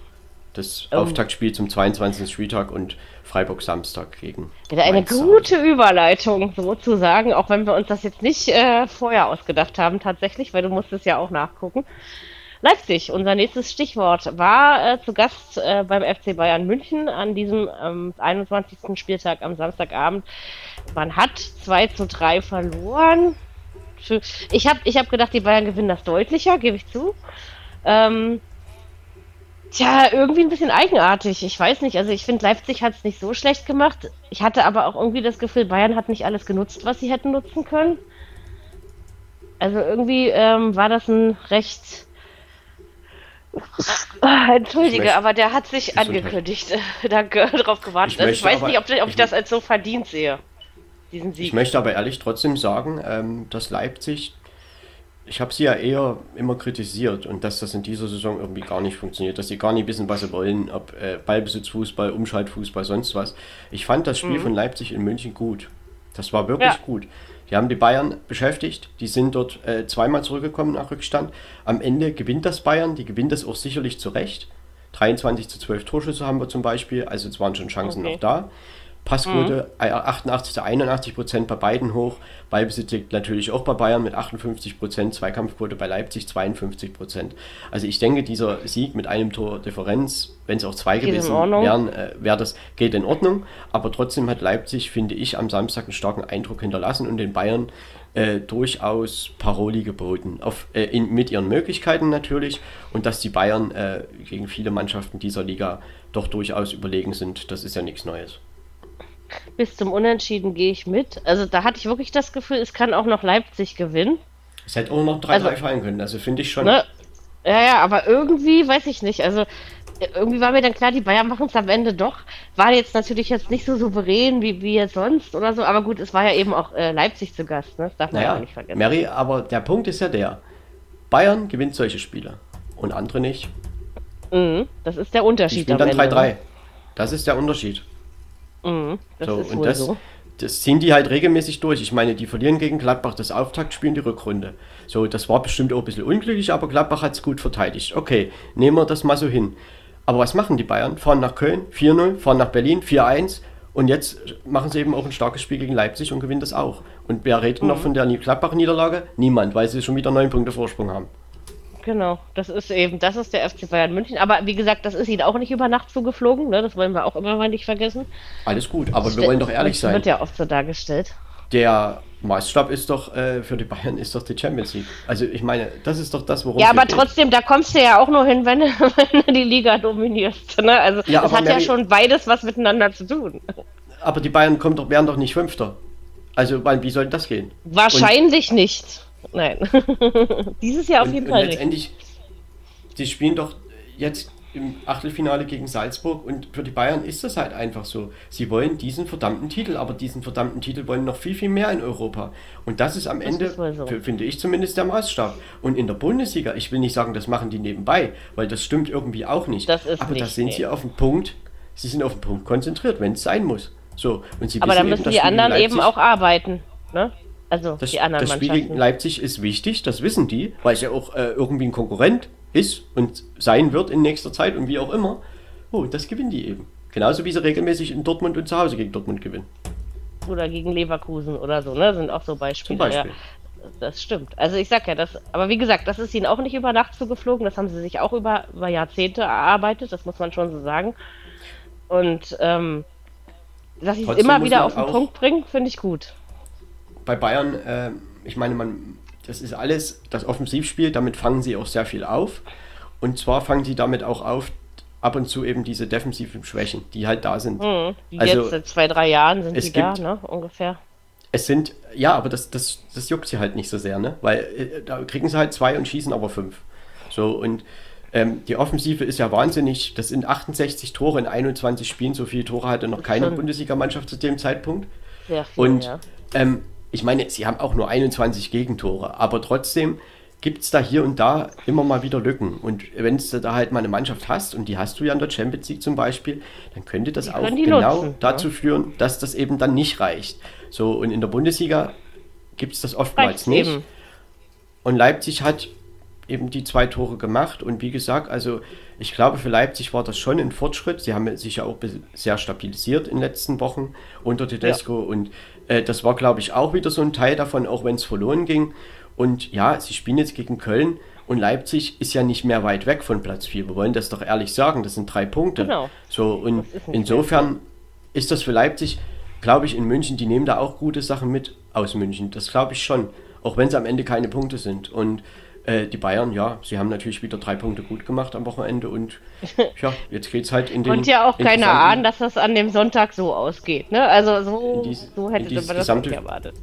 Speaker 4: Das oh. Auftaktspiel zum 22. Spieltag und Freiburg Samstag gegen.
Speaker 2: Ja, eine Mainz gute Überleitung sozusagen, auch wenn wir uns das jetzt nicht äh, vorher ausgedacht haben, tatsächlich, weil du musstest ja auch nachgucken. Leipzig, unser nächstes Stichwort, war äh, zu Gast äh, beim FC Bayern München an diesem ähm, 21. Spieltag am Samstagabend. Man hat 2 zu 3 verloren. Ich habe ich hab gedacht, die Bayern gewinnen das deutlicher, gebe ich zu. Ähm, tja, irgendwie ein bisschen eigenartig. Ich weiß nicht. Also ich finde, Leipzig hat es nicht so schlecht gemacht. Ich hatte aber auch irgendwie das Gefühl, Bayern hat nicht alles genutzt, was sie hätten nutzen können. Also irgendwie ähm, war das ein recht Ah, entschuldige, möchte, aber der hat sich angekündigt. Danke, darauf gewartet. Ich, also ich weiß aber, nicht, ob, ob ich, das als so verdient sehe.
Speaker 4: Diesen Sieg. Ich möchte aber ehrlich trotzdem sagen, ähm, dass Leipzig, ich habe sie ja eher immer kritisiert und dass das in dieser Saison irgendwie gar nicht funktioniert, dass sie gar nicht wissen, was sie wollen, ob äh, Ballbesitzfußball, Umschaltfußball, sonst was. Ich fand das Spiel mhm. von Leipzig in München gut. Das war wirklich ja. gut. Die haben die Bayern beschäftigt, die sind dort äh, zweimal zurückgekommen nach Rückstand. Am Ende gewinnt das Bayern, die gewinnt das auch sicherlich zu Recht. 23 zu 12 Torschüsse haben wir zum Beispiel, also es waren schon Chancen okay. noch da. Passquote mhm. 88 zu 81 Prozent bei beiden hoch. Ballbesitz liegt natürlich auch bei Bayern mit 58 Prozent, Zweikampfquote bei Leipzig 52 Prozent. Also ich denke, dieser Sieg mit einem Tor Differenz, wenn es auch zwei geht gewesen wären, äh, wäre das geht in Ordnung. Aber trotzdem hat Leipzig, finde ich, am Samstag einen starken Eindruck hinterlassen und den Bayern äh, durchaus Paroli geboten. Auf, äh, in, mit ihren Möglichkeiten natürlich. Und dass die Bayern äh, gegen viele Mannschaften dieser Liga doch durchaus überlegen sind, das ist ja nichts Neues
Speaker 2: bis zum Unentschieden gehe ich mit. Also da hatte ich wirklich das Gefühl, es kann auch noch Leipzig gewinnen.
Speaker 4: Es hätte auch noch 3-3 also, fallen können, also finde ich schon. Ne?
Speaker 2: Ja, ja, aber irgendwie, weiß ich nicht. Also irgendwie war mir dann klar, die Bayern machen es am Ende doch. War jetzt natürlich jetzt nicht so souverän wie, wie jetzt sonst oder so, aber gut, es war ja eben auch äh, Leipzig zu Gast, ne? das darf man naja, ja auch nicht vergessen.
Speaker 4: Mary, aber der Punkt ist ja der, Bayern gewinnt solche Spiele und andere nicht.
Speaker 2: Mhm, das ist der Unterschied.
Speaker 4: Die spielen dann 3-3. Das ist der Unterschied.
Speaker 2: Mhm, das
Speaker 4: so,
Speaker 2: ist
Speaker 4: und das,
Speaker 2: so.
Speaker 4: das ziehen die halt regelmäßig durch. Ich meine, die verlieren gegen Gladbach das Auftaktspiel in die Rückrunde. So, das war bestimmt auch ein bisschen unglücklich, aber Gladbach hat es gut verteidigt. Okay, nehmen wir das mal so hin. Aber was machen die Bayern? Fahren nach Köln 4-0, fahren nach Berlin 4-1 und jetzt machen sie eben auch ein starkes Spiel gegen Leipzig und gewinnen das auch. Und wer redet noch von der Gladbach-Niederlage? Niemand, weil sie schon wieder neun Punkte Vorsprung haben.
Speaker 2: Genau, das ist eben, das ist der FC Bayern München. Aber wie gesagt, das ist ihnen auch nicht über Nacht zugeflogen, ne? das wollen wir auch immer mal nicht vergessen.
Speaker 4: Alles gut, aber wir wollen doch ehrlich
Speaker 2: das
Speaker 4: sein.
Speaker 2: wird ja oft so dargestellt.
Speaker 4: Der Maßstab ist doch äh, für die Bayern ist doch die Champions League. Also ich meine, das ist doch das, worum
Speaker 2: Ja, aber
Speaker 4: geht.
Speaker 2: trotzdem, da kommst du ja auch nur hin, wenn, wenn du die Liga dominierst. Ne? Also
Speaker 4: Ja,
Speaker 2: das hat ja
Speaker 4: Mary-
Speaker 2: schon beides was miteinander zu tun.
Speaker 4: Aber die Bayern kommen doch, werden doch nicht Fünfter. Also weil, wie soll das gehen?
Speaker 2: Wahrscheinlich nicht. Nein. Dieses Jahr auf
Speaker 4: und,
Speaker 2: jeden
Speaker 4: und
Speaker 2: Fall nicht.
Speaker 4: letztendlich, die spielen doch jetzt im Achtelfinale gegen Salzburg und für die Bayern ist das halt einfach so. Sie wollen diesen verdammten Titel, aber diesen verdammten Titel wollen noch viel, viel mehr in Europa. Und das ist am Ende,
Speaker 2: ist so.
Speaker 4: finde ich zumindest, der Maßstab. Und in der Bundesliga, ich will nicht sagen, das machen die nebenbei, weil das stimmt irgendwie auch nicht.
Speaker 2: Das ist
Speaker 4: aber da
Speaker 2: nicht,
Speaker 4: sind
Speaker 2: nee.
Speaker 4: sie auf den Punkt, sie sind auf den Punkt konzentriert, wenn es sein muss. So, und sie
Speaker 2: Aber da
Speaker 4: wissen
Speaker 2: müssen
Speaker 4: das
Speaker 2: die anderen eben auch arbeiten. Ne? Also
Speaker 4: das,
Speaker 2: die anderen
Speaker 4: das Spiel gegen Leipzig ist wichtig, das wissen die, weil es ja auch äh, irgendwie ein Konkurrent ist und sein wird in nächster Zeit und wie auch immer. Oh, das gewinnen die eben. Genauso wie sie regelmäßig in Dortmund und zu Hause gegen Dortmund gewinnen.
Speaker 2: oder gegen Leverkusen oder so, ne? Sind auch so Beispiele.
Speaker 4: Zum Beispiel.
Speaker 2: Ja, das stimmt. Also ich sag ja, das, aber wie gesagt, das ist ihnen auch nicht über Nacht zugeflogen, das haben sie sich auch über, über Jahrzehnte erarbeitet, das muss man schon so sagen. Und ähm, dass sie es immer wieder auf den Punkt bringen, finde ich gut.
Speaker 4: Bei Bayern, äh, ich meine, man, das ist alles das Offensivspiel, damit fangen sie auch sehr viel auf. Und zwar fangen sie damit auch auf, ab und zu eben diese defensiven Schwächen, die halt da sind.
Speaker 2: Mhm.
Speaker 4: Also,
Speaker 2: jetzt seit zwei, drei Jahren sind sie da, ne? Ungefähr.
Speaker 4: Es sind, ja, aber das, das, das juckt sie halt nicht so sehr, ne? Weil äh, da kriegen sie halt zwei und schießen aber fünf. So, und ähm, die Offensive ist ja wahnsinnig. Das sind 68 Tore in 21 Spielen. So viele Tore hatte noch keine Bundesligamannschaft zu dem Zeitpunkt.
Speaker 2: Sehr viel,
Speaker 4: Und
Speaker 2: ja.
Speaker 4: ähm, ich meine, sie haben auch nur 21 Gegentore, aber trotzdem gibt es da hier und da immer mal wieder Lücken. Und wenn du da halt mal eine Mannschaft hast, und die hast du ja in der Champions League zum Beispiel, dann könnte das
Speaker 2: Die
Speaker 4: auch genau
Speaker 2: nutzen,
Speaker 4: dazu führen, dass das eben dann nicht reicht. So, und in der Bundesliga gibt es das oftmals
Speaker 2: Reicht's
Speaker 4: nicht.
Speaker 2: eben.
Speaker 4: Und Leipzig hat eben die zwei Tore gemacht. Und wie gesagt, also ich glaube, für Leipzig war das schon ein Fortschritt. Sie haben sich ja auch sehr stabilisiert in den letzten Wochen unter Tedesco. Und äh, das war, glaube ich, auch wieder so ein Teil davon, auch wenn es verloren ging. Und ja, sie spielen jetzt gegen Köln. Und Leipzig ist ja nicht mehr weit weg von Platz 4. Wir wollen das doch ehrlich sagen. Das sind drei Punkte.
Speaker 2: Genau.
Speaker 4: So, und
Speaker 2: ist
Speaker 4: insofern ist das für Leipzig, glaube ich, in München, die nehmen da auch gute Sachen mit aus München. Das glaube ich schon. Auch wenn es am Ende keine Punkte sind. Und äh, die Bayern, ja, sie haben natürlich wieder drei Punkte gut gemacht am Wochenende. Und ja, jetzt geht es halt in den.
Speaker 2: Und ja auch keiner
Speaker 4: interessanten-
Speaker 2: ahnen, dass das an dem Sonntag so ausgeht, ne? Also so,
Speaker 4: In dies-
Speaker 2: so hätte man das
Speaker 4: gesamte-
Speaker 2: nicht erwartet.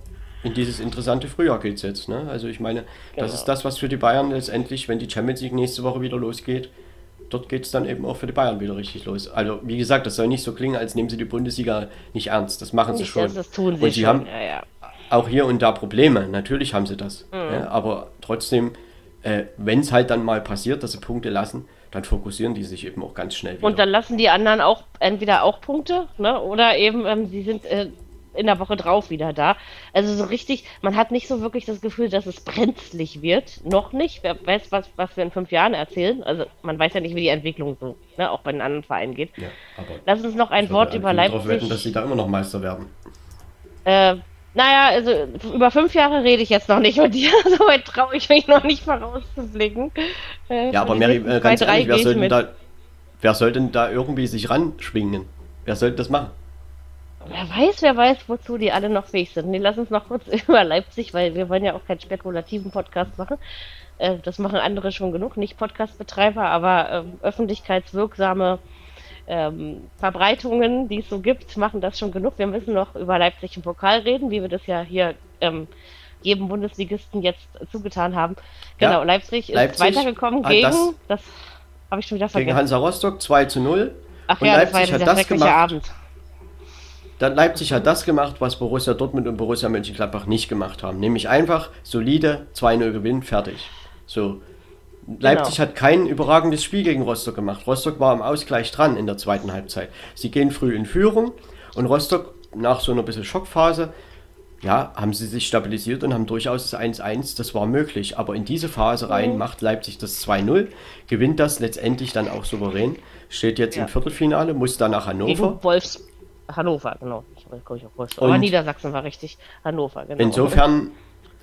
Speaker 4: in dieses interessante Frühjahr geht es jetzt. Ne? Also ich meine, das
Speaker 2: Genau.
Speaker 4: ist das, was für die Bayern letztendlich, wenn die Champions League nächste Woche wieder losgeht, dort geht es dann eben auch für die Bayern wieder richtig los. Also wie gesagt, das soll nicht so klingen, als nehmen sie die Bundesliga nicht ernst. Das machen sie
Speaker 2: Nicht,
Speaker 4: schon.
Speaker 2: das, das tun sie
Speaker 4: Und sie
Speaker 2: schon.
Speaker 4: haben
Speaker 2: ja, ja.
Speaker 4: auch hier und da Probleme. Natürlich haben sie das.
Speaker 2: Mhm.
Speaker 4: Ja, aber trotzdem, äh, wenn es halt dann mal passiert, dass sie Punkte lassen, dann fokussieren die sich eben auch ganz schnell wieder.
Speaker 2: Und dann lassen die anderen auch entweder auch Punkte, ne? Oder eben, ähm, sie sind äh, in der Woche drauf wieder da. Also so richtig, man hat nicht so wirklich das Gefühl, dass es brenzlig wird. Noch nicht. Wer weiß, was, was wir in fünf Jahren erzählen. Also man weiß ja nicht, wie die Entwicklung so, ne, auch bei den anderen Vereinen geht.
Speaker 4: ja,
Speaker 2: Lass uns noch ein
Speaker 4: ich
Speaker 2: Wort über
Speaker 4: eigentlich darauf wetten, dass
Speaker 2: Leipzig.
Speaker 4: sie da immer noch Meister werden.
Speaker 2: Äh, naja, also über fünf Jahre rede ich jetzt noch nicht mit dir. So weit traue ich mich noch nicht vorauszublicken. Äh,
Speaker 4: Ja, aber Mary, äh, ganz ehrlich, wer soll, da, wer soll denn da irgendwie sich ranschwingen? Wer soll das machen?
Speaker 2: Wer weiß, wer weiß, wozu die alle noch fähig sind. Nee, lass uns noch kurz über Leipzig, weil wir wollen ja auch keinen spekulativen Podcast machen. Äh, das machen andere schon genug, nicht Podcastbetreiber, aber ähm, öffentlichkeitswirksame ähm, Verbreitungen, die es so gibt, machen das schon genug. Wir müssen noch über Leipzig im Pokal reden, wie wir das ja hier ähm, jedem Bundesligisten jetzt zugetan haben.
Speaker 4: Ja,
Speaker 2: Genau, Leipzig ist
Speaker 4: Leipzig
Speaker 2: weitergekommen
Speaker 4: hat
Speaker 2: gegen,
Speaker 4: das-
Speaker 2: das, habe ich schon wieder
Speaker 4: Gegen
Speaker 2: vergessen.
Speaker 4: Hansa Rostock 2 zu 0.
Speaker 2: Ach
Speaker 4: und
Speaker 2: ja, das war
Speaker 4: Leipzig
Speaker 2: ja
Speaker 4: hat das gemacht.
Speaker 2: Abend.
Speaker 4: Dann Leipzig hat das gemacht, was Borussia Dortmund und Borussia Mönchengladbach nicht gemacht haben. Nämlich einfach solide 2-0 gewinnen, fertig. So. Leipzig genau. hat kein überragendes Spiel gegen Rostock gemacht. Rostock war am Ausgleich dran in der zweiten Halbzeit. Sie gehen früh in Führung und Rostock nach so einer bisschen Schockphase, ja, haben sie sich stabilisiert und haben durchaus das 1-1, das war möglich. Aber in diese Phase rein mhm. macht Leipzig das 2-0, gewinnt das letztendlich dann auch souverän, steht jetzt ja. im Viertelfinale, muss dann nach Hannover. Gegen
Speaker 2: Wolfs Hannover, genau. Ich komme ich auf Wolfsburg. Aber Niedersachsen war richtig. Hannover, genau.
Speaker 4: Insofern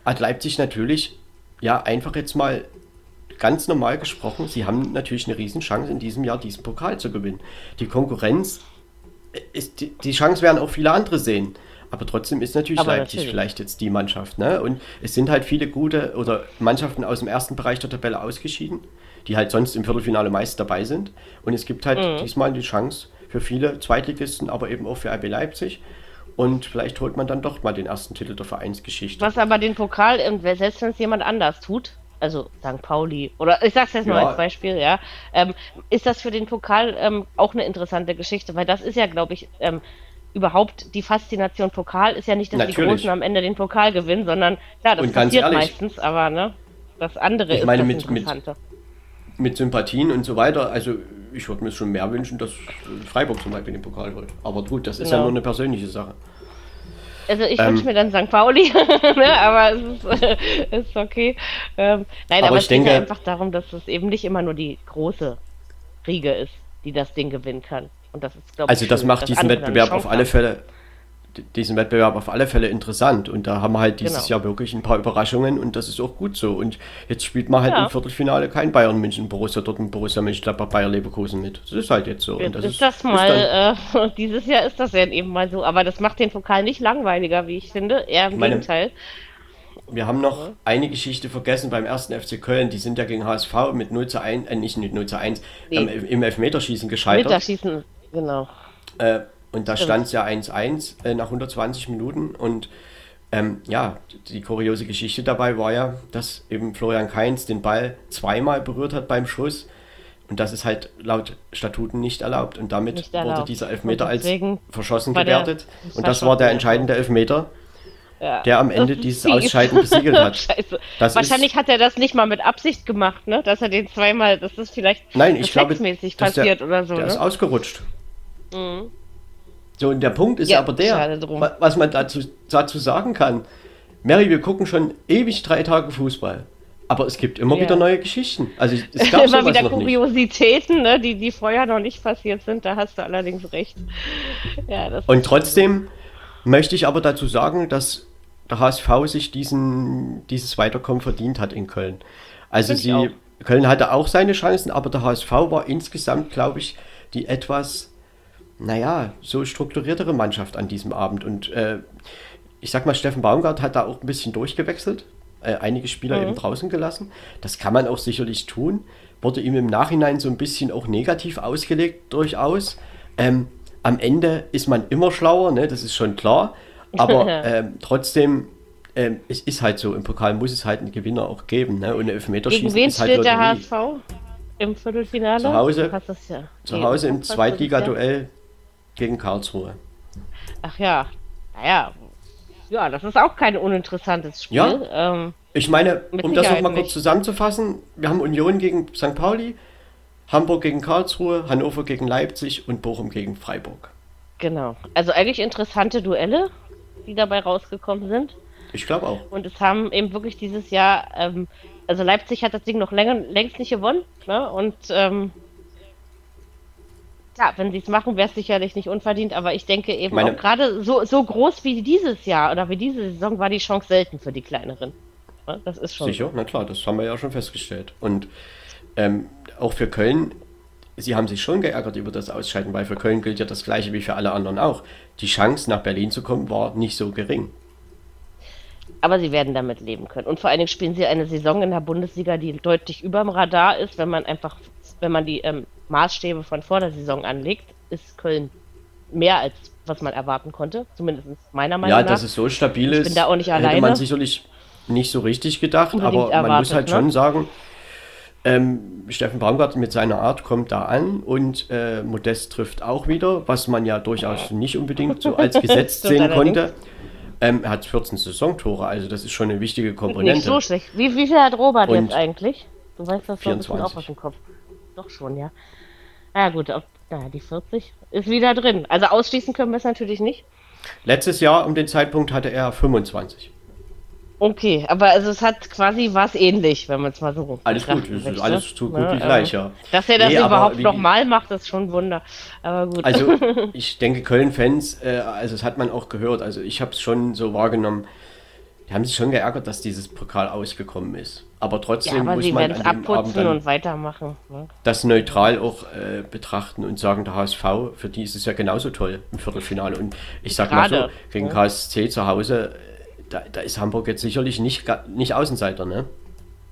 Speaker 4: hat Leipzig natürlich, ja, einfach jetzt mal ganz normal gesprochen, sie haben natürlich eine Riesenchance in diesem Jahr diesen Pokal zu gewinnen. Die Konkurrenz ist, die, die Chance werden auch viele andere sehen. Aber trotzdem ist natürlich Aber Leipzig natürlich. vielleicht jetzt die Mannschaft. Ne? Und es sind halt viele gute oder Mannschaften aus dem ersten Bereich der Tabelle ausgeschieden, die halt sonst im Viertelfinale meist dabei sind. Und es gibt halt mhm. diesmal die Chance für viele Zweitligisten, aber eben auch für RB Leipzig. Und vielleicht holt man dann doch mal den ersten Titel der Vereinsgeschichte.
Speaker 2: Was aber den Pokal, selbst wenn es jemand anders tut, also St. Pauli, oder ich sag's jetzt ja. nur als Beispiel, ja, ähm, ist das für den Pokal ähm, auch eine interessante Geschichte, weil das ist ja, glaube ich, ähm, überhaupt die Faszination Pokal ist ja nicht, dass Natürlich. die Großen am Ende den Pokal gewinnen, sondern klar, das passiert ehrlich, meistens, aber ne, das andere
Speaker 4: ich ist meine, das mit, Interessante. Mit, mit Sympathien und so weiter, also ich würde mir schon mehr wünschen, dass Freiburg zum Beispiel den Pokal holt. Aber gut, das ist genau. ja nur eine persönliche Sache.
Speaker 2: Also ich ähm, wünsche mir dann St. Pauli, ne, aber es ist, äh, ist okay. Ähm, nein, aber, aber es denke, geht ja einfach darum, dass es eben nicht immer nur die große Riege ist, die das Ding gewinnen kann. Und das ist,
Speaker 4: also das macht diesen Wettbewerb auf alle Fälle diesen Wettbewerb auf alle Fälle interessant. Und da haben wir halt dieses genau. Jahr wirklich ein paar Überraschungen und das ist auch gut so. Und jetzt spielt man halt ja. im Viertelfinale kein Bayern München, Borussia Dortmund, Borussia Mönchengladbach, Bayer Leverkusen mit. Das ist halt jetzt so.
Speaker 2: Jetzt das ist, ist das mal, ist äh, dieses Jahr ist das ja eben mal so. Aber das macht den Pokal nicht langweiliger, wie ich finde. Eher im meine, Gegenteil.
Speaker 4: Wir haben noch mhm. eine Geschichte vergessen beim ersten FC Köln. Die sind ja gegen HSV mit 0 zu 1, äh, nicht mit 0 zu 1, nee. ähm, im Elfmeterschießen gescheitert.
Speaker 2: Elfmeterschießen, genau.
Speaker 4: Äh, und da stand es ja 1-1 äh, nach 120 Minuten. Und ähm, ja, die kuriose Geschichte dabei war ja, dass eben Florian Kainz den Ball zweimal berührt hat beim Schuss. Und das ist halt laut Statuten nicht erlaubt. Und damit wurde dieser Elfmeter als verschossen gewertet. Und das war der entscheidende Elfmeter, ja. der am Ende dieses Ausscheiden besiegelt hat.
Speaker 2: Wahrscheinlich hat er das nicht mal mit Absicht gemacht, ne? Dass er den zweimal, das ist vielleicht
Speaker 4: Nein, ich glaube,
Speaker 2: passiert
Speaker 4: der,
Speaker 2: oder so.
Speaker 4: Der ne? ist ausgerutscht. Mhm. So, und der Punkt ist ja, aber der, was man dazu, dazu sagen kann. Mary, wir gucken schon ewig drei Tage Fußball. Aber es gibt immer ja. wieder neue Geschichten. Also es gab immer wieder
Speaker 2: Kuriositäten, ne, die, die vorher noch nicht passiert sind. Da hast du allerdings recht.
Speaker 4: Ja, und trotzdem möchte ich aber dazu sagen, dass der HSV sich diesen, dieses Weiterkommen verdient hat in Köln. Also sie, Köln hatte auch seine Chancen, aber der HSV war insgesamt, glaube ich, die etwas naja, so strukturiertere Mannschaft an diesem Abend. Und äh, ich sag mal, Steffen Baumgart hat da auch ein bisschen durchgewechselt, äh, einige Spieler mhm. eben draußen gelassen. Das kann man auch sicherlich tun. Wurde ihm im Nachhinein so ein bisschen auch negativ ausgelegt, durchaus. Ähm, am Ende ist man immer schlauer, ne? das ist schon klar. Aber ähm, trotzdem, ähm, es ist halt so, im Pokal muss es halt einen Gewinner auch geben. Ne? Und Elfmeterschießen
Speaker 2: Gegen wen ist halt steht der HSV im Viertelfinale?
Speaker 4: Zu Hause, ja. zu Hause im Zweitligaduell gegen Karlsruhe.
Speaker 2: Ach ja, naja. Ja, das ist auch kein uninteressantes Spiel.
Speaker 4: Ja. Ähm, ich meine, um das nochmal kurz zusammenzufassen, wir haben Union gegen St. Pauli, Hamburg gegen Karlsruhe, Hannover gegen Leipzig und Bochum gegen Freiburg.
Speaker 2: Genau. Also eigentlich interessante Duelle, die dabei rausgekommen sind.
Speaker 4: Ich glaube auch.
Speaker 2: Und es haben eben wirklich dieses Jahr, ähm, also Leipzig hat das Ding noch länger, längst nicht gewonnen. Ne? Und ähm, Klar, wenn sie es machen, wäre es sicherlich nicht unverdient, aber ich denke eben Meine... auch gerade so, so groß wie dieses Jahr oder wie diese Saison war die Chance selten für die kleineren. Das ist schon.
Speaker 4: Sicher, so. na klar, das haben wir ja schon festgestellt. Und ähm, auch für Köln, sie haben sich schon geärgert über das Ausscheiden, weil für Köln gilt ja das gleiche wie für alle anderen auch. Die Chance, nach Berlin zu kommen, war nicht so gering.
Speaker 2: Aber sie werden damit leben können. Und vor allen Dingen spielen sie eine Saison in der Bundesliga, die deutlich über dem Radar ist, wenn man einfach, wenn man die ähm, Maßstäbe von vor der Saison anlegt, ist Köln mehr als was man erwarten konnte, zumindest meiner Meinung
Speaker 4: nach.
Speaker 2: Ja,
Speaker 4: dass es so stabil
Speaker 2: ich
Speaker 4: ist,
Speaker 2: bin da auch nicht alleine. hätte
Speaker 4: man sicherlich nicht so richtig gedacht, aber erwartet, man muss halt ne? schon sagen, ähm, Steffen Baumgart mit seiner Art kommt da an und äh, Modest trifft auch wieder, was man ja durchaus nicht unbedingt so als gesetzt sehen konnte. Ähm, er hat 14 Saisontore, also das ist schon eine wichtige Komponente. Nicht
Speaker 2: so schlecht. Wie, wie viel hat Robert und, jetzt eigentlich? Du weißt das doch bestimmt auch aus dem Kopf. Doch schon, ja. Ja gut, ob, naja, die 40 ist wieder drin. Also ausschließen können wir es natürlich nicht.
Speaker 4: Letztes Jahr um den Zeitpunkt hatte er 25.
Speaker 2: Okay, aber also es hat quasi was ähnlich, wenn man es mal so
Speaker 4: Alles gut, es ist alles so gut wie gleich, ja.
Speaker 2: Dass er das nee, überhaupt nochmal macht, ist schon ein Wunder. Aber gut.
Speaker 4: Also ich denke, Köln-Fans, äh, also das hat man auch gehört, also ich habe es schon so wahrgenommen, die haben sich schon geärgert, dass dieses Pokal ausgekommen ist. Aber trotzdem ja, aber
Speaker 2: muss man an dem Abend und weitermachen. Ne?
Speaker 4: das neutral auch äh, betrachten und sagen, der HSV, für die ist es ja genauso toll im Viertelfinale. Und ich sag Gerade, mal so, gegen ja. KSC zu Hause da, da ist Hamburg jetzt sicherlich nicht, nicht Außenseiter, ne?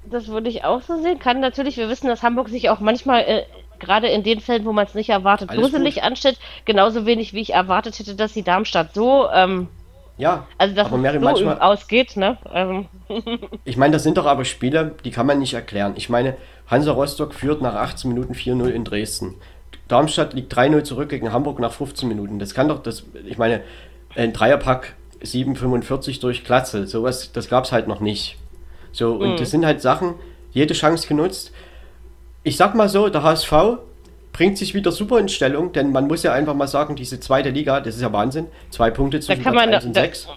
Speaker 2: Das würde ich auch so sehen. Kann natürlich, wir wissen, dass Hamburg sich auch manchmal, äh, gerade in den Fällen, wo man es nicht erwartet, gruselig anstellt. Genauso wenig, wie ich erwartet hätte, dass die Darmstadt so. Ähm,
Speaker 4: ja,
Speaker 2: also dass
Speaker 4: aber Mary,
Speaker 2: so
Speaker 4: manchmal,
Speaker 2: ausgeht, ne? Ähm.
Speaker 4: ich meine, das sind doch aber Spiele, die kann man nicht erklären. Ich meine, Hansa Rostock führt nach 18 Minuten 4-0 in Dresden. Darmstadt liegt 3-0 zurück gegen Hamburg nach 15 Minuten. Das kann doch, das, ich meine, ein Dreierpack 7,45 durch Glatze. Sowas, das gab es halt noch nicht. So, und mhm. das sind halt Sachen, jede Chance genutzt. Ich sag mal so, der HSV bringt sich wieder super in Stellung, denn man muss ja einfach mal sagen, diese zweite Liga, das ist ja Wahnsinn. Zwei Punkte
Speaker 2: zwischen da kann man, 1 und da, 6.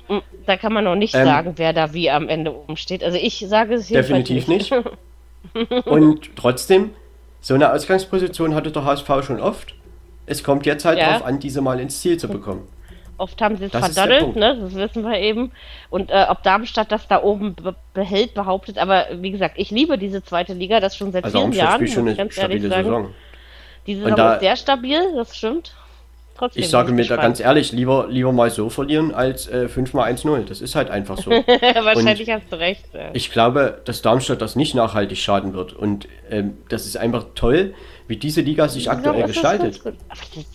Speaker 2: Da kann man noch nicht ähm, sagen, wer da wie am Ende oben steht. Also ich sage es
Speaker 4: Definitiv nicht. nicht. und trotzdem, so eine Ausgangsposition hatte der HSV schon oft. Es kommt jetzt halt ja. darauf an, diese mal ins Ziel zu bekommen.
Speaker 2: Oft haben sie es verdaddelt, ne? das wissen wir eben. Und äh, ob Darmstadt das da oben be behält, behauptet. Aber wie gesagt, ich liebe diese zweite Liga, das schon seit also vielen Jahren. Muss
Speaker 4: schon eine ganz ehrlich sagen. Saison.
Speaker 2: Die Saison da, ist sehr stabil, das stimmt.
Speaker 4: Trotzdem ich sage mir da ganz ehrlich, lieber, lieber mal so verlieren als äh, 5 mal 1-0. Das ist halt einfach so.
Speaker 2: Wahrscheinlich und hast du recht. Ja.
Speaker 4: Ich glaube, dass Darmstadt das nicht nachhaltig schaden wird. Und ähm, das ist einfach toll, wie diese Liga sich aktuell ja, gestaltet.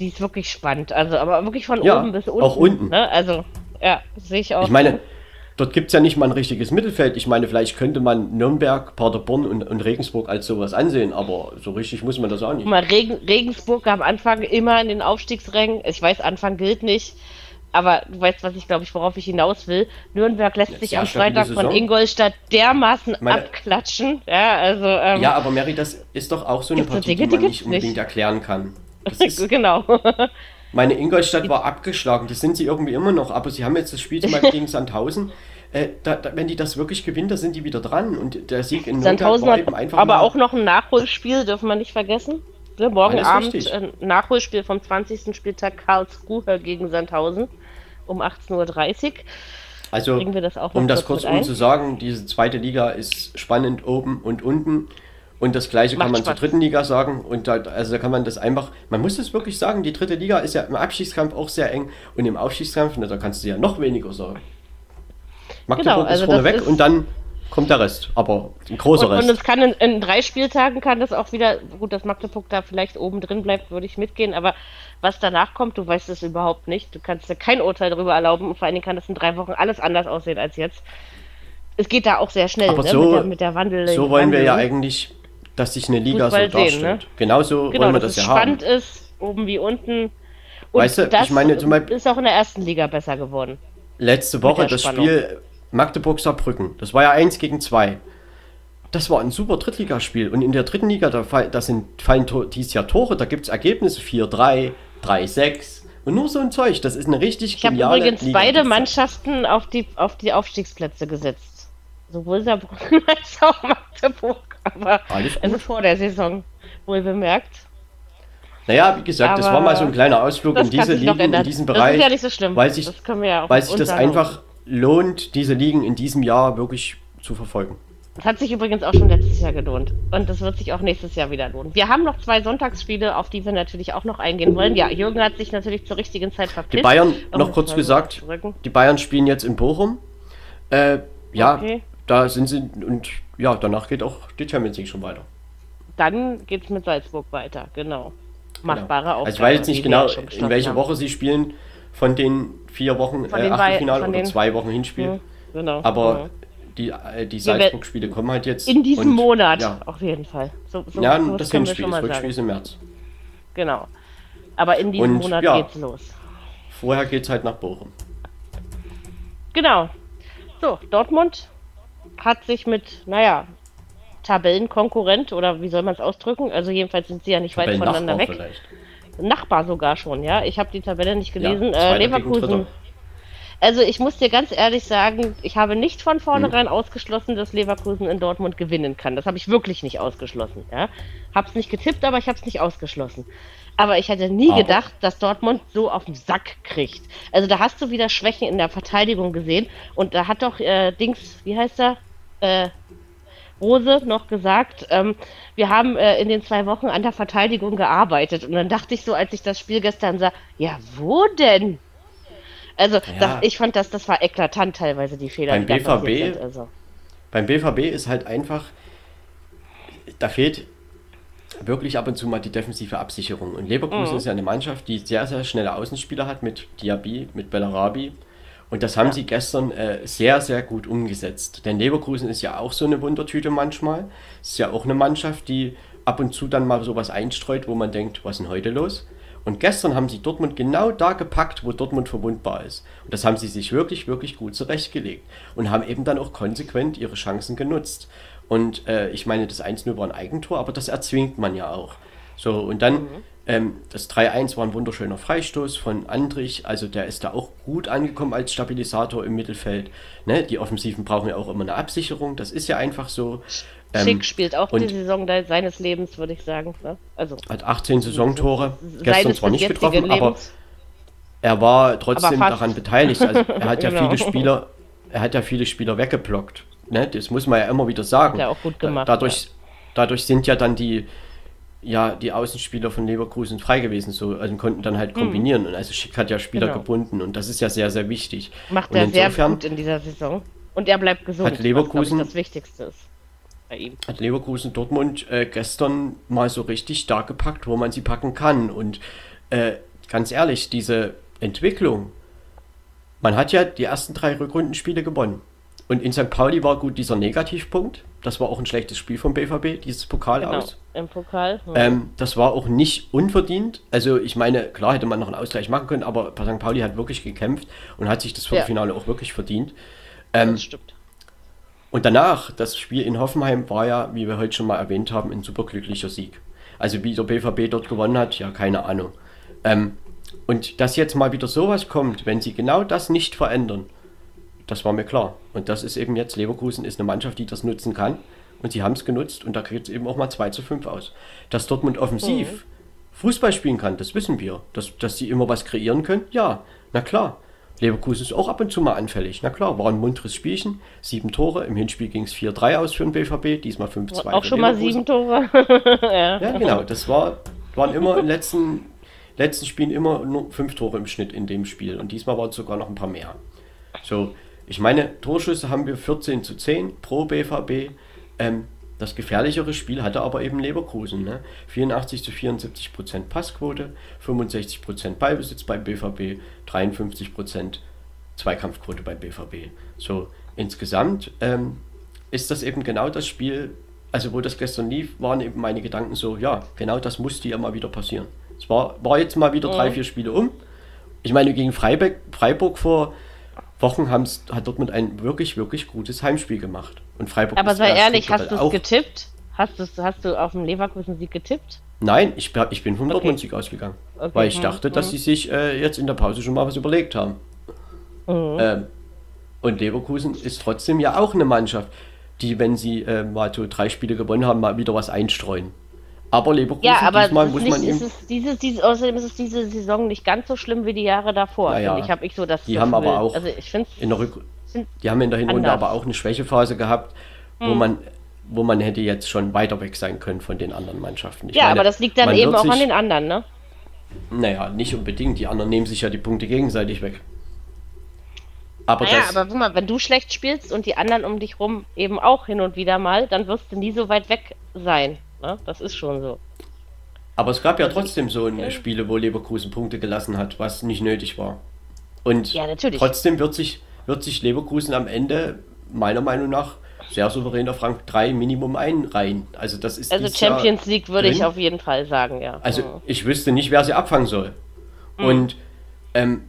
Speaker 2: Die ist wirklich spannend. Also, aber wirklich von ja, oben bis unten.
Speaker 4: Auch unten.
Speaker 2: Ne? Also, ja, sehe ich auch.
Speaker 4: Ich meine, dort gibt es ja nicht mal ein richtiges Mittelfeld. Ich meine, vielleicht könnte man Nürnberg, Paderborn und, und, Regensburg als sowas ansehen, aber so richtig muss man das auch nicht.
Speaker 2: Mal Regen, Regensburg am Anfang immer in den Aufstiegsrängen. Ich weiß, Anfang gilt nicht. Aber du weißt, was ich glaube ich, worauf ich hinaus will. Nürnberg lässt sich am Freitag von Ingolstadt dermaßen Meine, abklatschen. Ja, also, ähm,
Speaker 4: ja, aber Mary, das ist doch auch so eine Partie, Dinge, die man nicht unbedingt nicht. erklären kann.
Speaker 2: genau.
Speaker 4: Meine Ingolstadt war abgeschlagen, das sind sie irgendwie immer noch, aber sie haben jetzt das Spiel zum Beispiel gegen Sandhausen. Äh, da, da, wenn die das wirklich gewinnen, da sind die wieder dran. Und der Sieg in
Speaker 2: Sandhausen eben einfach. Aber auch noch ein Nachholspiel, dürfen wir nicht vergessen. Ne, morgen Abend ein Nachholspiel vom 20. Spieltag Karlsruhe gegen Sandhausen um 18.30 Uhr.
Speaker 4: Also, das um das kurz um zu sagen, diese zweite Liga ist spannend oben und unten. Und das gleiche Macht kann man Spaß. zur dritten Liga sagen. Und da, also da kann man das einfach, man muss es wirklich sagen, die dritte Liga ist ja im Abschiedskampf auch sehr eng und im Aufstiegskampf, da kannst du ja noch weniger sagen. Magdeburg genau, also ist vorne weg und dann kommt der Rest, aber ein großer
Speaker 2: und,
Speaker 4: Rest.
Speaker 2: Und es kann in, in, drei Spieltagen kann das auch wieder, gut, dass Magdeburg da vielleicht oben drin bleibt, würde ich mitgehen, aber was danach kommt, du weißt es überhaupt nicht. Du kannst dir kein Urteil darüber erlauben und vor allen Dingen kann das in drei Wochen alles anders aussehen als jetzt. Es geht da auch sehr schnell,
Speaker 4: aber
Speaker 2: ne?
Speaker 4: so,
Speaker 2: mit, der, mit der Wandel.
Speaker 4: So wollen Wandel. wir ja eigentlich dass sich eine Liga Fußball so darstellt. Sehen, ne? Genauso genau, wollen wir das ja haben.
Speaker 2: spannend ist, oben wie unten.
Speaker 4: Und weißt du,
Speaker 2: das
Speaker 4: ich meine, zum Beispiel,
Speaker 2: ist auch in der ersten Liga besser geworden.
Speaker 4: Letzte Woche das Spannung. Spiel Magdeburg-Saarbrücken. Das war ja 1 gegen 2. Das war ein super Drittligaspiel. Und in der dritten Liga, da, da sind, fallen dieses Jahr Tore, da gibt es Ergebnisse 4-3, 3-6. Und nur so ein Zeug. Das ist eine richtig
Speaker 2: ich geniale Ich habe übrigens Liga beide Mannschaften auf die, auf die Aufstiegsplätze gesetzt. Sowohl Saarbrücken als auch Magdeburg. Aber also vor der Saison, wohl bemerkt.
Speaker 4: Naja, wie gesagt, Aber das war mal so ein kleiner Ausflug in diese Ligen, in diesem Bereich. Das ist
Speaker 2: ja nicht so schlimm.
Speaker 4: Weil sich das, ja weil sich das einfach lohnt, diese Ligen in diesem Jahr wirklich zu verfolgen.
Speaker 2: Das hat sich übrigens auch schon letztes Jahr gelohnt. Und das wird sich auch nächstes Jahr wieder lohnen. Wir haben noch zwei Sonntagsspiele, auf die wir natürlich auch noch eingehen wollen. Ja, Jürgen hat sich natürlich zur richtigen Zeit verpflichtet.
Speaker 4: Die Bayern, noch kurz gesagt, die Bayern spielen jetzt in Bochum. Äh, ja, okay. Da sind sie und ja, danach geht auch die Champions League schon weiter.
Speaker 2: Dann geht es mit Salzburg weiter, genau. Machbare genau.
Speaker 4: Also ich weiß jetzt nicht genau, in welcher. Woche sie spielen von den vier Wochen äh, Achtelfinale oder zwei Wochen Hinspiel. Ja, genau. Aber ja. die, äh, die Salzburg-Spiele kommen halt jetzt.
Speaker 2: In diesem und, Monat ja. auf jeden Fall.
Speaker 4: So, so, ja, das Hinspiel, das Rückspiel ist im März.
Speaker 2: Genau. Aber in diesem und, Monat ja, geht's los.
Speaker 4: Vorher geht's halt nach Bochum.
Speaker 2: Genau. So, Dortmund hat sich mit, naja, Tabellenkonkurrent oder wie soll man es ausdrücken? Also jedenfalls sind sie ja nicht weit voneinander weg. Vielleicht. Nachbar sogar schon, ja. Ich habe die Tabelle nicht gelesen. Ja, äh, Leverkusen. Also ich muss dir ganz ehrlich sagen, ich habe nicht von vornherein hm. ausgeschlossen, dass Leverkusen in Dortmund gewinnen kann. Das habe ich wirklich nicht ausgeschlossen. Ja? Hab's nicht getippt, aber ich habe es nicht ausgeschlossen. Aber ich hätte nie aber. gedacht, dass Dortmund so auf den Sack kriegt. Also da hast du wieder Schwächen in der Verteidigung gesehen. Und da hat doch äh, Dings, wie heißt er? Äh, Rose noch gesagt, ähm, wir haben äh, in den zwei Wochen an der Verteidigung gearbeitet. Und dann dachte ich so, als ich das Spiel gestern sah, ja, wo denn? Also ja. das, ich fand, dass das war eklatant teilweise die Fehler.
Speaker 4: Beim die BVB, sind, also. beim BVB ist halt einfach, da fehlt wirklich ab und zu mal die defensive Absicherung. Und Leverkusen mhm. ist ja eine Mannschaft, die sehr, sehr schnelle Außenspieler hat mit Diaby, mit Bellarabi. Und das haben ja. sie gestern äh, sehr, sehr gut umgesetzt. Denn Leverkusen ist ja auch so eine Wundertüte manchmal. Es ist ja auch eine Mannschaft, die ab und zu dann mal sowas einstreut, wo man denkt, was ist denn heute los? Und gestern haben sie Dortmund genau da gepackt, wo Dortmund verwundbar ist. Und das haben sie sich wirklich, wirklich gut zurechtgelegt. Und haben eben dann auch konsequent ihre Chancen genutzt. Und äh, ich meine, das 1-0 war ein Eigentor, aber das erzwingt man ja auch. So, und dann mhm. Ähm, das 3-1 war ein wunderschöner Freistoß von Andrich. Also der ist da auch gut angekommen als Stabilisator im Mittelfeld. Ne? Die Offensiven brauchen ja auch immer eine Absicherung. Das ist ja einfach so.
Speaker 2: Ähm, Schick spielt auch die Saison seines Lebens, würde ich sagen. Ne?
Speaker 4: Also, hat 18 Saisontore, gestern zwar nicht getroffen, Lebens. aber er war trotzdem daran beteiligt. Also er hat ja genau. viele Spieler, er hat ja viele Spieler weggeblockt. Ne? Das muss man ja immer wieder sagen. Hat er
Speaker 2: auch gut gemacht.
Speaker 4: Dadurch, ja. dadurch sind ja dann die, ja, die Außenspieler von Leverkusen frei gewesen, so, also konnten dann halt mhm. kombinieren. Mhm. Und also Schick hat ja Spieler genau. gebunden und das ist ja sehr, sehr wichtig.
Speaker 2: Macht er sehr gut in dieser Saison. Und er bleibt gesund,
Speaker 4: hat Leverkusen,
Speaker 2: was, das Wichtigste ist
Speaker 4: bei ihm. Hat Leverkusen Dortmund äh, gestern mal so richtig stark gepackt, wo man sie packen kann. Und äh, ganz ehrlich, diese Entwicklung, man hat ja die ersten drei Rückrundenspiele gewonnen. Und in St. Pauli war gut dieser Negativpunkt. Das war auch ein schlechtes Spiel vom BVB, dieses Pokal genau, aus.
Speaker 2: Im Pokal.
Speaker 4: Ja. Ähm, das war auch nicht unverdient. Also ich meine, klar hätte man noch einen Ausgleich machen können, aber St. Pauli hat wirklich gekämpft und hat sich das Viertelfinale ja. auch wirklich verdient. Ähm, das stimmt. Und danach, das Spiel in Hoffenheim war ja, wie wir heute schon mal erwähnt haben, ein superglücklicher Sieg. Also wie der BVB dort gewonnen hat, ja, keine Ahnung. Ähm, und dass jetzt mal wieder sowas kommt, wenn sie genau das nicht verändern, das war mir klar. Und das ist eben jetzt, Leverkusen ist eine Mannschaft, die das nutzen kann. Und sie haben es genutzt und da geht es eben auch mal 2 zu 5 aus. Dass Dortmund offensiv mhm. Fußball spielen kann, das wissen wir. Dass, dass sie immer was kreieren können, ja, na klar. Leverkusen ist auch ab und zu mal anfällig. Na klar, war ein munteres Spielchen. Sieben Tore. Im Hinspiel ging es 4-3 aus für den BVB, diesmal 5-2.
Speaker 2: Auch schon mal sieben Tore.
Speaker 4: ja. ja. genau. Das war, waren immer in den letzten, letzten Spielen immer nur fünf Tore im Schnitt in dem Spiel. Und diesmal waren es sogar noch ein paar mehr. So, ich meine, Torschüsse haben wir 14 zu 10 pro BVB. Ähm, das gefährlichere Spiel hatte aber eben Leverkusen. Ne? 84 zu 74 Prozent Passquote, 65 Prozent Ballbesitz beim BVB, 53 Prozent Zweikampfquote beim BVB. So insgesamt ähm, ist das eben genau das Spiel, also wo das gestern lief, waren eben meine Gedanken so, ja, genau das musste ja mal wieder passieren. Es war, war jetzt mal wieder drei, vier Spiele um. Ich meine, gegen Freiburg, Freiburg vor Wochen hat Dortmund ein wirklich, wirklich gutes Heimspiel gemacht. Und Freiburg
Speaker 2: Aber sei ehrlich, hast du es getippt? Hast, hast du auf den Leverkusen-Sieg getippt?
Speaker 4: Nein, ich, ich bin vom okay. Dortmund-Sieg ausgegangen. Okay. Weil ich hm, dachte, dass hm. sie sich äh, jetzt in der Pause schon mal was überlegt haben. Mhm. Ähm, und Leverkusen ist trotzdem ja auch eine Mannschaft, die, wenn sie äh, mal so drei Spiele gewonnen haben, mal wieder was einstreuen. Aber Leverkusen,
Speaker 2: ja, aber diesmal muss nicht, man ihm... Es diese, diese, außerdem ist es diese Saison nicht ganz so schlimm wie die Jahre davor.
Speaker 4: Naja,
Speaker 2: ich habe ich so das
Speaker 4: Die haben aber auch also ich in der Rück die haben in der Hinrunde aber auch eine Schwächephase gehabt, hm. wo man wo man hätte jetzt schon weiter weg sein können von den anderen Mannschaften.
Speaker 2: Ich ja, meine, aber das liegt dann eben auch sich, an den anderen, ne?
Speaker 4: Naja, nicht unbedingt. Die anderen nehmen sich ja die Punkte gegenseitig weg.
Speaker 2: Aber, naja, das, aber guck mal, wenn du schlecht spielst und die anderen um dich rum eben auch hin und wieder mal, dann wirst du nie so weit weg sein. Ne? Das ist schon so.
Speaker 4: Aber es gab ja trotzdem so eine Spiele, wo Leverkusen Punkte gelassen hat, was nicht nötig war. Und ja, trotzdem wird sich, wird sich Leverkusen am Ende meiner Meinung nach sehr souverän auf Rang 3 Minimum einreihen. Also das ist
Speaker 2: Also Champions Jahr League würde drin. ich auf jeden Fall sagen, ja.
Speaker 4: Also ich wüsste nicht, wer sie abfangen soll. Mhm. Und ähm,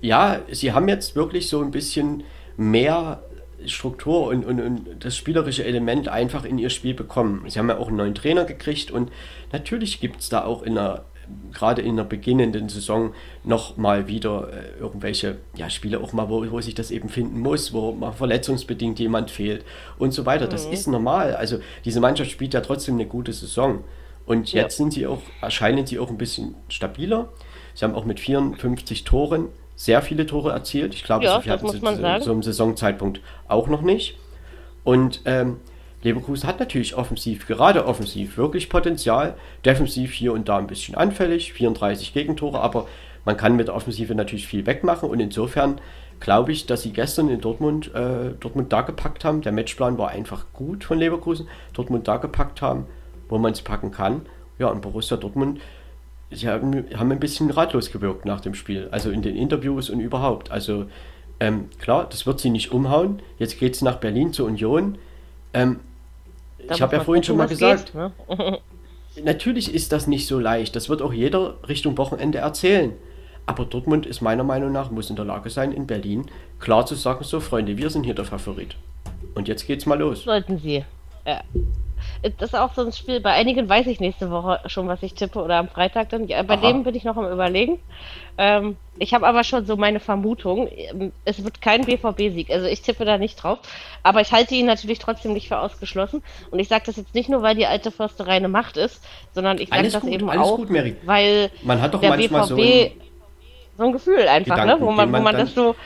Speaker 4: ja, sie haben jetzt wirklich so ein bisschen mehr Struktur und, und, und das spielerische Element einfach in ihr Spiel bekommen. Sie haben ja auch einen neuen Trainer gekriegt und natürlich gibt es da auch in der gerade in der beginnenden Saison noch mal wieder äh, irgendwelche ja, Spiele auch mal, wo, wo sich das eben finden muss, wo mal verletzungsbedingt jemand fehlt und so weiter. Das mhm. ist normal. Also diese Mannschaft spielt ja trotzdem eine gute Saison. Und jetzt ja. sind sie auch, erscheinen sie auch ein bisschen stabiler. Sie haben auch mit 54 Toren sehr viele Tore erzielt. Ich glaube, ja, so viel hatten sie zu so einem Saisonzeitpunkt auch noch nicht. Und ähm, Leverkusen hat natürlich offensiv, gerade offensiv, wirklich Potenzial. Defensiv hier und da ein bisschen anfällig, 34 Gegentore, aber man kann mit der Offensive natürlich viel wegmachen und insofern glaube ich, dass sie gestern in Dortmund, äh, Dortmund da gepackt haben. Der Matchplan war einfach gut von Leverkusen. Dortmund da gepackt haben, wo man es packen kann. Ja, und Borussia Dortmund sie haben, haben ein bisschen ratlos gewirkt nach dem Spiel. Also in den Interviews und überhaupt. Also ähm, klar, das wird sie nicht umhauen. Jetzt geht es nach Berlin zur Union. Ähm, ich habe ja vorhin gucken, schon mal gesagt, geht, ne? natürlich ist das nicht so leicht. Das wird auch jeder Richtung Wochenende erzählen. Aber Dortmund ist meiner Meinung nach, muss in der Lage sein, in Berlin klar zu sagen, so Freunde, wir sind hier der Favorit. Und jetzt geht's mal los.
Speaker 2: Sollten sie. Ja das ist auch so ein Spiel, bei einigen weiß ich nächste Woche schon, was ich tippe oder am Freitag dann. Ja, bei Aha. dem bin ich noch am überlegen. Ähm, ich habe aber schon so meine Vermutung, ähm, es wird kein BVB-Sieg. Also ich tippe da nicht drauf. Aber ich halte ihn natürlich trotzdem nicht für ausgeschlossen. Und ich sage das jetzt nicht nur, weil die alte Försterei eine Macht ist, sondern ich sage das gut, eben auch, gut, weil
Speaker 4: man hat doch
Speaker 2: der BVB so ein, so ein Gefühl einfach, ne? Gedanken, ne? wo man, wo man das so.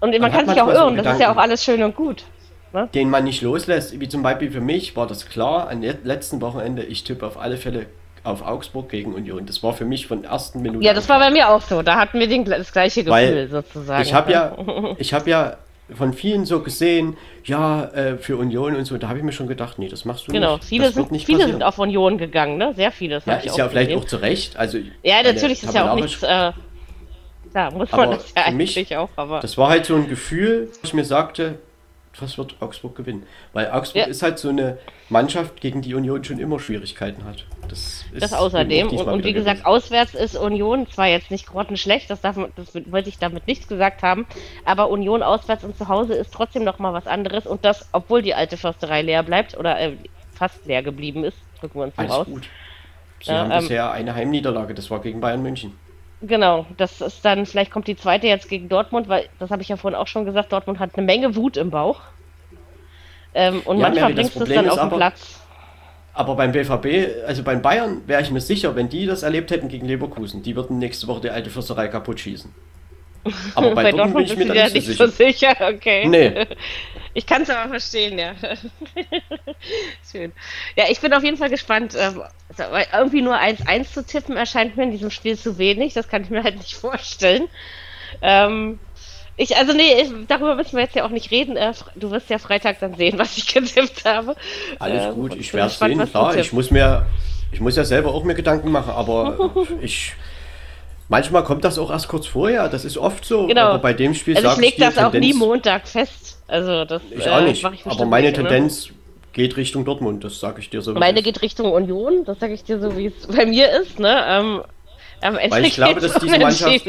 Speaker 2: Und man, man kann sich auch irren, so das ist ja auch alles schön und gut
Speaker 4: ne? den man nicht loslässt. Wie zum Beispiel für mich war das klar, am letzten Wochenende, ich tippe auf alle Fälle auf Augsburg gegen Union. Das war für mich von ersten Minuten.
Speaker 2: Ja, das war bei mir auch so. Da hatten wir den, das gleiche Gefühl Weil sozusagen.
Speaker 4: Ich habe ja, ich habe ja von vielen so gesehen, ja, äh, für Union und so, da habe ich mir schon gedacht, nee, das machst du
Speaker 2: genau,
Speaker 4: nicht.
Speaker 2: Viele, sind, nicht viele sind auf Union gegangen, ne? Sehr viele.
Speaker 4: Ja, ist ja vielleicht gesehen. auch zu Recht. Also,
Speaker 2: ja, natürlich ist ja auch nichts. Äh, da muss man das ja eigentlich
Speaker 4: mich,
Speaker 2: auch, aber.
Speaker 4: Das war halt so ein Gefühl, ich mir sagte, was wird Augsburg gewinnen? Weil Augsburg ja. ist halt so eine Mannschaft, gegen die Union schon immer Schwierigkeiten hat.
Speaker 2: Das, ist das außerdem. Und, und, wie gesagt, auswärts ist Union zwar jetzt nicht grottenschlecht, das, darf, das wollte ich damit nichts gesagt haben, aber Union auswärts und zu Hause ist trotzdem noch mal was anderes. Und das, obwohl die alte Försterei leer bleibt oder äh, fast leer geblieben ist, drücken wir uns Alles raus. gut.
Speaker 4: Sie ja, haben ähm, bisher eine Heimniederlage, das war gegen Bayern München.
Speaker 2: Genau, das ist dann, vielleicht kommt die zweite jetzt gegen Dortmund, weil, das habe ich ja vorhin auch schon gesagt, Dortmund hat eine Menge Wut im Bauch. Ähm, und ja, manchmal bringst du es dann auf den Platz.
Speaker 4: Aber beim BVB, also beim Bayern, wäre ich mir sicher, wenn die das erlebt hätten gegen Leverkusen, die würden nächste Woche die alte Fürsterei kaputt schießen.
Speaker 2: Aber bei, bei Dortmund, bin ich mir da nicht so sicher. sicher. Okay. Nee. Ich kann es aber verstehen, ja. Schön. Ja, ich bin auf jeden Fall gespannt. Ähm, also, irgendwie nur 1-1 zu tippen erscheint mir in diesem Spiel zu wenig. Das kann ich mir halt nicht vorstellen. Ähm, ich, also nee, ich, darüber müssen wir jetzt ja auch nicht reden. Äh, du wirst ja Freitag dann sehen, was ich getippt habe.
Speaker 4: Alles ähm, gut, ich werde sehen, klar. Ich muss mir, ich muss ja selber auch mir Gedanken machen, aber ich Manchmal kommt das auch erst kurz vorher, das ist oft so.
Speaker 2: Genau. Aber bei dem Spiel also ich lege das Tendenz, auch nie Montag fest. Also das
Speaker 4: ich auch nicht. Äh, ich aber meine nicht, Tendenz ne? geht Richtung Dortmund, das sage ich dir so.
Speaker 2: Meine geht Richtung Union, das sage ich dir so, wie es bei mir ist. Ne? Ähm,
Speaker 4: am Ende Weil ich glaube, dass diese Mannschaft,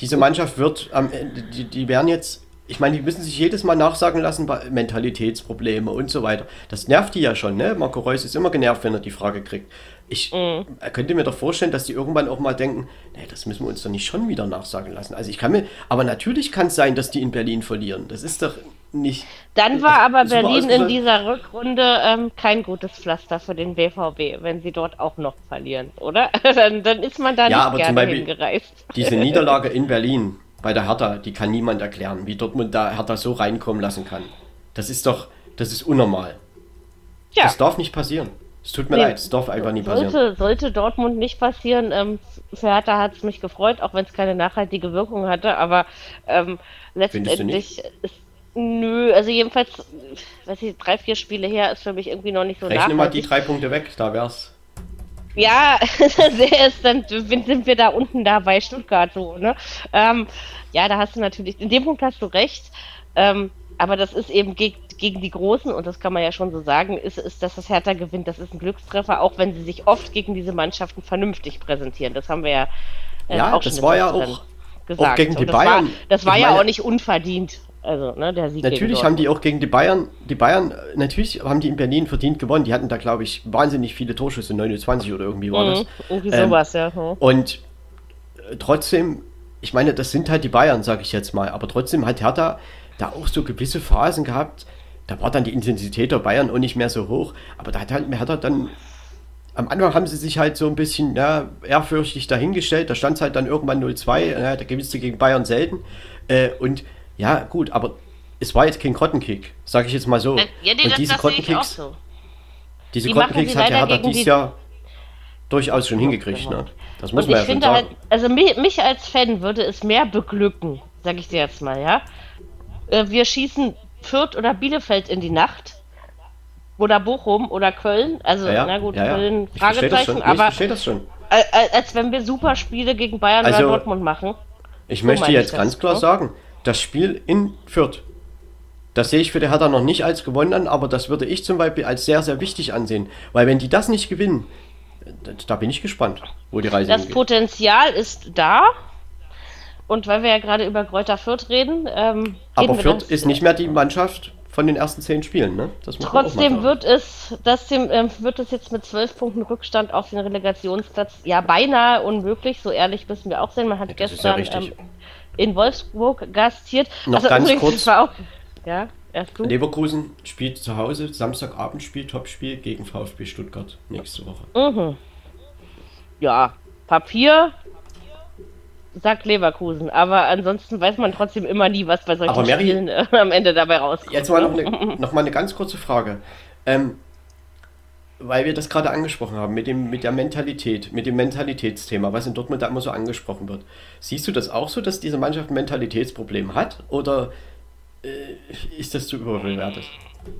Speaker 4: diese Mannschaft wird am Ende, die, die werden jetzt ich meine, die müssen sich jedes Mal nachsagen lassen, Mentalitätsprobleme und so weiter. Das nervt die ja schon, ne? Marco Reus ist immer genervt, wenn er die Frage kriegt. Ich mhm. könnte mir doch vorstellen, dass die irgendwann auch mal denken, nee, das müssen wir uns doch nicht schon wieder nachsagen lassen. Also ich kann mir, aber natürlich kann es sein, dass die in Berlin verlieren. Das ist doch nicht.
Speaker 2: Dann war aber Berlin in dieser Rückrunde ähm, kein gutes Pflaster für den BVB, wenn sie dort auch noch verlieren, oder? dann, dann, ist man da ja, nicht aber gerne zum Beispiel hingereist.
Speaker 4: Diese Niederlage in Berlin bei der Hertha, die kann niemand erklären, wie Dortmund da Hertha so reinkommen lassen kann. Das ist doch, das ist unnormal. Ja. Das darf nicht passieren. Es tut mir nee, leid, es darf einfach nie passieren.
Speaker 2: Sollte, sollte Dortmund nicht passieren, ähm, für Hertha hat es mich gefreut, auch wenn es keine nachhaltige Wirkung hatte, aber ähm, letztendlich ist Nö, also jedenfalls, weiß ich, drei, vier Spiele her ist für mich irgendwie noch nicht so
Speaker 4: Rechne nachhaltig. mal die drei Punkte weg, da wär's.
Speaker 2: Ja, dann sind wir da unten da bei Stuttgart so, ne? Ähm, ja, da hast du natürlich, in dem Punkt hast du recht. Ähm, aber das ist eben gegen, gegen die Großen, und das kann man ja schon so sagen, ist, ist, dass das Hertha gewinnt. Das ist ein Glückstreffer, auch wenn sie sich oft gegen diese Mannschaften vernünftig präsentieren. Das haben wir ja,
Speaker 4: äh, ja auch
Speaker 2: das
Speaker 4: schon war ja auch, gesagt. Auch gegen die
Speaker 2: das
Speaker 4: Bayern.
Speaker 2: War, das war ja meine, auch nicht unverdient. Also, ne, der Sieg
Speaker 4: Natürlich haben die auch gegen die Bayern, die Bayern, natürlich haben die in Berlin verdient gewonnen. Die hatten da, glaube ich, wahnsinnig viele Torschüsse, 29 oder irgendwie war das. Mhm,
Speaker 2: irgendwie ähm, sowas, ja. Hm.
Speaker 4: Und äh, trotzdem, ich meine, das sind halt die Bayern, sage ich jetzt mal. Aber trotzdem hat Hertha da auch so gewisse Phasen gehabt. Da war dann die Intensität der Bayern auch nicht mehr so hoch. Aber da hat halt Hertha dann am Anfang haben sie sich halt so ein bisschen ja, ehrfürchtig dahingestellt. Da stand es halt dann irgendwann 0-2. Ja, da gewinnst du gegen Bayern selten. Äh, und ja, gut, aber es war jetzt kein Grottenkick, sage ich jetzt mal so.
Speaker 2: Ja, die, und diese Grottenkicks, so.
Speaker 4: diese die Grottenkicks hat der Hertha dieses Jahr durchaus schon hingekriegt. Genau. Ne?
Speaker 2: Das muss und man ja finde. Halt, also mich, mich, als Fan würde es mehr beglücken, sage ich dir jetzt mal, ja. Äh, wir schießen Fürth oder Bielefeld in die Nacht oder Bochum oder Köln. Also, ja, na gut, ja, Köln, Fragezeichen, aber.
Speaker 4: Ich das schon.
Speaker 2: Als wenn wir super Spiele gegen Bayern also, oder Dortmund machen.
Speaker 4: Ich so möchte jetzt ganz klar ne? sagen, das Spiel in Fürth, das sehe ich für die Hertha noch nicht als gewonnen an, aber das würde ich zum Beispiel als sehr, sehr wichtig ansehen. Weil wenn die das nicht gewinnen, da bin ich gespannt, wo die Reise
Speaker 2: Das hingeht. Potenzial ist da. Und weil wir ja gerade über Kräuter Fürth reden. Ähm,
Speaker 4: aber Fürth ist nicht mehr die Mannschaft, von den ersten zehn Spielen, ne?
Speaker 2: Trotzdem wird es, das äh, wird es jetzt mit zwölf Punkten Rückstand auf den Relegationsplatz ja beinahe unmöglich, so ehrlich müssen wir auch sein. Man hat ja, gestern ja ähm, in Wolfsburg gastiert.
Speaker 4: Noch also ganz kurz.
Speaker 2: Auch, ja,
Speaker 4: Leverkusen spielt zu Hause, Samstagabendspiel, Topspiel gegen VfB Stuttgart nächste Woche.
Speaker 2: Mhm. Ja, Papier sagt Leverkusen, aber ansonsten weiß man trotzdem immer nie, was bei solchen aber Mary, Spielen äh, am Ende dabei rauskommt.
Speaker 4: Jetzt mal noch, eine, noch mal eine ganz kurze Frage. Ähm, weil wir das gerade angesprochen haben, mit, dem, mit der Mentalität, mit dem Mentalitätsthema, was in Dortmund da immer so angesprochen wird. Siehst du das auch so, dass diese Mannschaft ein Mentalitätsproblem hat oder äh, ist das zu überbewertet?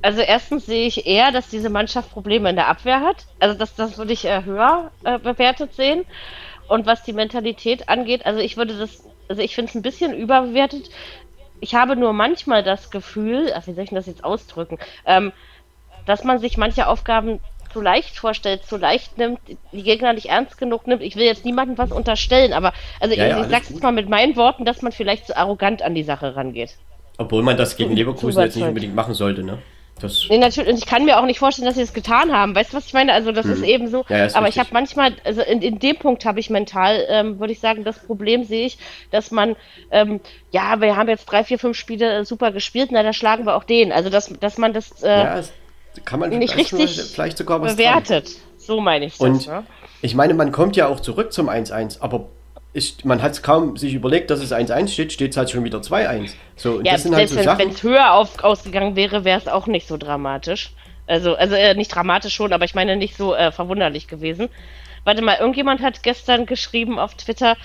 Speaker 2: Also erstens sehe ich eher, dass diese Mannschaft Probleme in der Abwehr hat. Also das, das würde ich eher höher äh, bewertet sehen. Und was die Mentalität angeht, also ich würde das, also ich finde es ein bisschen überbewertet. Ich habe nur manchmal das Gefühl, ach, wie soll ich das jetzt ausdrücken, ähm, dass man sich manche Aufgaben zu leicht vorstellt, zu leicht nimmt, die Gegner nicht ernst genug nimmt. Ich will jetzt niemandem was unterstellen, aber also ja, ich, ja, ich sag's jetzt mal mit meinen Worten, dass man vielleicht zu arrogant an die Sache rangeht.
Speaker 4: Obwohl man das gegen Leverkusen jetzt nicht unbedingt machen sollte, ne?
Speaker 2: Das nee, natürlich. Und ich kann mir auch nicht vorstellen, dass sie es das getan haben. Weißt du, was ich meine? Also, das hm. ist eben so. Ja, ist aber richtig. ich habe manchmal, also in, in dem Punkt habe ich mental, ähm, würde ich sagen, das Problem sehe ich, dass man, ähm, ja, wir haben jetzt drei, vier, fünf Spiele äh, super gespielt, na, da schlagen wir auch den. Also, dass, dass man das äh, ja,
Speaker 4: kann man
Speaker 2: nicht richtig
Speaker 4: vielleicht sogar
Speaker 2: bewertet. Dran. So meine ich das.
Speaker 4: Und ne? ich meine, man kommt ja auch zurück zum 1-1, aber ist, man hat es kaum sich überlegt, dass es 1-1 steht, steht es halt schon wieder 2-1. So,
Speaker 2: ja, das sind halt so wenn es höher auf, ausgegangen wäre, wäre es auch nicht so dramatisch. Also, also äh, nicht dramatisch schon, aber ich meine nicht so äh, verwunderlich gewesen. Warte mal, irgendjemand hat gestern geschrieben auf Twitter,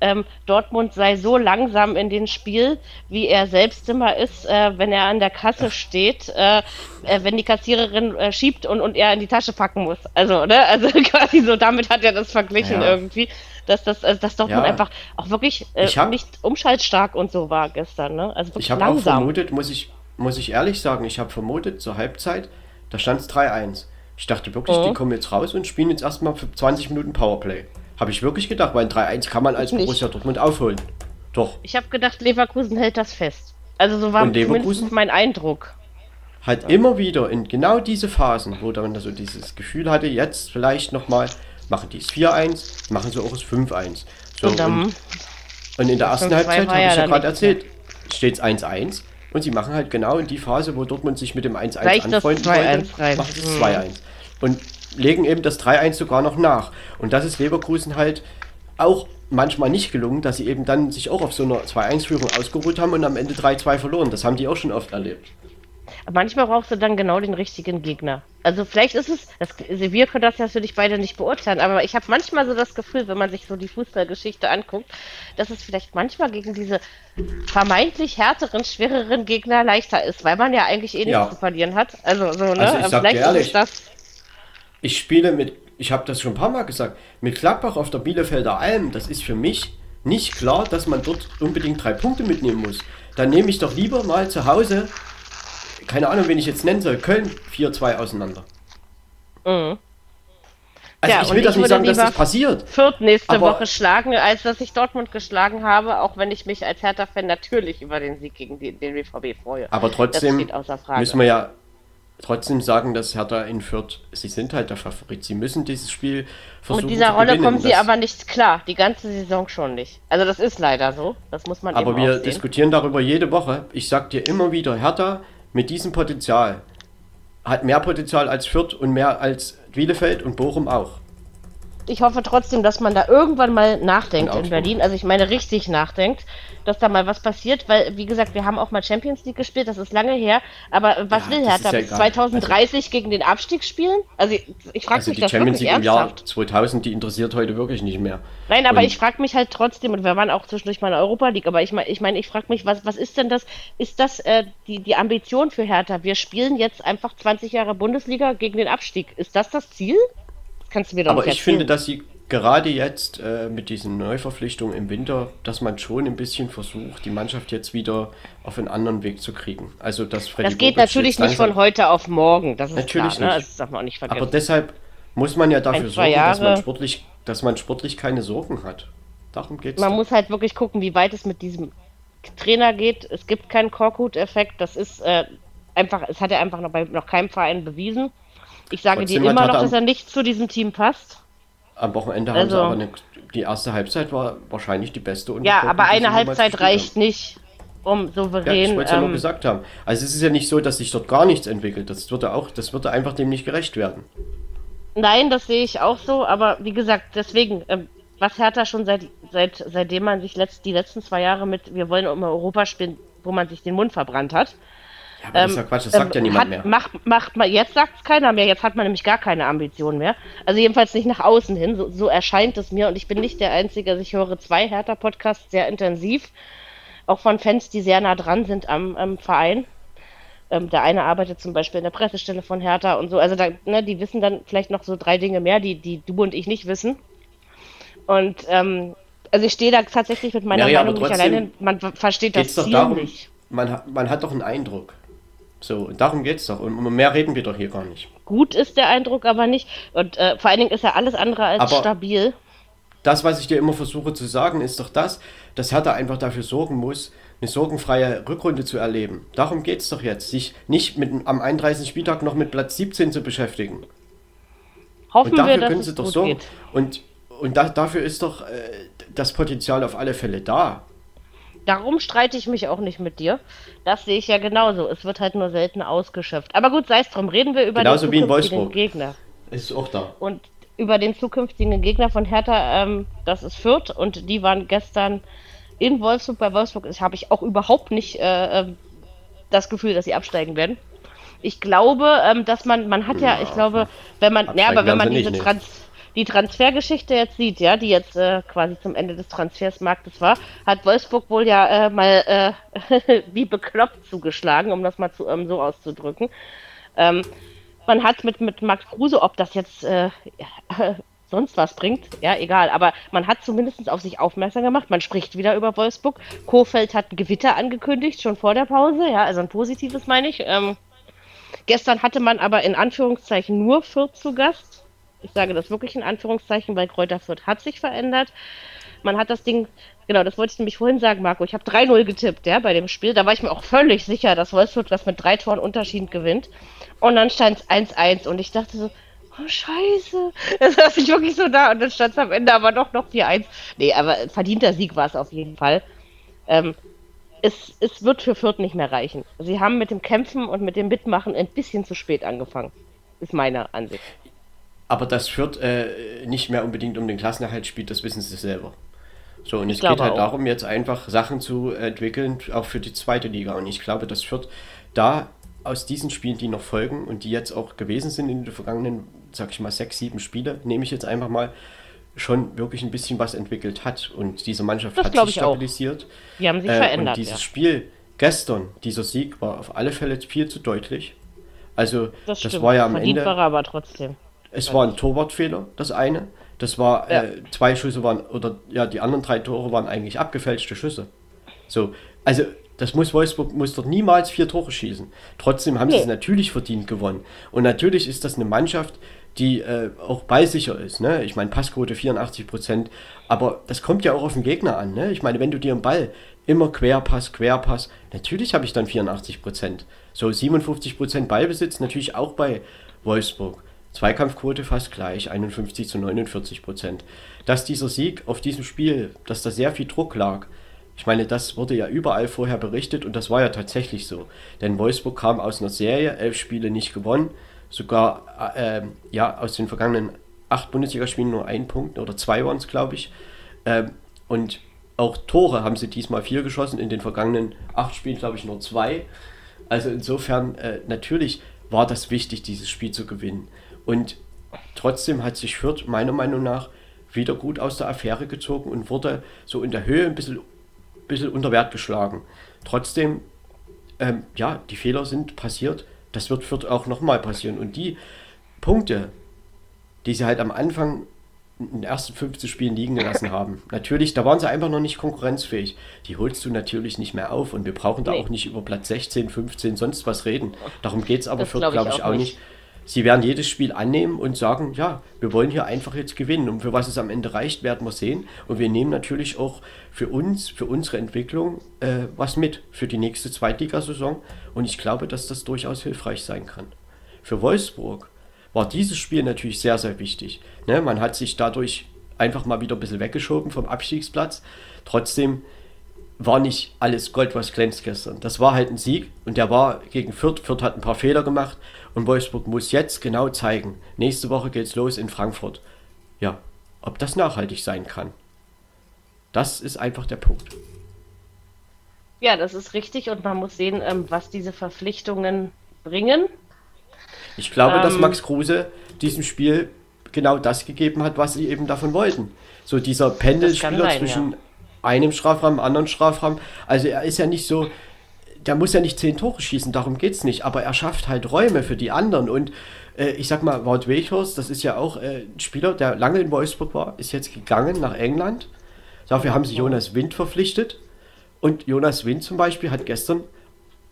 Speaker 2: ähm, Dortmund sei so langsam in den Spiel, wie er selbst immer ist, äh, wenn er an der Kasse steht, äh, äh, wenn die Kassiererin äh, schiebt und, und er in die Tasche packen muss. Also, ne? Also quasi so, damit hat er das verglichen ja. irgendwie dass das, also, dass Dortmund ja. einfach auch wirklich äh, hab, nicht umschaltstark und so war gestern. Ne? Also
Speaker 4: wirklich ich habe auch vermutet, muss ich, muss ich ehrlich sagen, ich habe vermutet zur Halbzeit, da stand es 3-1. Ich dachte wirklich, mhm. die kommen jetzt raus und spielen jetzt erstmal für 20 Minuten Powerplay. Habe ich wirklich gedacht, weil ein 3-1 kann man als nicht. Borussia Dortmund aufholen. Doch.
Speaker 2: Ich habe gedacht, Leverkusen hält das fest. Also so war zumindest mein Eindruck.
Speaker 4: Halt ja. immer wieder in genau diese Phasen, wo man so dieses Gefühl hatte, jetzt vielleicht nochmal machen die es 4-1, machen sie auch es 5-1. So, und, und, und, in der ersten Halbzeit, habe ich ja gerade erzählt, steht es 1-1 und sie machen halt genau in die Phase, wo Dortmund sich mit dem 1-1 anfreunden wollte, machen sie es 2-1. Und legen eben das 3-1 sogar noch nach. Und das ist Leverkusen halt auch manchmal nicht gelungen, dass sie eben dann sich auch auf so einer 2-1-Führung ausgeruht haben und am Ende 3-2 verloren. Das haben die auch schon oft erlebt
Speaker 2: manchmal brauchst du dann genau den richtigen Gegner. Also vielleicht ist es, das, also wir können das ja für dich beide nicht beurteilen, aber ich habe manchmal so das Gefühl, wenn man sich so die Fußballgeschichte anguckt, dass es vielleicht manchmal gegen diese vermeintlich härteren, schwereren Gegner leichter ist, weil man ja eigentlich eh nichts ja. zu verlieren hat. Also so, ne?
Speaker 4: Also ich sag vielleicht ehrlich, ist das. Ich spiele mit, ich habe das schon ein paar Mal gesagt, mit Gladbach auf der Bielefelder Alm, das ist für mich nicht klar, dass man dort unbedingt drei Punkte mitnehmen muss. Dann nehme ich doch lieber mal zu Hause keine Ahnung, wen ich jetzt nennen soll, Köln 4-2 auseinander.
Speaker 2: Mhm.
Speaker 4: Also
Speaker 2: Ja,
Speaker 4: ich will das
Speaker 2: ich
Speaker 4: nicht sagen, dass das passiert.
Speaker 2: Fürth nächste Woche schlagen, als dass ich Dortmund geschlagen habe, auch wenn ich mich als Hertha-Fan natürlich über den Sieg gegen den, den BVB freue.
Speaker 4: Aber trotzdem müssen wir ja trotzdem sagen, dass Hertha in Fürth, sie sind halt der Favorit. Sie müssen dieses Spiel versuchen
Speaker 2: Mit dieser Rolle
Speaker 4: gewinnen.
Speaker 2: kommen sie
Speaker 4: Das-
Speaker 2: aber nicht klar, die ganze Saison schon nicht. Also das ist leider so, das muss man
Speaker 4: Aber
Speaker 2: eben
Speaker 4: wir
Speaker 2: sehen.
Speaker 4: diskutieren darüber jede Woche. Ich sag dir immer wieder, Hertha mit diesem Potenzial hat mehr Potenzial als Fürth und mehr als Bielefeld und Bochum auch.
Speaker 2: Ich hoffe trotzdem, dass man da irgendwann mal nachdenkt
Speaker 4: In
Speaker 2: in. Berlin, also ich meine richtig nachdenkt, dass da mal was passiert, weil wie gesagt, wir haben auch mal Champions League gespielt, das ist lange her, aber was
Speaker 4: Ja,
Speaker 2: will Hertha
Speaker 4: ja
Speaker 2: bis
Speaker 4: egal.
Speaker 2: 2030 gegen den Abstieg spielen? Also ich, ich frage
Speaker 4: Also
Speaker 2: mich
Speaker 4: die
Speaker 2: das
Speaker 4: Champions League im Jahr
Speaker 2: ernsthaft.
Speaker 4: 2000, die interessiert heute wirklich nicht mehr.
Speaker 2: Nein, aber
Speaker 4: Und-
Speaker 2: ich frage mich halt trotzdem, und wir waren auch zwischendurch mal in Europa League, aber ich meine, ich, mein, ich frage mich, was, was ist denn das? Ist das äh, die, die Ambition für Hertha? Wir spielen jetzt einfach 20 Jahre Bundesliga gegen den Abstieg. Ist das das Ziel? Kannst du mir doch
Speaker 4: Aber
Speaker 2: nicht
Speaker 4: ich
Speaker 2: erzählen.
Speaker 4: finde, dass sie gerade jetzt äh, mit diesen Neuverpflichtungen im Winter, dass man schon ein bisschen versucht, die Mannschaft jetzt wieder auf einen anderen Weg zu kriegen. Also dass Freddy
Speaker 2: das geht
Speaker 4: Bobic
Speaker 2: natürlich nicht von heute auf morgen, das ist
Speaker 4: Natürlich
Speaker 2: klar, ne?
Speaker 4: nicht.
Speaker 2: Das darf man auch nicht vergessen.
Speaker 4: Aber deshalb muss man ja dafür
Speaker 2: Ein,
Speaker 4: sorgen, dass man, sportlich, dass man sportlich keine Sorgen hat. Darum geht es.
Speaker 2: man muss halt wirklich gucken, wie weit es mit diesem Trainer geht. Es gibt keinen Korkut-Effekt. Das ist äh, einfach, es hat er einfach noch bei noch keinem Verein bewiesen. Ich sage
Speaker 4: Trotzdem
Speaker 2: dir immer noch, dass er nicht zu diesem Team passt.
Speaker 4: Am Wochenende haben sie
Speaker 2: Also-
Speaker 4: aber eine, die erste Halbzeit war wahrscheinlich die beste. unter
Speaker 2: Ja, aber eine Halbzeit reicht nicht, um
Speaker 4: Haben. Ja, ich
Speaker 2: souverän.
Speaker 4: wollte es ja nur
Speaker 2: ähm,
Speaker 4: gesagt haben. Also es ist ja nicht so, dass sich dort gar nichts entwickelt. Das würde auch, das würde einfach dem nicht gerecht werden.
Speaker 2: nein, das sehe ich auch so, aber wie gesagt, deswegen, ähm, was Hertha schon seit, seit seitdem man sich letzt, die letzten zwei Jahre mit, wir wollen um Europa spielen, wo man sich den Mund verbrannt hat.
Speaker 4: Ja, aber das ist ja Quatsch, das sagt ja
Speaker 2: ähm,
Speaker 4: niemand
Speaker 2: hat,
Speaker 4: mehr.
Speaker 2: Macht, macht man, jetzt sagt es keiner mehr, jetzt hat man nämlich gar keine Ambition mehr. Also jedenfalls nicht nach außen hin, so, so erscheint es mir und ich bin nicht der Einzige, also ich höre zwei Hertha-Podcasts sehr intensiv, auch von Fans, die sehr nah dran sind am, am Verein. Ähm, der eine arbeitet zum Beispiel in der Pressestelle von Hertha und so, also da, ne, die wissen dann vielleicht noch so drei Dinge mehr, die, die du und ich nicht wissen. Und ähm, also ich stehe da tatsächlich mit meiner
Speaker 4: aber
Speaker 2: Meinung nicht alleine, man ver- versteht das Ziel
Speaker 4: darum,
Speaker 2: nicht.
Speaker 4: man, man hat doch einen Eindruck. So, darum geht's doch. Und um mehr reden wir doch hier gar nicht.
Speaker 2: Gut ist der Eindruck aber nicht. Und äh, vor allen Dingen ist er alles andere als
Speaker 4: Aber-
Speaker 2: stabil.
Speaker 4: Das, was ich dir immer versuche zu sagen, ist doch das, dass Hertha einfach dafür sorgen muss, eine sorgenfreie Rückrunde zu erleben. Darum geht's doch jetzt. Sich nicht mit, am 31. Spieltag noch mit Platz 17 zu beschäftigen.
Speaker 2: Hoffen
Speaker 4: Und dafür
Speaker 2: wir, dass
Speaker 4: können
Speaker 2: es
Speaker 4: sie doch sorgen.
Speaker 2: geht.
Speaker 4: Und, und da, dafür ist doch äh, das Potenzial auf alle Fälle da.
Speaker 2: Darum streite ich mich auch nicht mit dir. Das sehe ich ja genauso. Es wird halt nur selten ausgeschöpft. Aber gut, sei es drum. Reden wir über
Speaker 4: Genauso
Speaker 2: den zukünftigen. Gegner.
Speaker 4: Ist auch da.
Speaker 2: Und über den zukünftigen Gegner von Hertha, ähm, das ist Fürth. Und die waren gestern in Wolfsburg. Bei Wolfsburg habe ich auch überhaupt nicht äh, ähm, das Gefühl, dass sie absteigen werden. Ich glaube, ähm, dass man, man hat ja, ich glaube, wenn man, ja, aber wenn man diese
Speaker 4: nicht.
Speaker 2: Trans, die Transfergeschichte jetzt sieht, ja, die jetzt äh, quasi zum Ende des Transfersmarktes war, hat Wolfsburg wohl ja äh, mal äh, wie bekloppt zugeschlagen, um das mal zu, ähm, so auszudrücken. Ähm, man hat mit, mit Max Kruse, ob das jetzt äh, sonst was bringt, ja, egal, aber man hat zumindest auf sich aufmerksam gemacht, man spricht wieder über Wolfsburg. Kofeld hat ein Gewitter angekündigt, schon vor der Pause, ja, also ein positives meine ich. Ähm, gestern hatte man aber in Anführungszeichen nur Fürth zu Gast. Ich sage das wirklich in Anführungszeichen, weil Kräuter Fürth hat sich verändert. Man hat das Ding, genau, das wollte ich nämlich vorhin sagen, Marco. Ich habe 3-0 getippt, ja, bei dem Spiel. Da war ich mir auch völlig sicher, dass Wolfsburg das mit drei Toren Unterschied gewinnt. Und dann stand es 1-1 und ich dachte so, oh Scheiße. Das saß ich wirklich so da und dann stand es am Ende aber doch noch 4-1. Nee, aber verdienter Sieg war es auf jeden Fall. Ähm, es, es wird für Fürth nicht mehr reichen. Sie haben mit dem Kämpfen und mit dem Mitmachen ein bisschen zu spät angefangen. Ist meine Ansicht.
Speaker 4: Aber das führt äh, nicht mehr unbedingt um den Klassenerhalt spielt, das wissen sie selber. So, und es geht halt
Speaker 2: auch.
Speaker 4: darum, jetzt einfach Sachen zu entwickeln, auch für die zweite Liga. Und ich glaube, das führt da aus diesen Spielen, die noch folgen und die jetzt auch gewesen sind in den vergangenen, sag ich mal, sechs, sieben Spiele, nehme ich jetzt einfach mal, schon wirklich ein bisschen was entwickelt hat. Und diese Mannschaft
Speaker 2: Das
Speaker 4: hat sich
Speaker 2: ich auch.
Speaker 4: stabilisiert.
Speaker 2: Die haben sich
Speaker 4: Äh,
Speaker 2: verändert.
Speaker 4: Und dieses
Speaker 2: ja.
Speaker 4: Spiel gestern, dieser Sieg, war auf alle Fälle viel zu deutlich. Also,
Speaker 2: Das,
Speaker 4: das, war ja am
Speaker 2: Verdient
Speaker 4: Ende.
Speaker 2: war er aber trotzdem.
Speaker 4: Es war ein Torwartfehler, das eine. Das war,
Speaker 2: Ja.
Speaker 4: äh, zwei Schüsse waren, oder ja, die anderen drei Tore waren eigentlich abgefälschte Schüsse. So, also Das muss Wolfsburg muss dort niemals vier Tore schießen. Trotzdem haben nee. sie es natürlich verdient gewonnen. Und natürlich ist das eine Mannschaft, die äh, auch ballsicher ist. Ne? Ich meine, Passquote 84 Prozent. Aber das kommt ja auch auf den Gegner an. Ne? Ich meine, wenn du dir einen Ball immer Querpass, Querpass, natürlich habe ich dann 84 Prozent. So 57 Prozent Ballbesitz natürlich auch bei Wolfsburg. Zweikampfquote fast gleich, 51 zu 49 Prozent. Dass dieser Sieg auf diesem Spiel, dass da sehr viel Druck lag, ich meine, das wurde ja überall vorher berichtet und das war ja tatsächlich so. Denn Wolfsburg kam aus einer Serie, elf Spiele nicht gewonnen, sogar äh, ja aus den vergangenen acht Bundesligaspielen nur ein Punkt oder zwei waren es, glaube ich. Ähm, und auch Tore haben sie diesmal vier geschossen, in den vergangenen acht Spielen, glaube ich, nur zwei. Also insofern, äh, natürlich war das wichtig, dieses Spiel zu gewinnen. Und trotzdem hat sich Fürth meiner Meinung nach wieder gut aus der Affäre gezogen und wurde so in der Höhe ein bisschen bisschen unter Wert geschlagen. Trotzdem, ähm, ja, die Fehler sind passiert. Das wird, wird auch nochmal passieren. Und die Punkte, die sie halt am Anfang in den ersten 15 Spielen liegen gelassen haben. Natürlich, da waren sie einfach noch nicht konkurrenzfähig. Die holst du natürlich nicht mehr auf und wir brauchen da nee. auch nicht über Platz 16, 15, sonst was reden. Darum geht es aber das für, glaube glaub ich, auch nicht. nicht sie werden jedes Spiel annehmen und sagen, ja, wir wollen hier einfach jetzt gewinnen. Und für was es am Ende reicht, werden wir sehen. Und wir nehmen natürlich auch für uns, für unsere Entwicklung äh, was mit für die nächste Zweitligasaison. Und ich glaube, dass das durchaus hilfreich sein kann. Für Wolfsburg war dieses Spiel natürlich sehr, sehr wichtig. Ne, man hat sich dadurch einfach mal wieder ein bisschen weggeschoben vom Abstiegsplatz. Trotzdem war nicht alles Gold, was glänzt gestern. Das war halt ein Sieg und der war gegen Fürth. Fürth hat ein paar Fehler gemacht und Wolfsburg muss jetzt genau zeigen, nächste Woche geht's los in Frankfurt. Ja, ob das nachhaltig sein kann. Das ist einfach der Punkt.
Speaker 2: Ja, das ist richtig und man muss sehen, ähm, was diese Verpflichtungen bringen.
Speaker 4: Ich glaube, ähm, dass Max Kruse diesem Spiel genau das gegeben hat, was sie eben davon wollten. So dieser Pendelspieler zwischen ja. Einem Strafraum, anderen Strafraum. Also er ist ja nicht so, der muss ja nicht zehn Tore schießen, darum geht es nicht, aber er schafft halt Räume für die anderen und äh, ich sag mal, Wout Weghorst, das ist ja auch äh, ein Spieler, der lange in Wolfsburg war, ist jetzt gegangen nach England. Dafür haben sie Jonas Wind verpflichtet und Jonas Wind zum Beispiel hat gestern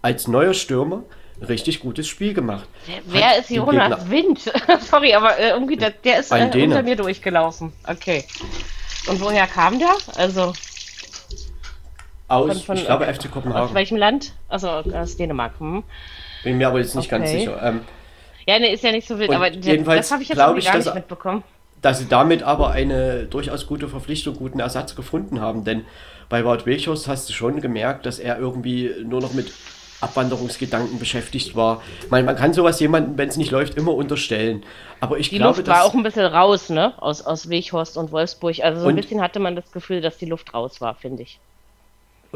Speaker 4: als neuer Stürmer ein richtig gutes Spiel gemacht.
Speaker 2: Wer hat ist Jonas Wind? Sorry, aber äh, irgendwie, der, der ist äh, unter mir durchgelaufen. Okay. Und woher kam der? Also
Speaker 4: aus, von, von, ich glaube, FC Kopenhagen.
Speaker 2: Aus welchem Land? Also aus Dänemark. Hm.
Speaker 4: Bin mir aber jetzt nicht okay. ganz sicher. Ähm,
Speaker 2: ja, ne, ist ja nicht so wild, aber
Speaker 4: jedenfalls das habe ich jetzt ich, gar nicht mitbekommen. Dass sie damit aber eine durchaus gute Verpflichtung, guten Ersatz gefunden haben, denn bei Wout Weghorst hast du schon gemerkt, dass er irgendwie nur noch mit Abwanderungsgedanken beschäftigt war. Meine, man kann sowas jemandem, wenn es nicht läuft, immer unterstellen. Aber ich
Speaker 2: die
Speaker 4: glaube,
Speaker 2: Luft war auch ein bisschen raus, ne? Aus, aus Weghorst und Wolfsburg. Also so ein bisschen hatte man das Gefühl, dass die Luft raus war, finde ich.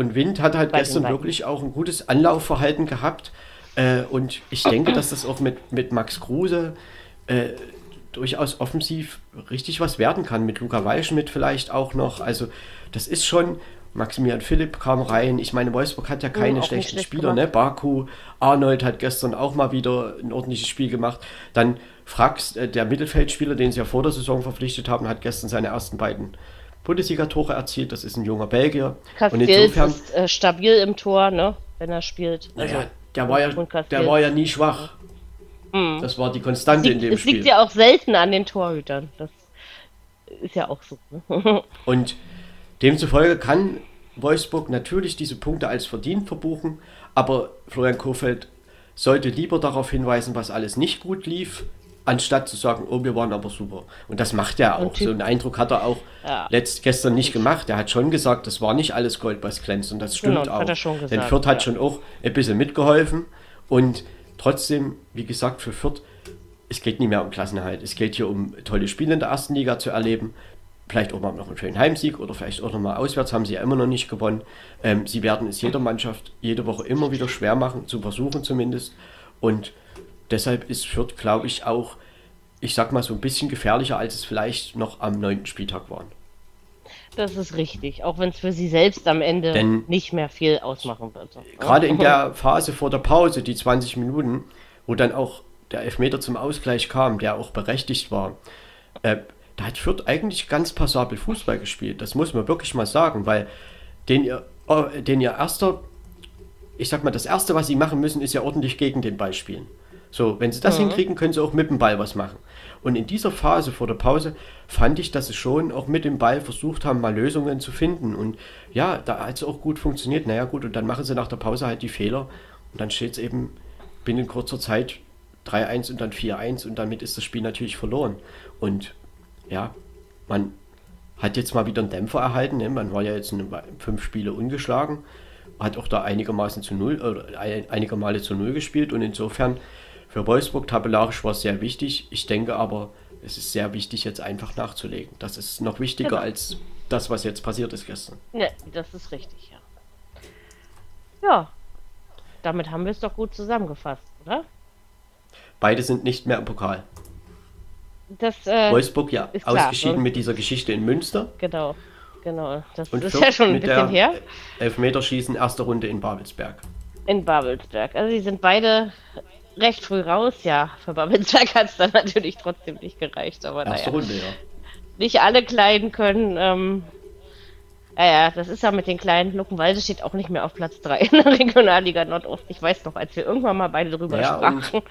Speaker 4: Und Wind hat halt Bei gestern wirklich auch ein gutes Anlaufverhalten gehabt. Äh, und ich denke, dass das auch mit, mit Max Kruse äh, durchaus offensiv richtig was werden kann. Mit Luca Waldschmidt vielleicht auch noch. Also, das ist schon. Maximilian Philipp kam rein. Ich meine, Wolfsburg hat ja hm, keine mhm, schlechten schlecht Spieler, ne? Baku, Arnold hat gestern auch mal wieder ein ordentliches Spiel gemacht. Dann Frax, äh, der Mittelfeldspieler, den sie ja vor der Saison verpflichtet haben, hat gestern seine ersten beiden Bundesliga-Tore erzielt. Das ist ein junger Belgier.
Speaker 2: Castells und insofern, ist äh, stabil im Tor, ne? wenn er spielt.
Speaker 4: Also, naja, der, war ja, der war ja nie schwach. Mhm. Das war die Konstante
Speaker 2: liegt,
Speaker 4: in dem
Speaker 2: es
Speaker 4: Spiel.
Speaker 2: Es liegt ja auch selten an den Torhütern. Das ist ja auch so.
Speaker 4: Ne? und demzufolge kann Wolfsburg natürlich diese Punkte als verdient verbuchen, aber Florian Kohfeldt sollte lieber darauf hinweisen, was alles nicht gut lief, anstatt zu sagen, oh, wir waren aber super. Und das macht er auch. So einen Eindruck hat er auch ja. letzt, gestern nicht gemacht. Er hat schon gesagt, das war nicht alles Gold, was glänzt. Und das stimmt genau, auch. Gesagt, Denn Fürth ja. hat schon auch ein bisschen mitgeholfen. Und trotzdem, wie gesagt, für Fürth, es geht nicht mehr um Klassenhalt. Es geht hier um tolle Spiele in der ersten Liga zu erleben. Vielleicht auch mal noch einen schönen Heimsieg oder vielleicht auch noch mal auswärts, haben sie ja immer noch nicht gewonnen. Ähm, sie werden es jeder Mannschaft jede Woche immer wieder schwer machen, zu versuchen zumindest. Und deshalb ist Fürth, glaube ich, auch ich sag mal, so ein bisschen gefährlicher, als es vielleicht noch am neunten Spieltag waren.
Speaker 2: Das ist richtig, auch wenn es für sie selbst am Ende Denn nicht mehr viel ausmachen wird.
Speaker 4: Gerade in der Phase vor der Pause, die 20 Minuten, wo dann auch der Elfmeter zum Ausgleich kam, der auch berechtigt war, äh, da hat Fürth eigentlich ganz passabel Fußball gespielt. Das muss man wirklich mal sagen, weil den ihr, äh, den ihr erster ich sag mal, das Erste, was sie machen müssen, ist ja ordentlich gegen den Ball spielen. So, wenn sie das mhm. hinkriegen, können sie auch mit dem Ball was machen. Und in dieser Phase vor der Pause fand ich, dass sie schon auch mit dem Ball versucht haben, mal Lösungen zu finden. Und ja, da hat es auch gut funktioniert. Naja, gut, und dann machen sie nach der Pause halt die Fehler. Und dann steht es eben binnen kurzer Zeit 3-1 und dann 4-1 und damit ist das Spiel natürlich verloren. Und ja, man hat jetzt mal wieder einen Dämpfer erhalten. Ne? Man war ja jetzt in fünf Spiele ungeschlagen, hat auch da einigermaßen zu null, oder einige Male zu null gespielt und insofern für Wolfsburg tabellarisch war es sehr wichtig. Ich denke aber, es ist sehr wichtig, jetzt einfach nachzulegen. Das ist noch wichtiger genau. als das, was jetzt passiert ist gestern.
Speaker 2: Ja, das ist richtig, ja. Ja, damit haben wir es doch gut zusammengefasst, oder?
Speaker 4: Beide sind nicht mehr im Pokal.
Speaker 2: Das, äh,
Speaker 4: Wolfsburg ja ausgeschieden klar, mit dieser Geschichte in Münster.
Speaker 2: Genau, genau. Das
Speaker 4: und ist ja schon ein bisschen her. Elfmeterschießen, erste Runde in Babelsberg.
Speaker 2: In Babelsberg. Also die sind beide recht früh raus, ja. Für Babelsberg hat es dann natürlich trotzdem nicht gereicht, aber
Speaker 4: erste naja. Runde, ja.
Speaker 2: Nicht alle Kleinen können. Ähm, ja, ja, das ist ja mit den kleinen Luckenwalde steht auch nicht mehr auf Platz 3 in der Regionalliga Nordost. Ich weiß noch, als wir irgendwann mal beide drüber ja, sprachen.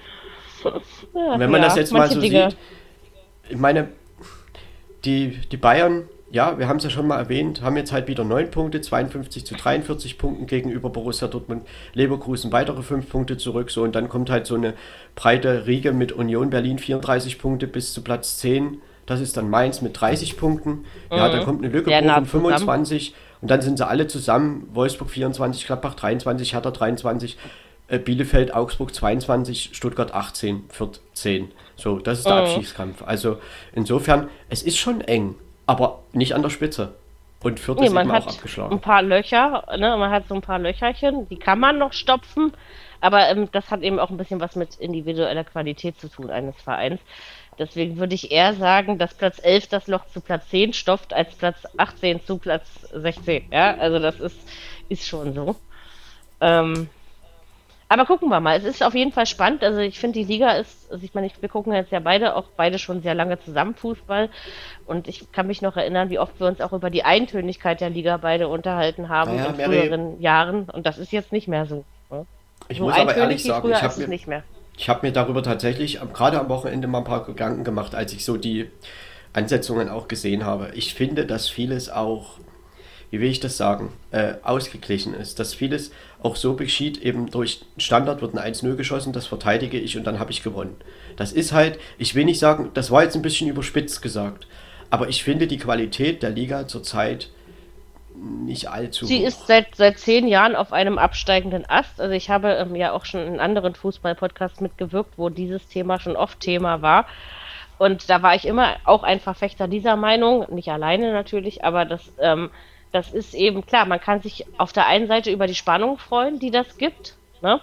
Speaker 4: ja, wenn man ja, das jetzt mal so Dinge. sieht, ich meine, die, die Bayern, ja, wir haben es ja schon mal erwähnt, haben jetzt halt wieder 9 Punkte, 52 zu 43 Punkten gegenüber Borussia Dortmund, Leverkusen weitere 5 Punkte zurück, so und dann kommt halt so eine breite Riege mit Union Berlin 34 Punkte bis zu Platz 10. Das ist dann Mainz mit 30 Punkten. Ja, mhm. da kommt eine Lücke um 25 zusammen. und dann sind sie alle zusammen. Wolfsburg 24, Gladbach 23, Hertha 23, äh, Bielefeld, Augsburg 22, Stuttgart 18, Fürth 10. So, das ist der mhm. Abschiedskampf. Also insofern, es ist schon eng, aber nicht an der Spitze. Und Fürth nee, ist
Speaker 2: man eben auch abgeschlagen. Ein paar Löcher, ne? man hat so ein paar Löcherchen, die kann man noch stopfen, aber ähm, das hat eben auch ein bisschen was mit individueller Qualität zu tun eines Vereins. Deswegen würde ich eher sagen, dass Platz 11 das Loch zu Platz 10 stopft, als Platz 18 zu Platz 16. Ja, also das ist, ist schon so. Ähm, aber gucken wir mal. Es ist auf jeden Fall spannend. Also ich finde, die Liga ist, also ich meine, wir gucken jetzt ja beide, auch beide schon sehr lange zusammen Fußball. Und ich kann mich noch erinnern, wie oft wir uns auch über die Eintönigkeit der Liga beide unterhalten haben naja, in früheren Jahren. Und das ist jetzt nicht mehr so. Ne?
Speaker 4: Ich so muss aber ehrlich sagen, ich habe mir, hab mir darüber tatsächlich gerade am Wochenende mal ein paar Gedanken gemacht, als ich so die Ansetzungen auch gesehen habe. Ich finde, dass vieles auch wie will ich das sagen, äh, ausgeglichen ist. Dass vieles auch so geschieht, eben durch Standard wird ein 1-0 geschossen, das verteidige ich und dann habe ich gewonnen. Das ist halt, ich will nicht sagen, das war jetzt ein bisschen überspitzt gesagt, aber ich finde die Qualität der Liga zurzeit nicht allzu
Speaker 2: Sie hoch. ist seit, seit zehn Jahren auf einem absteigenden Ast. Also ich habe ähm, ja auch schon in anderen Fußball-Podcasts mitgewirkt, wo dieses Thema schon oft Thema war. Und da war ich immer auch ein Verfechter dieser Meinung, nicht alleine natürlich, aber das ähm, das ist eben klar, man kann sich auf der einen Seite über die Spannung freuen, die das gibt. Ne?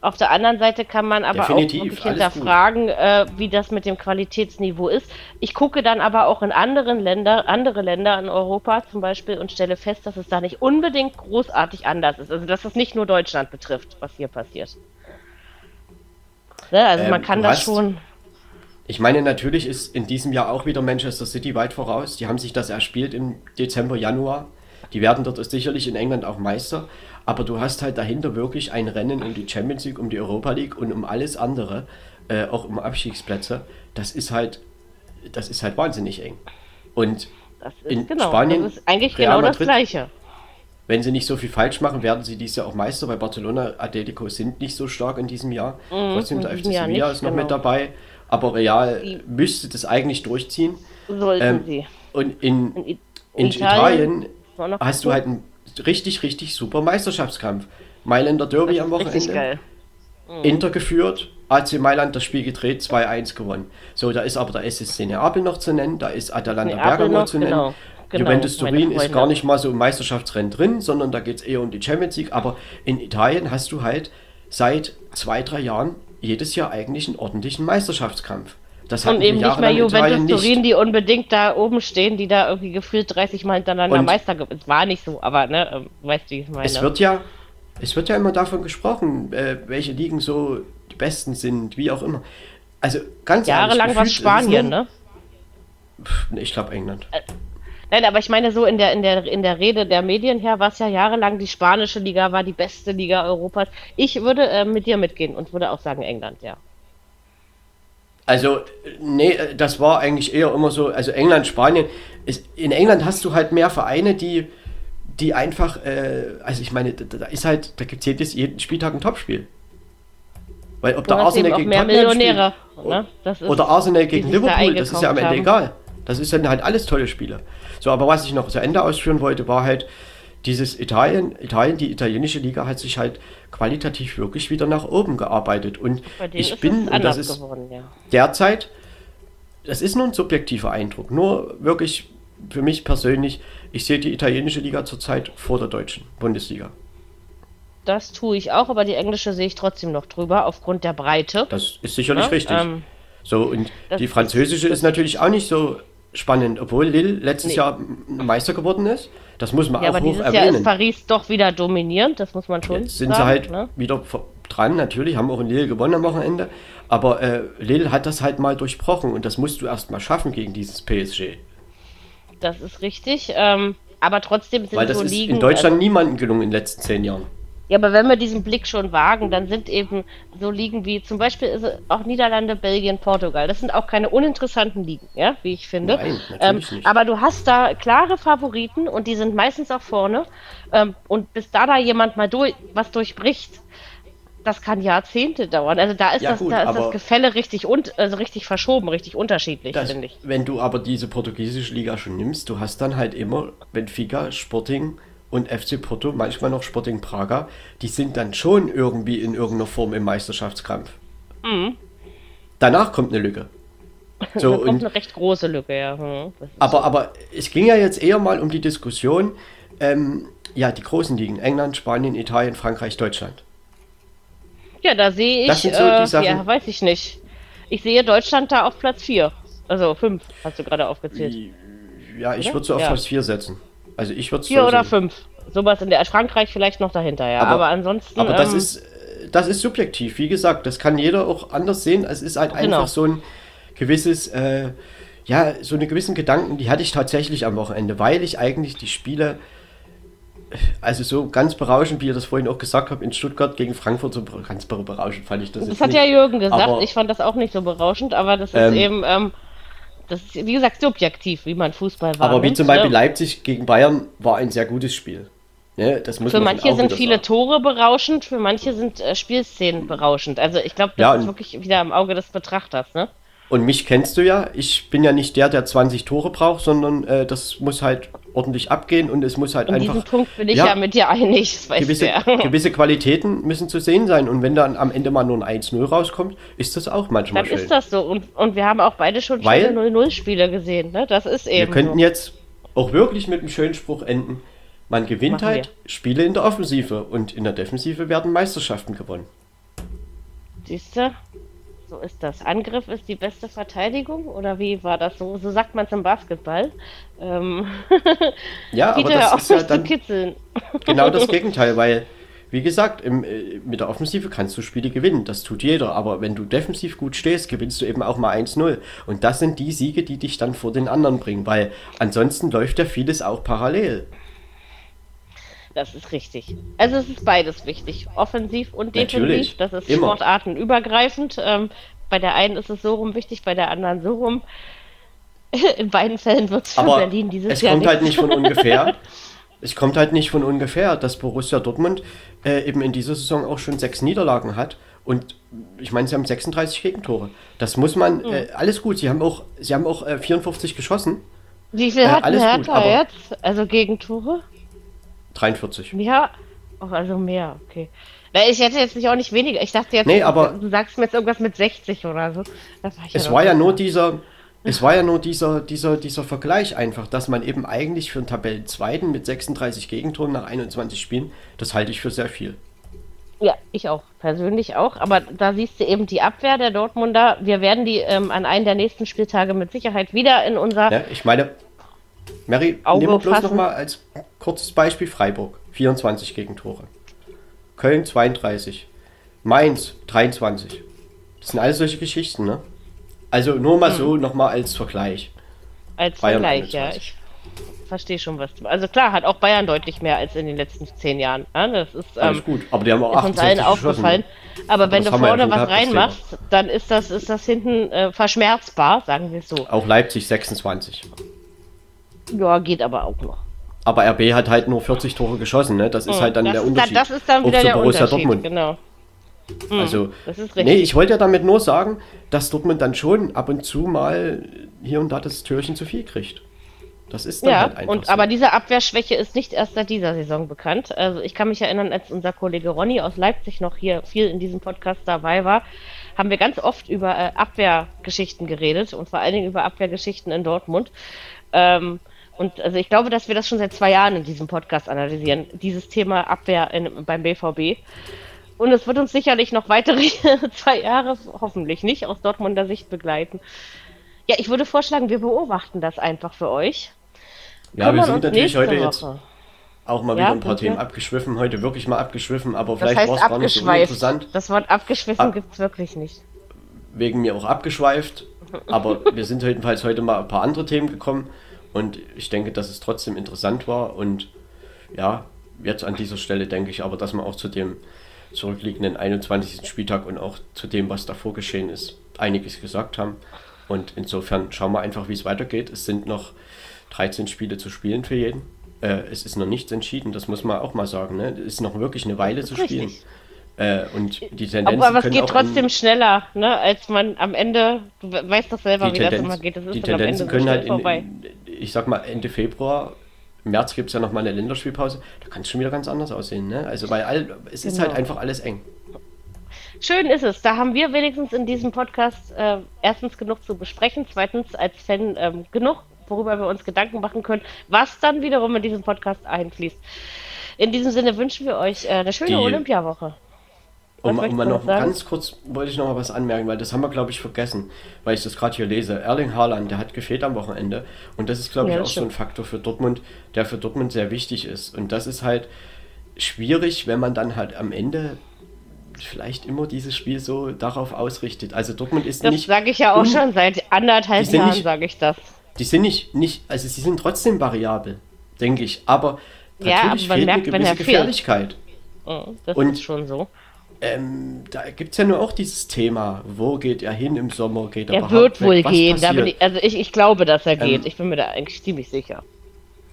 Speaker 2: Auf der anderen Seite kann man aber Definitiv, auch wirklich hinterfragen, äh, wie das mit dem Qualitätsniveau ist. Ich gucke dann aber auch in anderen Länder, andere Länder in Europa zum Beispiel und stelle fest, dass es da nicht unbedingt großartig anders ist. Also dass es nicht nur Deutschland betrifft, was hier passiert. Ne? Also ähm, man kann das schon.
Speaker 4: Ich meine, natürlich ist in diesem Jahr auch wieder Manchester City weit voraus. Die haben sich das erspielt im Dezember, Januar. Die werden dort sicherlich in England auch Meister. Aber du hast halt dahinter wirklich ein Rennen um die Champions League, um die Europa League und um alles andere, äh, auch um Abstiegsplätze. Das ist halt, das ist halt wahnsinnig eng. Und in genau, Spanien
Speaker 2: das ist eigentlich Real genau Madrid, das Gleiche.
Speaker 4: Wenn sie nicht so viel falsch machen, werden sie dieses Jahr auch Meister, weil Barcelona, Atletico sind nicht so stark in diesem Jahr. Mhm, Trotzdem, der FC Sevilla ist noch genau. mit dabei aber Real die müsste das eigentlich durchziehen.
Speaker 2: Sollten ähm, sie.
Speaker 4: Und in, in, in Italien, Italien hast du halt einen richtig, richtig super Meisterschaftskampf. Mailänder Derby am Wochenende. Mhm. Inter geführt, AC Mailand das Spiel gedreht, 2-1 gewonnen. So, da ist aber der SSC Neapel noch zu nennen, da ist Atalanta Bergamo zu nennen. Genau. Genau, Juventus Turin ist gar nicht mal so im Meisterschaftsrennen drin, sondern da geht es eher um die Champions League. Aber in Italien hast du halt seit zwei, drei Jahren jedes Jahr eigentlich einen ordentlichen Meisterschaftskampf.
Speaker 2: Das und eben nicht mehr Juventus Turin, die unbedingt da oben stehen, die da irgendwie gefühlt 30 Mal hintereinander und Meister Es war nicht so, aber ne, ähm, weißt du, wie ich meine.
Speaker 4: Es wird ja, es wird ja immer davon gesprochen, äh, welche Ligen so die besten sind, wie auch immer. Also ganz
Speaker 2: Jahrelang war es Spanien, ne?
Speaker 4: Ich glaube England. Äh,
Speaker 2: Nein, aber ich meine so in der, in der, in der Rede der Medien her war es ja jahrelang, die spanische Liga war die beste Liga Europas. Ich würde äh, mit dir mitgehen und würde auch sagen England, ja.
Speaker 4: Also, nee, das war eigentlich eher immer so, also England, Spanien. Ist, in England hast du halt mehr Vereine, die, die einfach, äh, also ich meine, da, da ist halt, da gibt es jeden Spieltag ein Topspiel. Weil ob
Speaker 2: eben
Speaker 4: Arsenal gegen
Speaker 2: mehr
Speaker 4: Tottenham
Speaker 2: Millionäre.
Speaker 4: spielt,
Speaker 2: Ne?
Speaker 4: Oder Arsenal gegen
Speaker 2: sich da
Speaker 4: Liverpool, das ist ja am Ende
Speaker 2: haben.
Speaker 4: egal. Das ist dann halt alles tolle Spiele. So, aber was ich noch zu Ende ausführen wollte, war halt dieses Italien, Italien, die italienische Liga hat sich halt qualitativ wirklich wieder nach oben gearbeitet. Und ich
Speaker 2: ist
Speaker 4: bin, und das ist
Speaker 2: geworden, ja.
Speaker 4: derzeit, das ist nur ein subjektiver Eindruck, nur wirklich für mich persönlich, ich sehe die italienische Liga zurzeit vor der deutschen Bundesliga.
Speaker 2: Das tue ich auch, aber die englische sehe ich trotzdem noch drüber, aufgrund der Breite.
Speaker 4: Das ist sicherlich
Speaker 2: Ne?
Speaker 4: richtig.
Speaker 2: Ähm,
Speaker 4: so, und die
Speaker 2: ist-
Speaker 4: französische ist natürlich auch nicht so spannend, obwohl Lille letztes
Speaker 2: Nee.
Speaker 4: Jahr Meister geworden ist. Das muss man
Speaker 2: ja,
Speaker 4: auch
Speaker 2: aber
Speaker 4: hoch
Speaker 2: dieses Jahr ist
Speaker 4: erwähnen.
Speaker 2: Paris doch wieder dominierend, das muss man schon
Speaker 4: Jetzt sind
Speaker 2: sagen.
Speaker 4: sie halt
Speaker 2: ne?
Speaker 4: wieder dran, natürlich, haben auch in Lille gewonnen am Wochenende. Aber äh, Lille hat das halt mal durchbrochen und das musst du erst mal schaffen gegen dieses PSG.
Speaker 2: Das ist richtig. Ähm, aber trotzdem sind
Speaker 4: Weil das
Speaker 2: so
Speaker 4: ist
Speaker 2: Ligen.
Speaker 4: in Deutschland
Speaker 2: also,
Speaker 4: niemandem gelungen in den letzten zehn Jahren.
Speaker 2: Ja, aber wenn wir diesen Blick schon wagen, dann sind eben so Ligen wie zum Beispiel auch Niederlande, Belgien, Portugal. Das sind auch keine uninteressanten Ligen, ja, wie ich finde.
Speaker 4: Nein,
Speaker 2: ähm, aber du hast da klare Favoriten und die sind meistens auch vorne. Ähm, und bis da da jemand mal durch, was durchbricht, das kann Jahrzehnte dauern. Also da ist,
Speaker 4: Ja,
Speaker 2: das,
Speaker 4: gut,
Speaker 2: da ist das Gefälle richtig, und, also richtig verschoben, richtig unterschiedlich, finde ich.
Speaker 4: wenn du aber diese portugiesische Liga schon nimmst, du hast dann halt immer Benfica, Sporting und FC Porto, manchmal noch Sporting Praga, die sind dann schon irgendwie in irgendeiner Form im Meisterschaftskampf. Danach kommt eine Lücke. So,
Speaker 2: da kommt
Speaker 4: und,
Speaker 2: eine recht große Lücke, ja. Hm, das ist
Speaker 4: aber, aber es ging ja jetzt eher mal um die Diskussion, ähm, ja, die großen Ligen, England, Spanien, Italien, Frankreich, Deutschland.
Speaker 2: Ja, da sehe ich,
Speaker 4: Das sind so die
Speaker 2: äh,
Speaker 4: Sachen-
Speaker 2: ja, weiß ich nicht. Ich sehe Deutschland da auf Platz 4. Also 5, hast du gerade aufgezählt.
Speaker 4: Ja, ich würde so auf
Speaker 2: Ja.
Speaker 4: Platz 4 setzen. Also ich würde
Speaker 2: 4
Speaker 4: so
Speaker 2: oder
Speaker 4: sehen.
Speaker 2: 5. Sowas in der Frankreich vielleicht noch dahinter, ja. Aber,
Speaker 4: Aber-
Speaker 2: ansonsten.
Speaker 4: Aber das
Speaker 2: ähm,
Speaker 4: ist, äh, das ist subjektiv. Wie gesagt, das kann jeder auch anders sehen. Es ist halt
Speaker 2: Genau.
Speaker 4: einfach so ein gewisses, äh, ja, so eine gewissen Gedanken, die hatte ich tatsächlich am Wochenende, weil ich eigentlich die Spiele, also so ganz berauschend, wie ihr das vorhin auch gesagt habt, in Stuttgart gegen Frankfurt, so ganz ber- berauschend fand ich das.
Speaker 2: Das hat
Speaker 4: nicht.
Speaker 2: ja Jürgen gesagt.
Speaker 4: Aber-
Speaker 2: ich fand das auch nicht so berauschend, aber das ist
Speaker 4: Ähm,
Speaker 2: eben. Ähm, das ist, wie gesagt, subjektiv, wie man Fußball wahrnimmt.
Speaker 4: Aber wie zum Beispiel
Speaker 2: ne?
Speaker 4: Leipzig gegen Bayern war ein sehr gutes Spiel. Ne,
Speaker 2: Für
Speaker 4: man
Speaker 2: manche sind viele
Speaker 4: sagen.
Speaker 2: Tore berauschend, für manche sind äh, Spielszenen berauschend. Also ich glaube, das
Speaker 4: Ja,
Speaker 2: ist wirklich wieder im Auge des Betrachters, ne?
Speaker 4: Und mich kennst du ja, ich bin ja nicht der, der 20 Tore braucht, sondern äh, das muss halt ordentlich abgehen und es muss halt
Speaker 2: In
Speaker 4: einfach.
Speaker 2: diesem Punkt bin ich ja,
Speaker 4: ja,
Speaker 2: mit dir einig, das
Speaker 4: gewisse,
Speaker 2: ja.
Speaker 4: gewisse Qualitäten müssen zu sehen sein. Und wenn dann am Ende mal nur ein 1-0 rauskommt, ist das auch manchmal
Speaker 2: Dann
Speaker 4: schön.
Speaker 2: ist das so. Und, und wir haben auch beide schon
Speaker 4: Weil-
Speaker 2: viele 0-0-Spiele gesehen, ne? Das ist
Speaker 4: Wir
Speaker 2: eben
Speaker 4: könnten
Speaker 2: so.
Speaker 4: jetzt auch wirklich mit einem schönen Spruch enden. Man gewinnt
Speaker 2: Machen
Speaker 4: halt Spiele in der Offensive und in der Defensive werden Meisterschaften gewonnen.
Speaker 2: Siehst du? So ist das. Angriff ist die beste Verteidigung? Oder wie war das so? So sagt man es im Basketball. Ähm,
Speaker 4: Ja, aber das ist ja dann genau das Gegenteil, weil, wie gesagt, im, äh, mit der Offensive kannst du Spiele gewinnen, das tut jeder, aber wenn du defensiv gut stehst, gewinnst du eben auch mal 1-0. Und das sind die Siege, die dich dann vor den anderen bringen, weil ansonsten läuft ja vieles auch parallel.
Speaker 2: Das ist richtig. Also es ist beides wichtig. Offensiv und defensiv.
Speaker 4: Natürlich.
Speaker 2: Das ist
Speaker 4: Immer.
Speaker 2: sportartenübergreifend. Ähm, bei der einen ist es so rum wichtig, bei der anderen so rum. In beiden Fällen wird es für
Speaker 4: Aber
Speaker 2: Berlin dieses
Speaker 4: es
Speaker 2: Jahr
Speaker 4: kommt halt
Speaker 2: nichts.
Speaker 4: nicht von ungefähr. es kommt halt nicht von ungefähr, dass Borussia Dortmund äh, eben in dieser Saison auch schon sechs Niederlagen hat. Und ich meine, sie haben 36 Gegentore. Das muss man,
Speaker 2: Hm.
Speaker 4: äh, alles gut. Sie haben auch, sie haben auch äh, 54 geschossen.
Speaker 2: Wie viel
Speaker 4: äh,
Speaker 2: hat
Speaker 4: alles
Speaker 2: Hertha
Speaker 4: gut,
Speaker 2: jetzt? Also Gegentore?
Speaker 4: 43.
Speaker 2: Mehr? Oh, also mehr, okay. Ich hätte jetzt nicht auch nicht weniger. Ich dachte jetzt,
Speaker 4: Nee, aber-
Speaker 2: du sagst mir jetzt irgendwas mit 60 oder so. War
Speaker 4: Es
Speaker 2: doch
Speaker 4: war ja nur dieser, es war ja nur dieser, dieser, dieser Vergleich einfach, dass man eben eigentlich für einen Tabellenzweiten mit 36 Gegentoren nach 21 Spielen, das halte ich für sehr viel.
Speaker 2: Ja, ich auch, persönlich auch. Aber da siehst du eben die Abwehr der Dortmunder. Wir werden die ähm, an einem der nächsten Spieltage mit Sicherheit wieder in unser.
Speaker 4: Ja, ich meine, Mary,
Speaker 2: Auge
Speaker 4: nehmen wir bloß
Speaker 2: fassen.
Speaker 4: noch mal als kurzes Beispiel Freiburg, 24 Gegentore. Köln 32, Mainz 23. Das sind alles solche Geschichten, ne? Also nur mal so
Speaker 2: Hm.
Speaker 4: noch mal als Vergleich.
Speaker 2: Als
Speaker 4: Bayern
Speaker 2: Vergleich, ja.
Speaker 4: 21.
Speaker 2: Ich verstehe schon, was du. Also klar, hat auch Bayern deutlich mehr als in den letzten zehn Jahren. Ja, das ist, ähm,
Speaker 4: Alles gut, aber die haben auch
Speaker 2: ist uns allen
Speaker 4: 68
Speaker 2: aufgefallen. Aber wenn du
Speaker 4: ja
Speaker 2: vorne was reinmachst, dann ist das, ist das hinten äh, verschmerzbar, sagen wir so.
Speaker 4: Auch Leipzig 26.
Speaker 2: Ja, geht aber auch noch.
Speaker 4: Aber RB hat halt nur 40 Tore geschossen, ne? Das ist halt dann
Speaker 2: Hm,
Speaker 4: der
Speaker 2: ist dann,
Speaker 4: Unterschied.
Speaker 2: das ist dann wieder der
Speaker 4: Borussia
Speaker 2: Unterschied,
Speaker 4: Dortmund.
Speaker 2: genau. Hm,
Speaker 4: Also, nee, ich wollte ja damit nur sagen, dass Dortmund dann schon ab und zu mal hier und da das Türchen zu viel kriegt. Das ist dann
Speaker 2: Ja,
Speaker 4: halt einfach
Speaker 2: und
Speaker 4: so.
Speaker 2: aber diese Abwehrschwäche ist nicht erst seit dieser Saison bekannt. Also ich kann mich erinnern, als unser Kollege Ronny aus Leipzig noch hier viel in diesem Podcast dabei war, haben wir ganz oft über äh, Abwehrgeschichten geredet und vor allen Dingen über Abwehrgeschichten in Dortmund. Ähm, und also ich glaube, dass wir das schon seit zwei Jahren in diesem Podcast analysieren, dieses Thema Abwehr in, beim BVB. Und es wird uns sicherlich noch weitere zwei Jahre, hoffentlich nicht, aus Dortmunder Sicht begleiten. Ja, ich würde vorschlagen, wir beobachten das einfach für euch.
Speaker 4: ja, wir
Speaker 2: kümmern
Speaker 4: sind natürlich heute jetzt
Speaker 2: Woche.
Speaker 4: auch mal
Speaker 2: Ja,
Speaker 4: wieder ein paar. Themen abgeschwiffen. Heute wirklich mal abgeschwiffen, aber
Speaker 2: Das
Speaker 4: vielleicht war es gar nicht so interessant.
Speaker 2: Das Wort abgeschwiffen
Speaker 4: Ab-
Speaker 2: gibt es wirklich nicht.
Speaker 4: wegen mir auch abgeschweift. Aber wir sind jedenfalls heute mal ein paar andere Themen gekommen und ich denke, dass es trotzdem interessant war. Und ja, jetzt an dieser Stelle denke ich aber, dass wir auch zu dem zurückliegenden 21. Spieltag und auch zu dem, was davor geschehen ist, einiges gesagt haben. Und insofern schauen wir einfach, wie es weitergeht. Es sind noch 13 Spiele zu spielen für jeden. Äh, es ist noch nichts entschieden, das muss man auch mal sagen. Ne? Es ist noch wirklich eine Weile zu
Speaker 2: ist
Speaker 4: spielen. Äh, und die Tendenzen
Speaker 2: Aber, es geht trotzdem
Speaker 4: in-
Speaker 2: schneller, ne, als man am Ende, du we- weißt doch selber, wie das
Speaker 4: Tendenz,
Speaker 2: immer geht. Das ist
Speaker 4: die
Speaker 2: dann am Ende
Speaker 4: Tendenzen
Speaker 2: so
Speaker 4: können
Speaker 2: schnell
Speaker 4: halt,
Speaker 2: vorbei.
Speaker 4: in, ich sag mal, Ende Februar, im März gibt es ja nochmal eine Länderspielpause, da kann es schon wieder ganz anders aussehen. Ne? Also, weil all, es ist
Speaker 2: Genau.
Speaker 4: halt einfach alles eng.
Speaker 2: Schön ist es. Da haben wir wenigstens in diesem Podcast äh, erstens genug zu besprechen, zweitens als Fan ähm, genug, worüber wir uns Gedanken machen können, was dann wiederum in diesen Podcast einfließt. In diesem Sinne wünschen wir euch äh, eine schöne Olympiawoche.
Speaker 4: Mal
Speaker 2: du
Speaker 4: noch ganz kurz, wollte ich noch mal was anmerken, weil das haben wir, glaube ich, vergessen, weil ich das gerade hier lese. Erling Haaland, der hat gefehlt am Wochenende und das ist, glaube ich,
Speaker 2: Ja,
Speaker 4: auch
Speaker 2: das
Speaker 4: so ein
Speaker 2: stimmt.
Speaker 4: Faktor für Dortmund, der für Dortmund sehr wichtig ist. Und das ist halt schwierig, wenn man dann halt am Ende vielleicht immer dieses Spiel so darauf ausrichtet. Also Dortmund ist
Speaker 2: Das
Speaker 4: nicht...
Speaker 2: sage ich ja auch schon seit anderthalb Jahren,
Speaker 4: nicht-
Speaker 2: sage ich das.
Speaker 4: Die sind nicht, nicht, also sie sind trotzdem variabel, denke ich. Aber
Speaker 2: Ja,
Speaker 4: natürlich
Speaker 2: aber man
Speaker 4: fehlt
Speaker 2: merkt,
Speaker 4: eine gewisse
Speaker 2: er fehlt.
Speaker 4: Gefährlichkeit.
Speaker 2: Mhm, Das
Speaker 4: Und-
Speaker 2: ist schon so.
Speaker 4: Ähm, da gibt es ja nur auch dieses Thema, wo geht er hin im Sommer, geht er
Speaker 2: Er wird
Speaker 4: weg?
Speaker 2: wohl
Speaker 4: Was
Speaker 2: gehen. Da bin
Speaker 4: passiert?
Speaker 2: ich, also ich, ich glaube, dass er geht.
Speaker 4: Ähm,
Speaker 2: ich bin mir da eigentlich ziemlich sicher.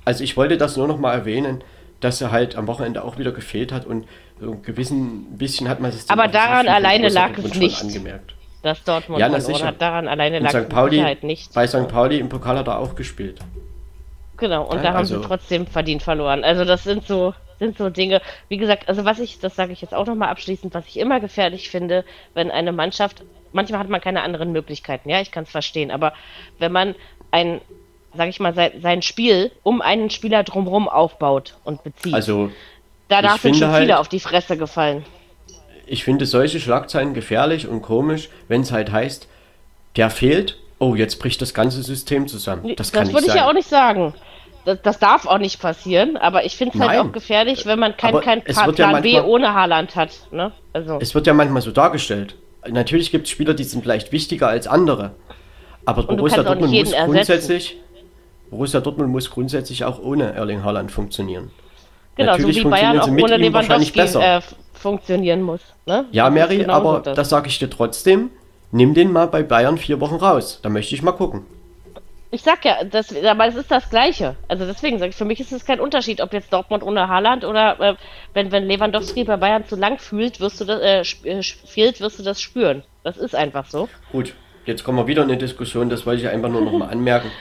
Speaker 4: Also ich wollte das nur noch mal erwähnen, dass er halt am Wochenende auch wieder gefehlt hat und so ein gewissen bisschen hat man es
Speaker 2: Aber daran alleine lag es nicht.
Speaker 4: angemerkt.
Speaker 2: Dass Dortmund
Speaker 4: Ja, sicher.
Speaker 2: hat, daran alleine
Speaker 4: Und
Speaker 2: lag es
Speaker 4: St. Pauli,
Speaker 2: Sicherheit nicht.
Speaker 4: bei St. Pauli im Pokal hat er auch gespielt.
Speaker 2: Genau, und
Speaker 4: Ja,
Speaker 2: da haben
Speaker 4: also-
Speaker 2: sie trotzdem verdient verloren. Also das sind so, sind so Dinge, wie gesagt, also was ich, das sage ich jetzt auch nochmal abschließend, was ich immer gefährlich finde, wenn eine Mannschaft, manchmal hat man keine anderen Möglichkeiten, ja, ich kann es verstehen, aber wenn man ein, sage ich mal, sein, sein Spiel um einen Spieler drumherum aufbaut und bezieht,
Speaker 4: Also
Speaker 2: danach sind schon
Speaker 4: finde
Speaker 2: viele
Speaker 4: halt-
Speaker 2: auf die Fresse gefallen.
Speaker 4: ich finde solche Schlagzeilen gefährlich und komisch, wenn es halt heißt, der fehlt, oh, jetzt bricht das ganze System zusammen. Das, kann nicht
Speaker 2: würde ich
Speaker 4: sein.
Speaker 2: ja auch nicht sagen. Das, das darf auch nicht passieren, aber ich finde es halt auch gefährlich, wenn man kein,
Speaker 4: Aber
Speaker 2: kein
Speaker 4: es
Speaker 2: Plan
Speaker 4: ja
Speaker 2: B
Speaker 4: manchmal-
Speaker 2: ohne Haaland hat. Ne? Also.
Speaker 4: Es wird ja manchmal so dargestellt. Natürlich gibt es Spieler, die sind vielleicht wichtiger als andere. Aber Borussia Dortmund muss
Speaker 2: ersetzen.
Speaker 4: grundsätzlich, Borussia Dortmund muss grundsätzlich auch ohne Erling Haaland funktionieren.
Speaker 2: Genau,
Speaker 4: Natürlich
Speaker 2: so wie Bayern auch ohne Lewandowski
Speaker 4: besser.
Speaker 2: äh, funktionieren muss. Ne?
Speaker 4: Ja,
Speaker 2: Das
Speaker 4: Mary,
Speaker 2: genauso
Speaker 4: aber das, sage ich dir trotzdem. Nimm den mal bei Bayern vier Wochen raus. Da möchte ich mal gucken.
Speaker 2: Ich sag ja, das, aber es ist das Gleiche. Also deswegen sage ich, für mich ist es kein Unterschied, ob jetzt Dortmund ohne Haaland oder äh, wenn, wenn Lewandowski bei Bayern zu lang fühlt, wirst du das, äh, äh, fehlt, wirst du das spüren. Das ist einfach so.
Speaker 4: Gut, jetzt kommen wir wieder in eine Diskussion. Das wollte ich einfach nur noch mal anmerken,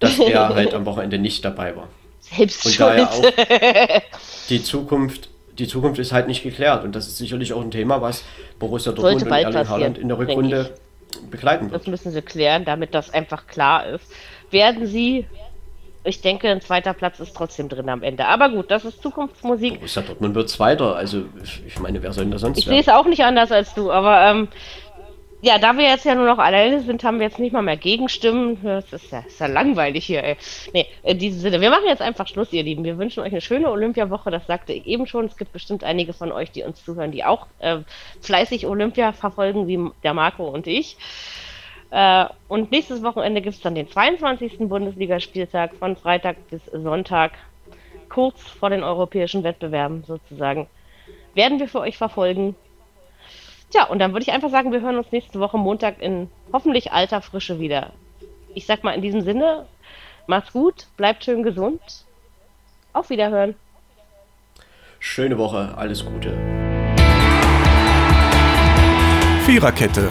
Speaker 4: dass er halt am Wochenende nicht dabei war.
Speaker 2: Selbst
Speaker 4: Und daher auch die Zukunft, die Zukunft ist halt nicht geklärt. Und das ist sicherlich auch ein Thema, was Borussia Dortmund und Erling Haaland in der Rückrunde begleiten wird.
Speaker 2: Das müssen sie klären, damit das einfach klar ist. Werden sie, ich denke, ein zweiter Platz ist trotzdem drin am Ende. Aber gut, das ist Zukunftsmusik.
Speaker 4: Borussia Dortmund wird Zweiter. Also, ich meine, wer soll denn da sonst
Speaker 2: Ich sehe es auch nicht anders als du, aber ähm, ja, da wir jetzt ja nur noch alleine sind, haben wir jetzt nicht mal mehr Gegenstimmen. Das ist ja, ist ja langweilig hier, ey. Nee, in diesem Sinne, wir machen jetzt einfach Schluss, ihr Lieben. Wir wünschen euch eine schöne Olympiawoche, das sagte ich eben schon. Es gibt bestimmt einige von euch, die uns zuhören, die auch äh, fleißig Olympia verfolgen, wie der Marco und ich. Äh, und nächstes Wochenende gibt es dann den 22. Bundesligaspieltag von Freitag bis Sonntag, kurz vor den europäischen Wettbewerben sozusagen. Werden wir für euch verfolgen. Tja, und dann würde ich einfach sagen, wir hören uns nächste Woche Montag in hoffentlich alter Frische wieder. Ich sag mal in diesem Sinne, macht's gut, bleibt schön gesund. Auf Wiederhören.
Speaker 4: Schöne Woche, alles Gute.
Speaker 1: Viererkette,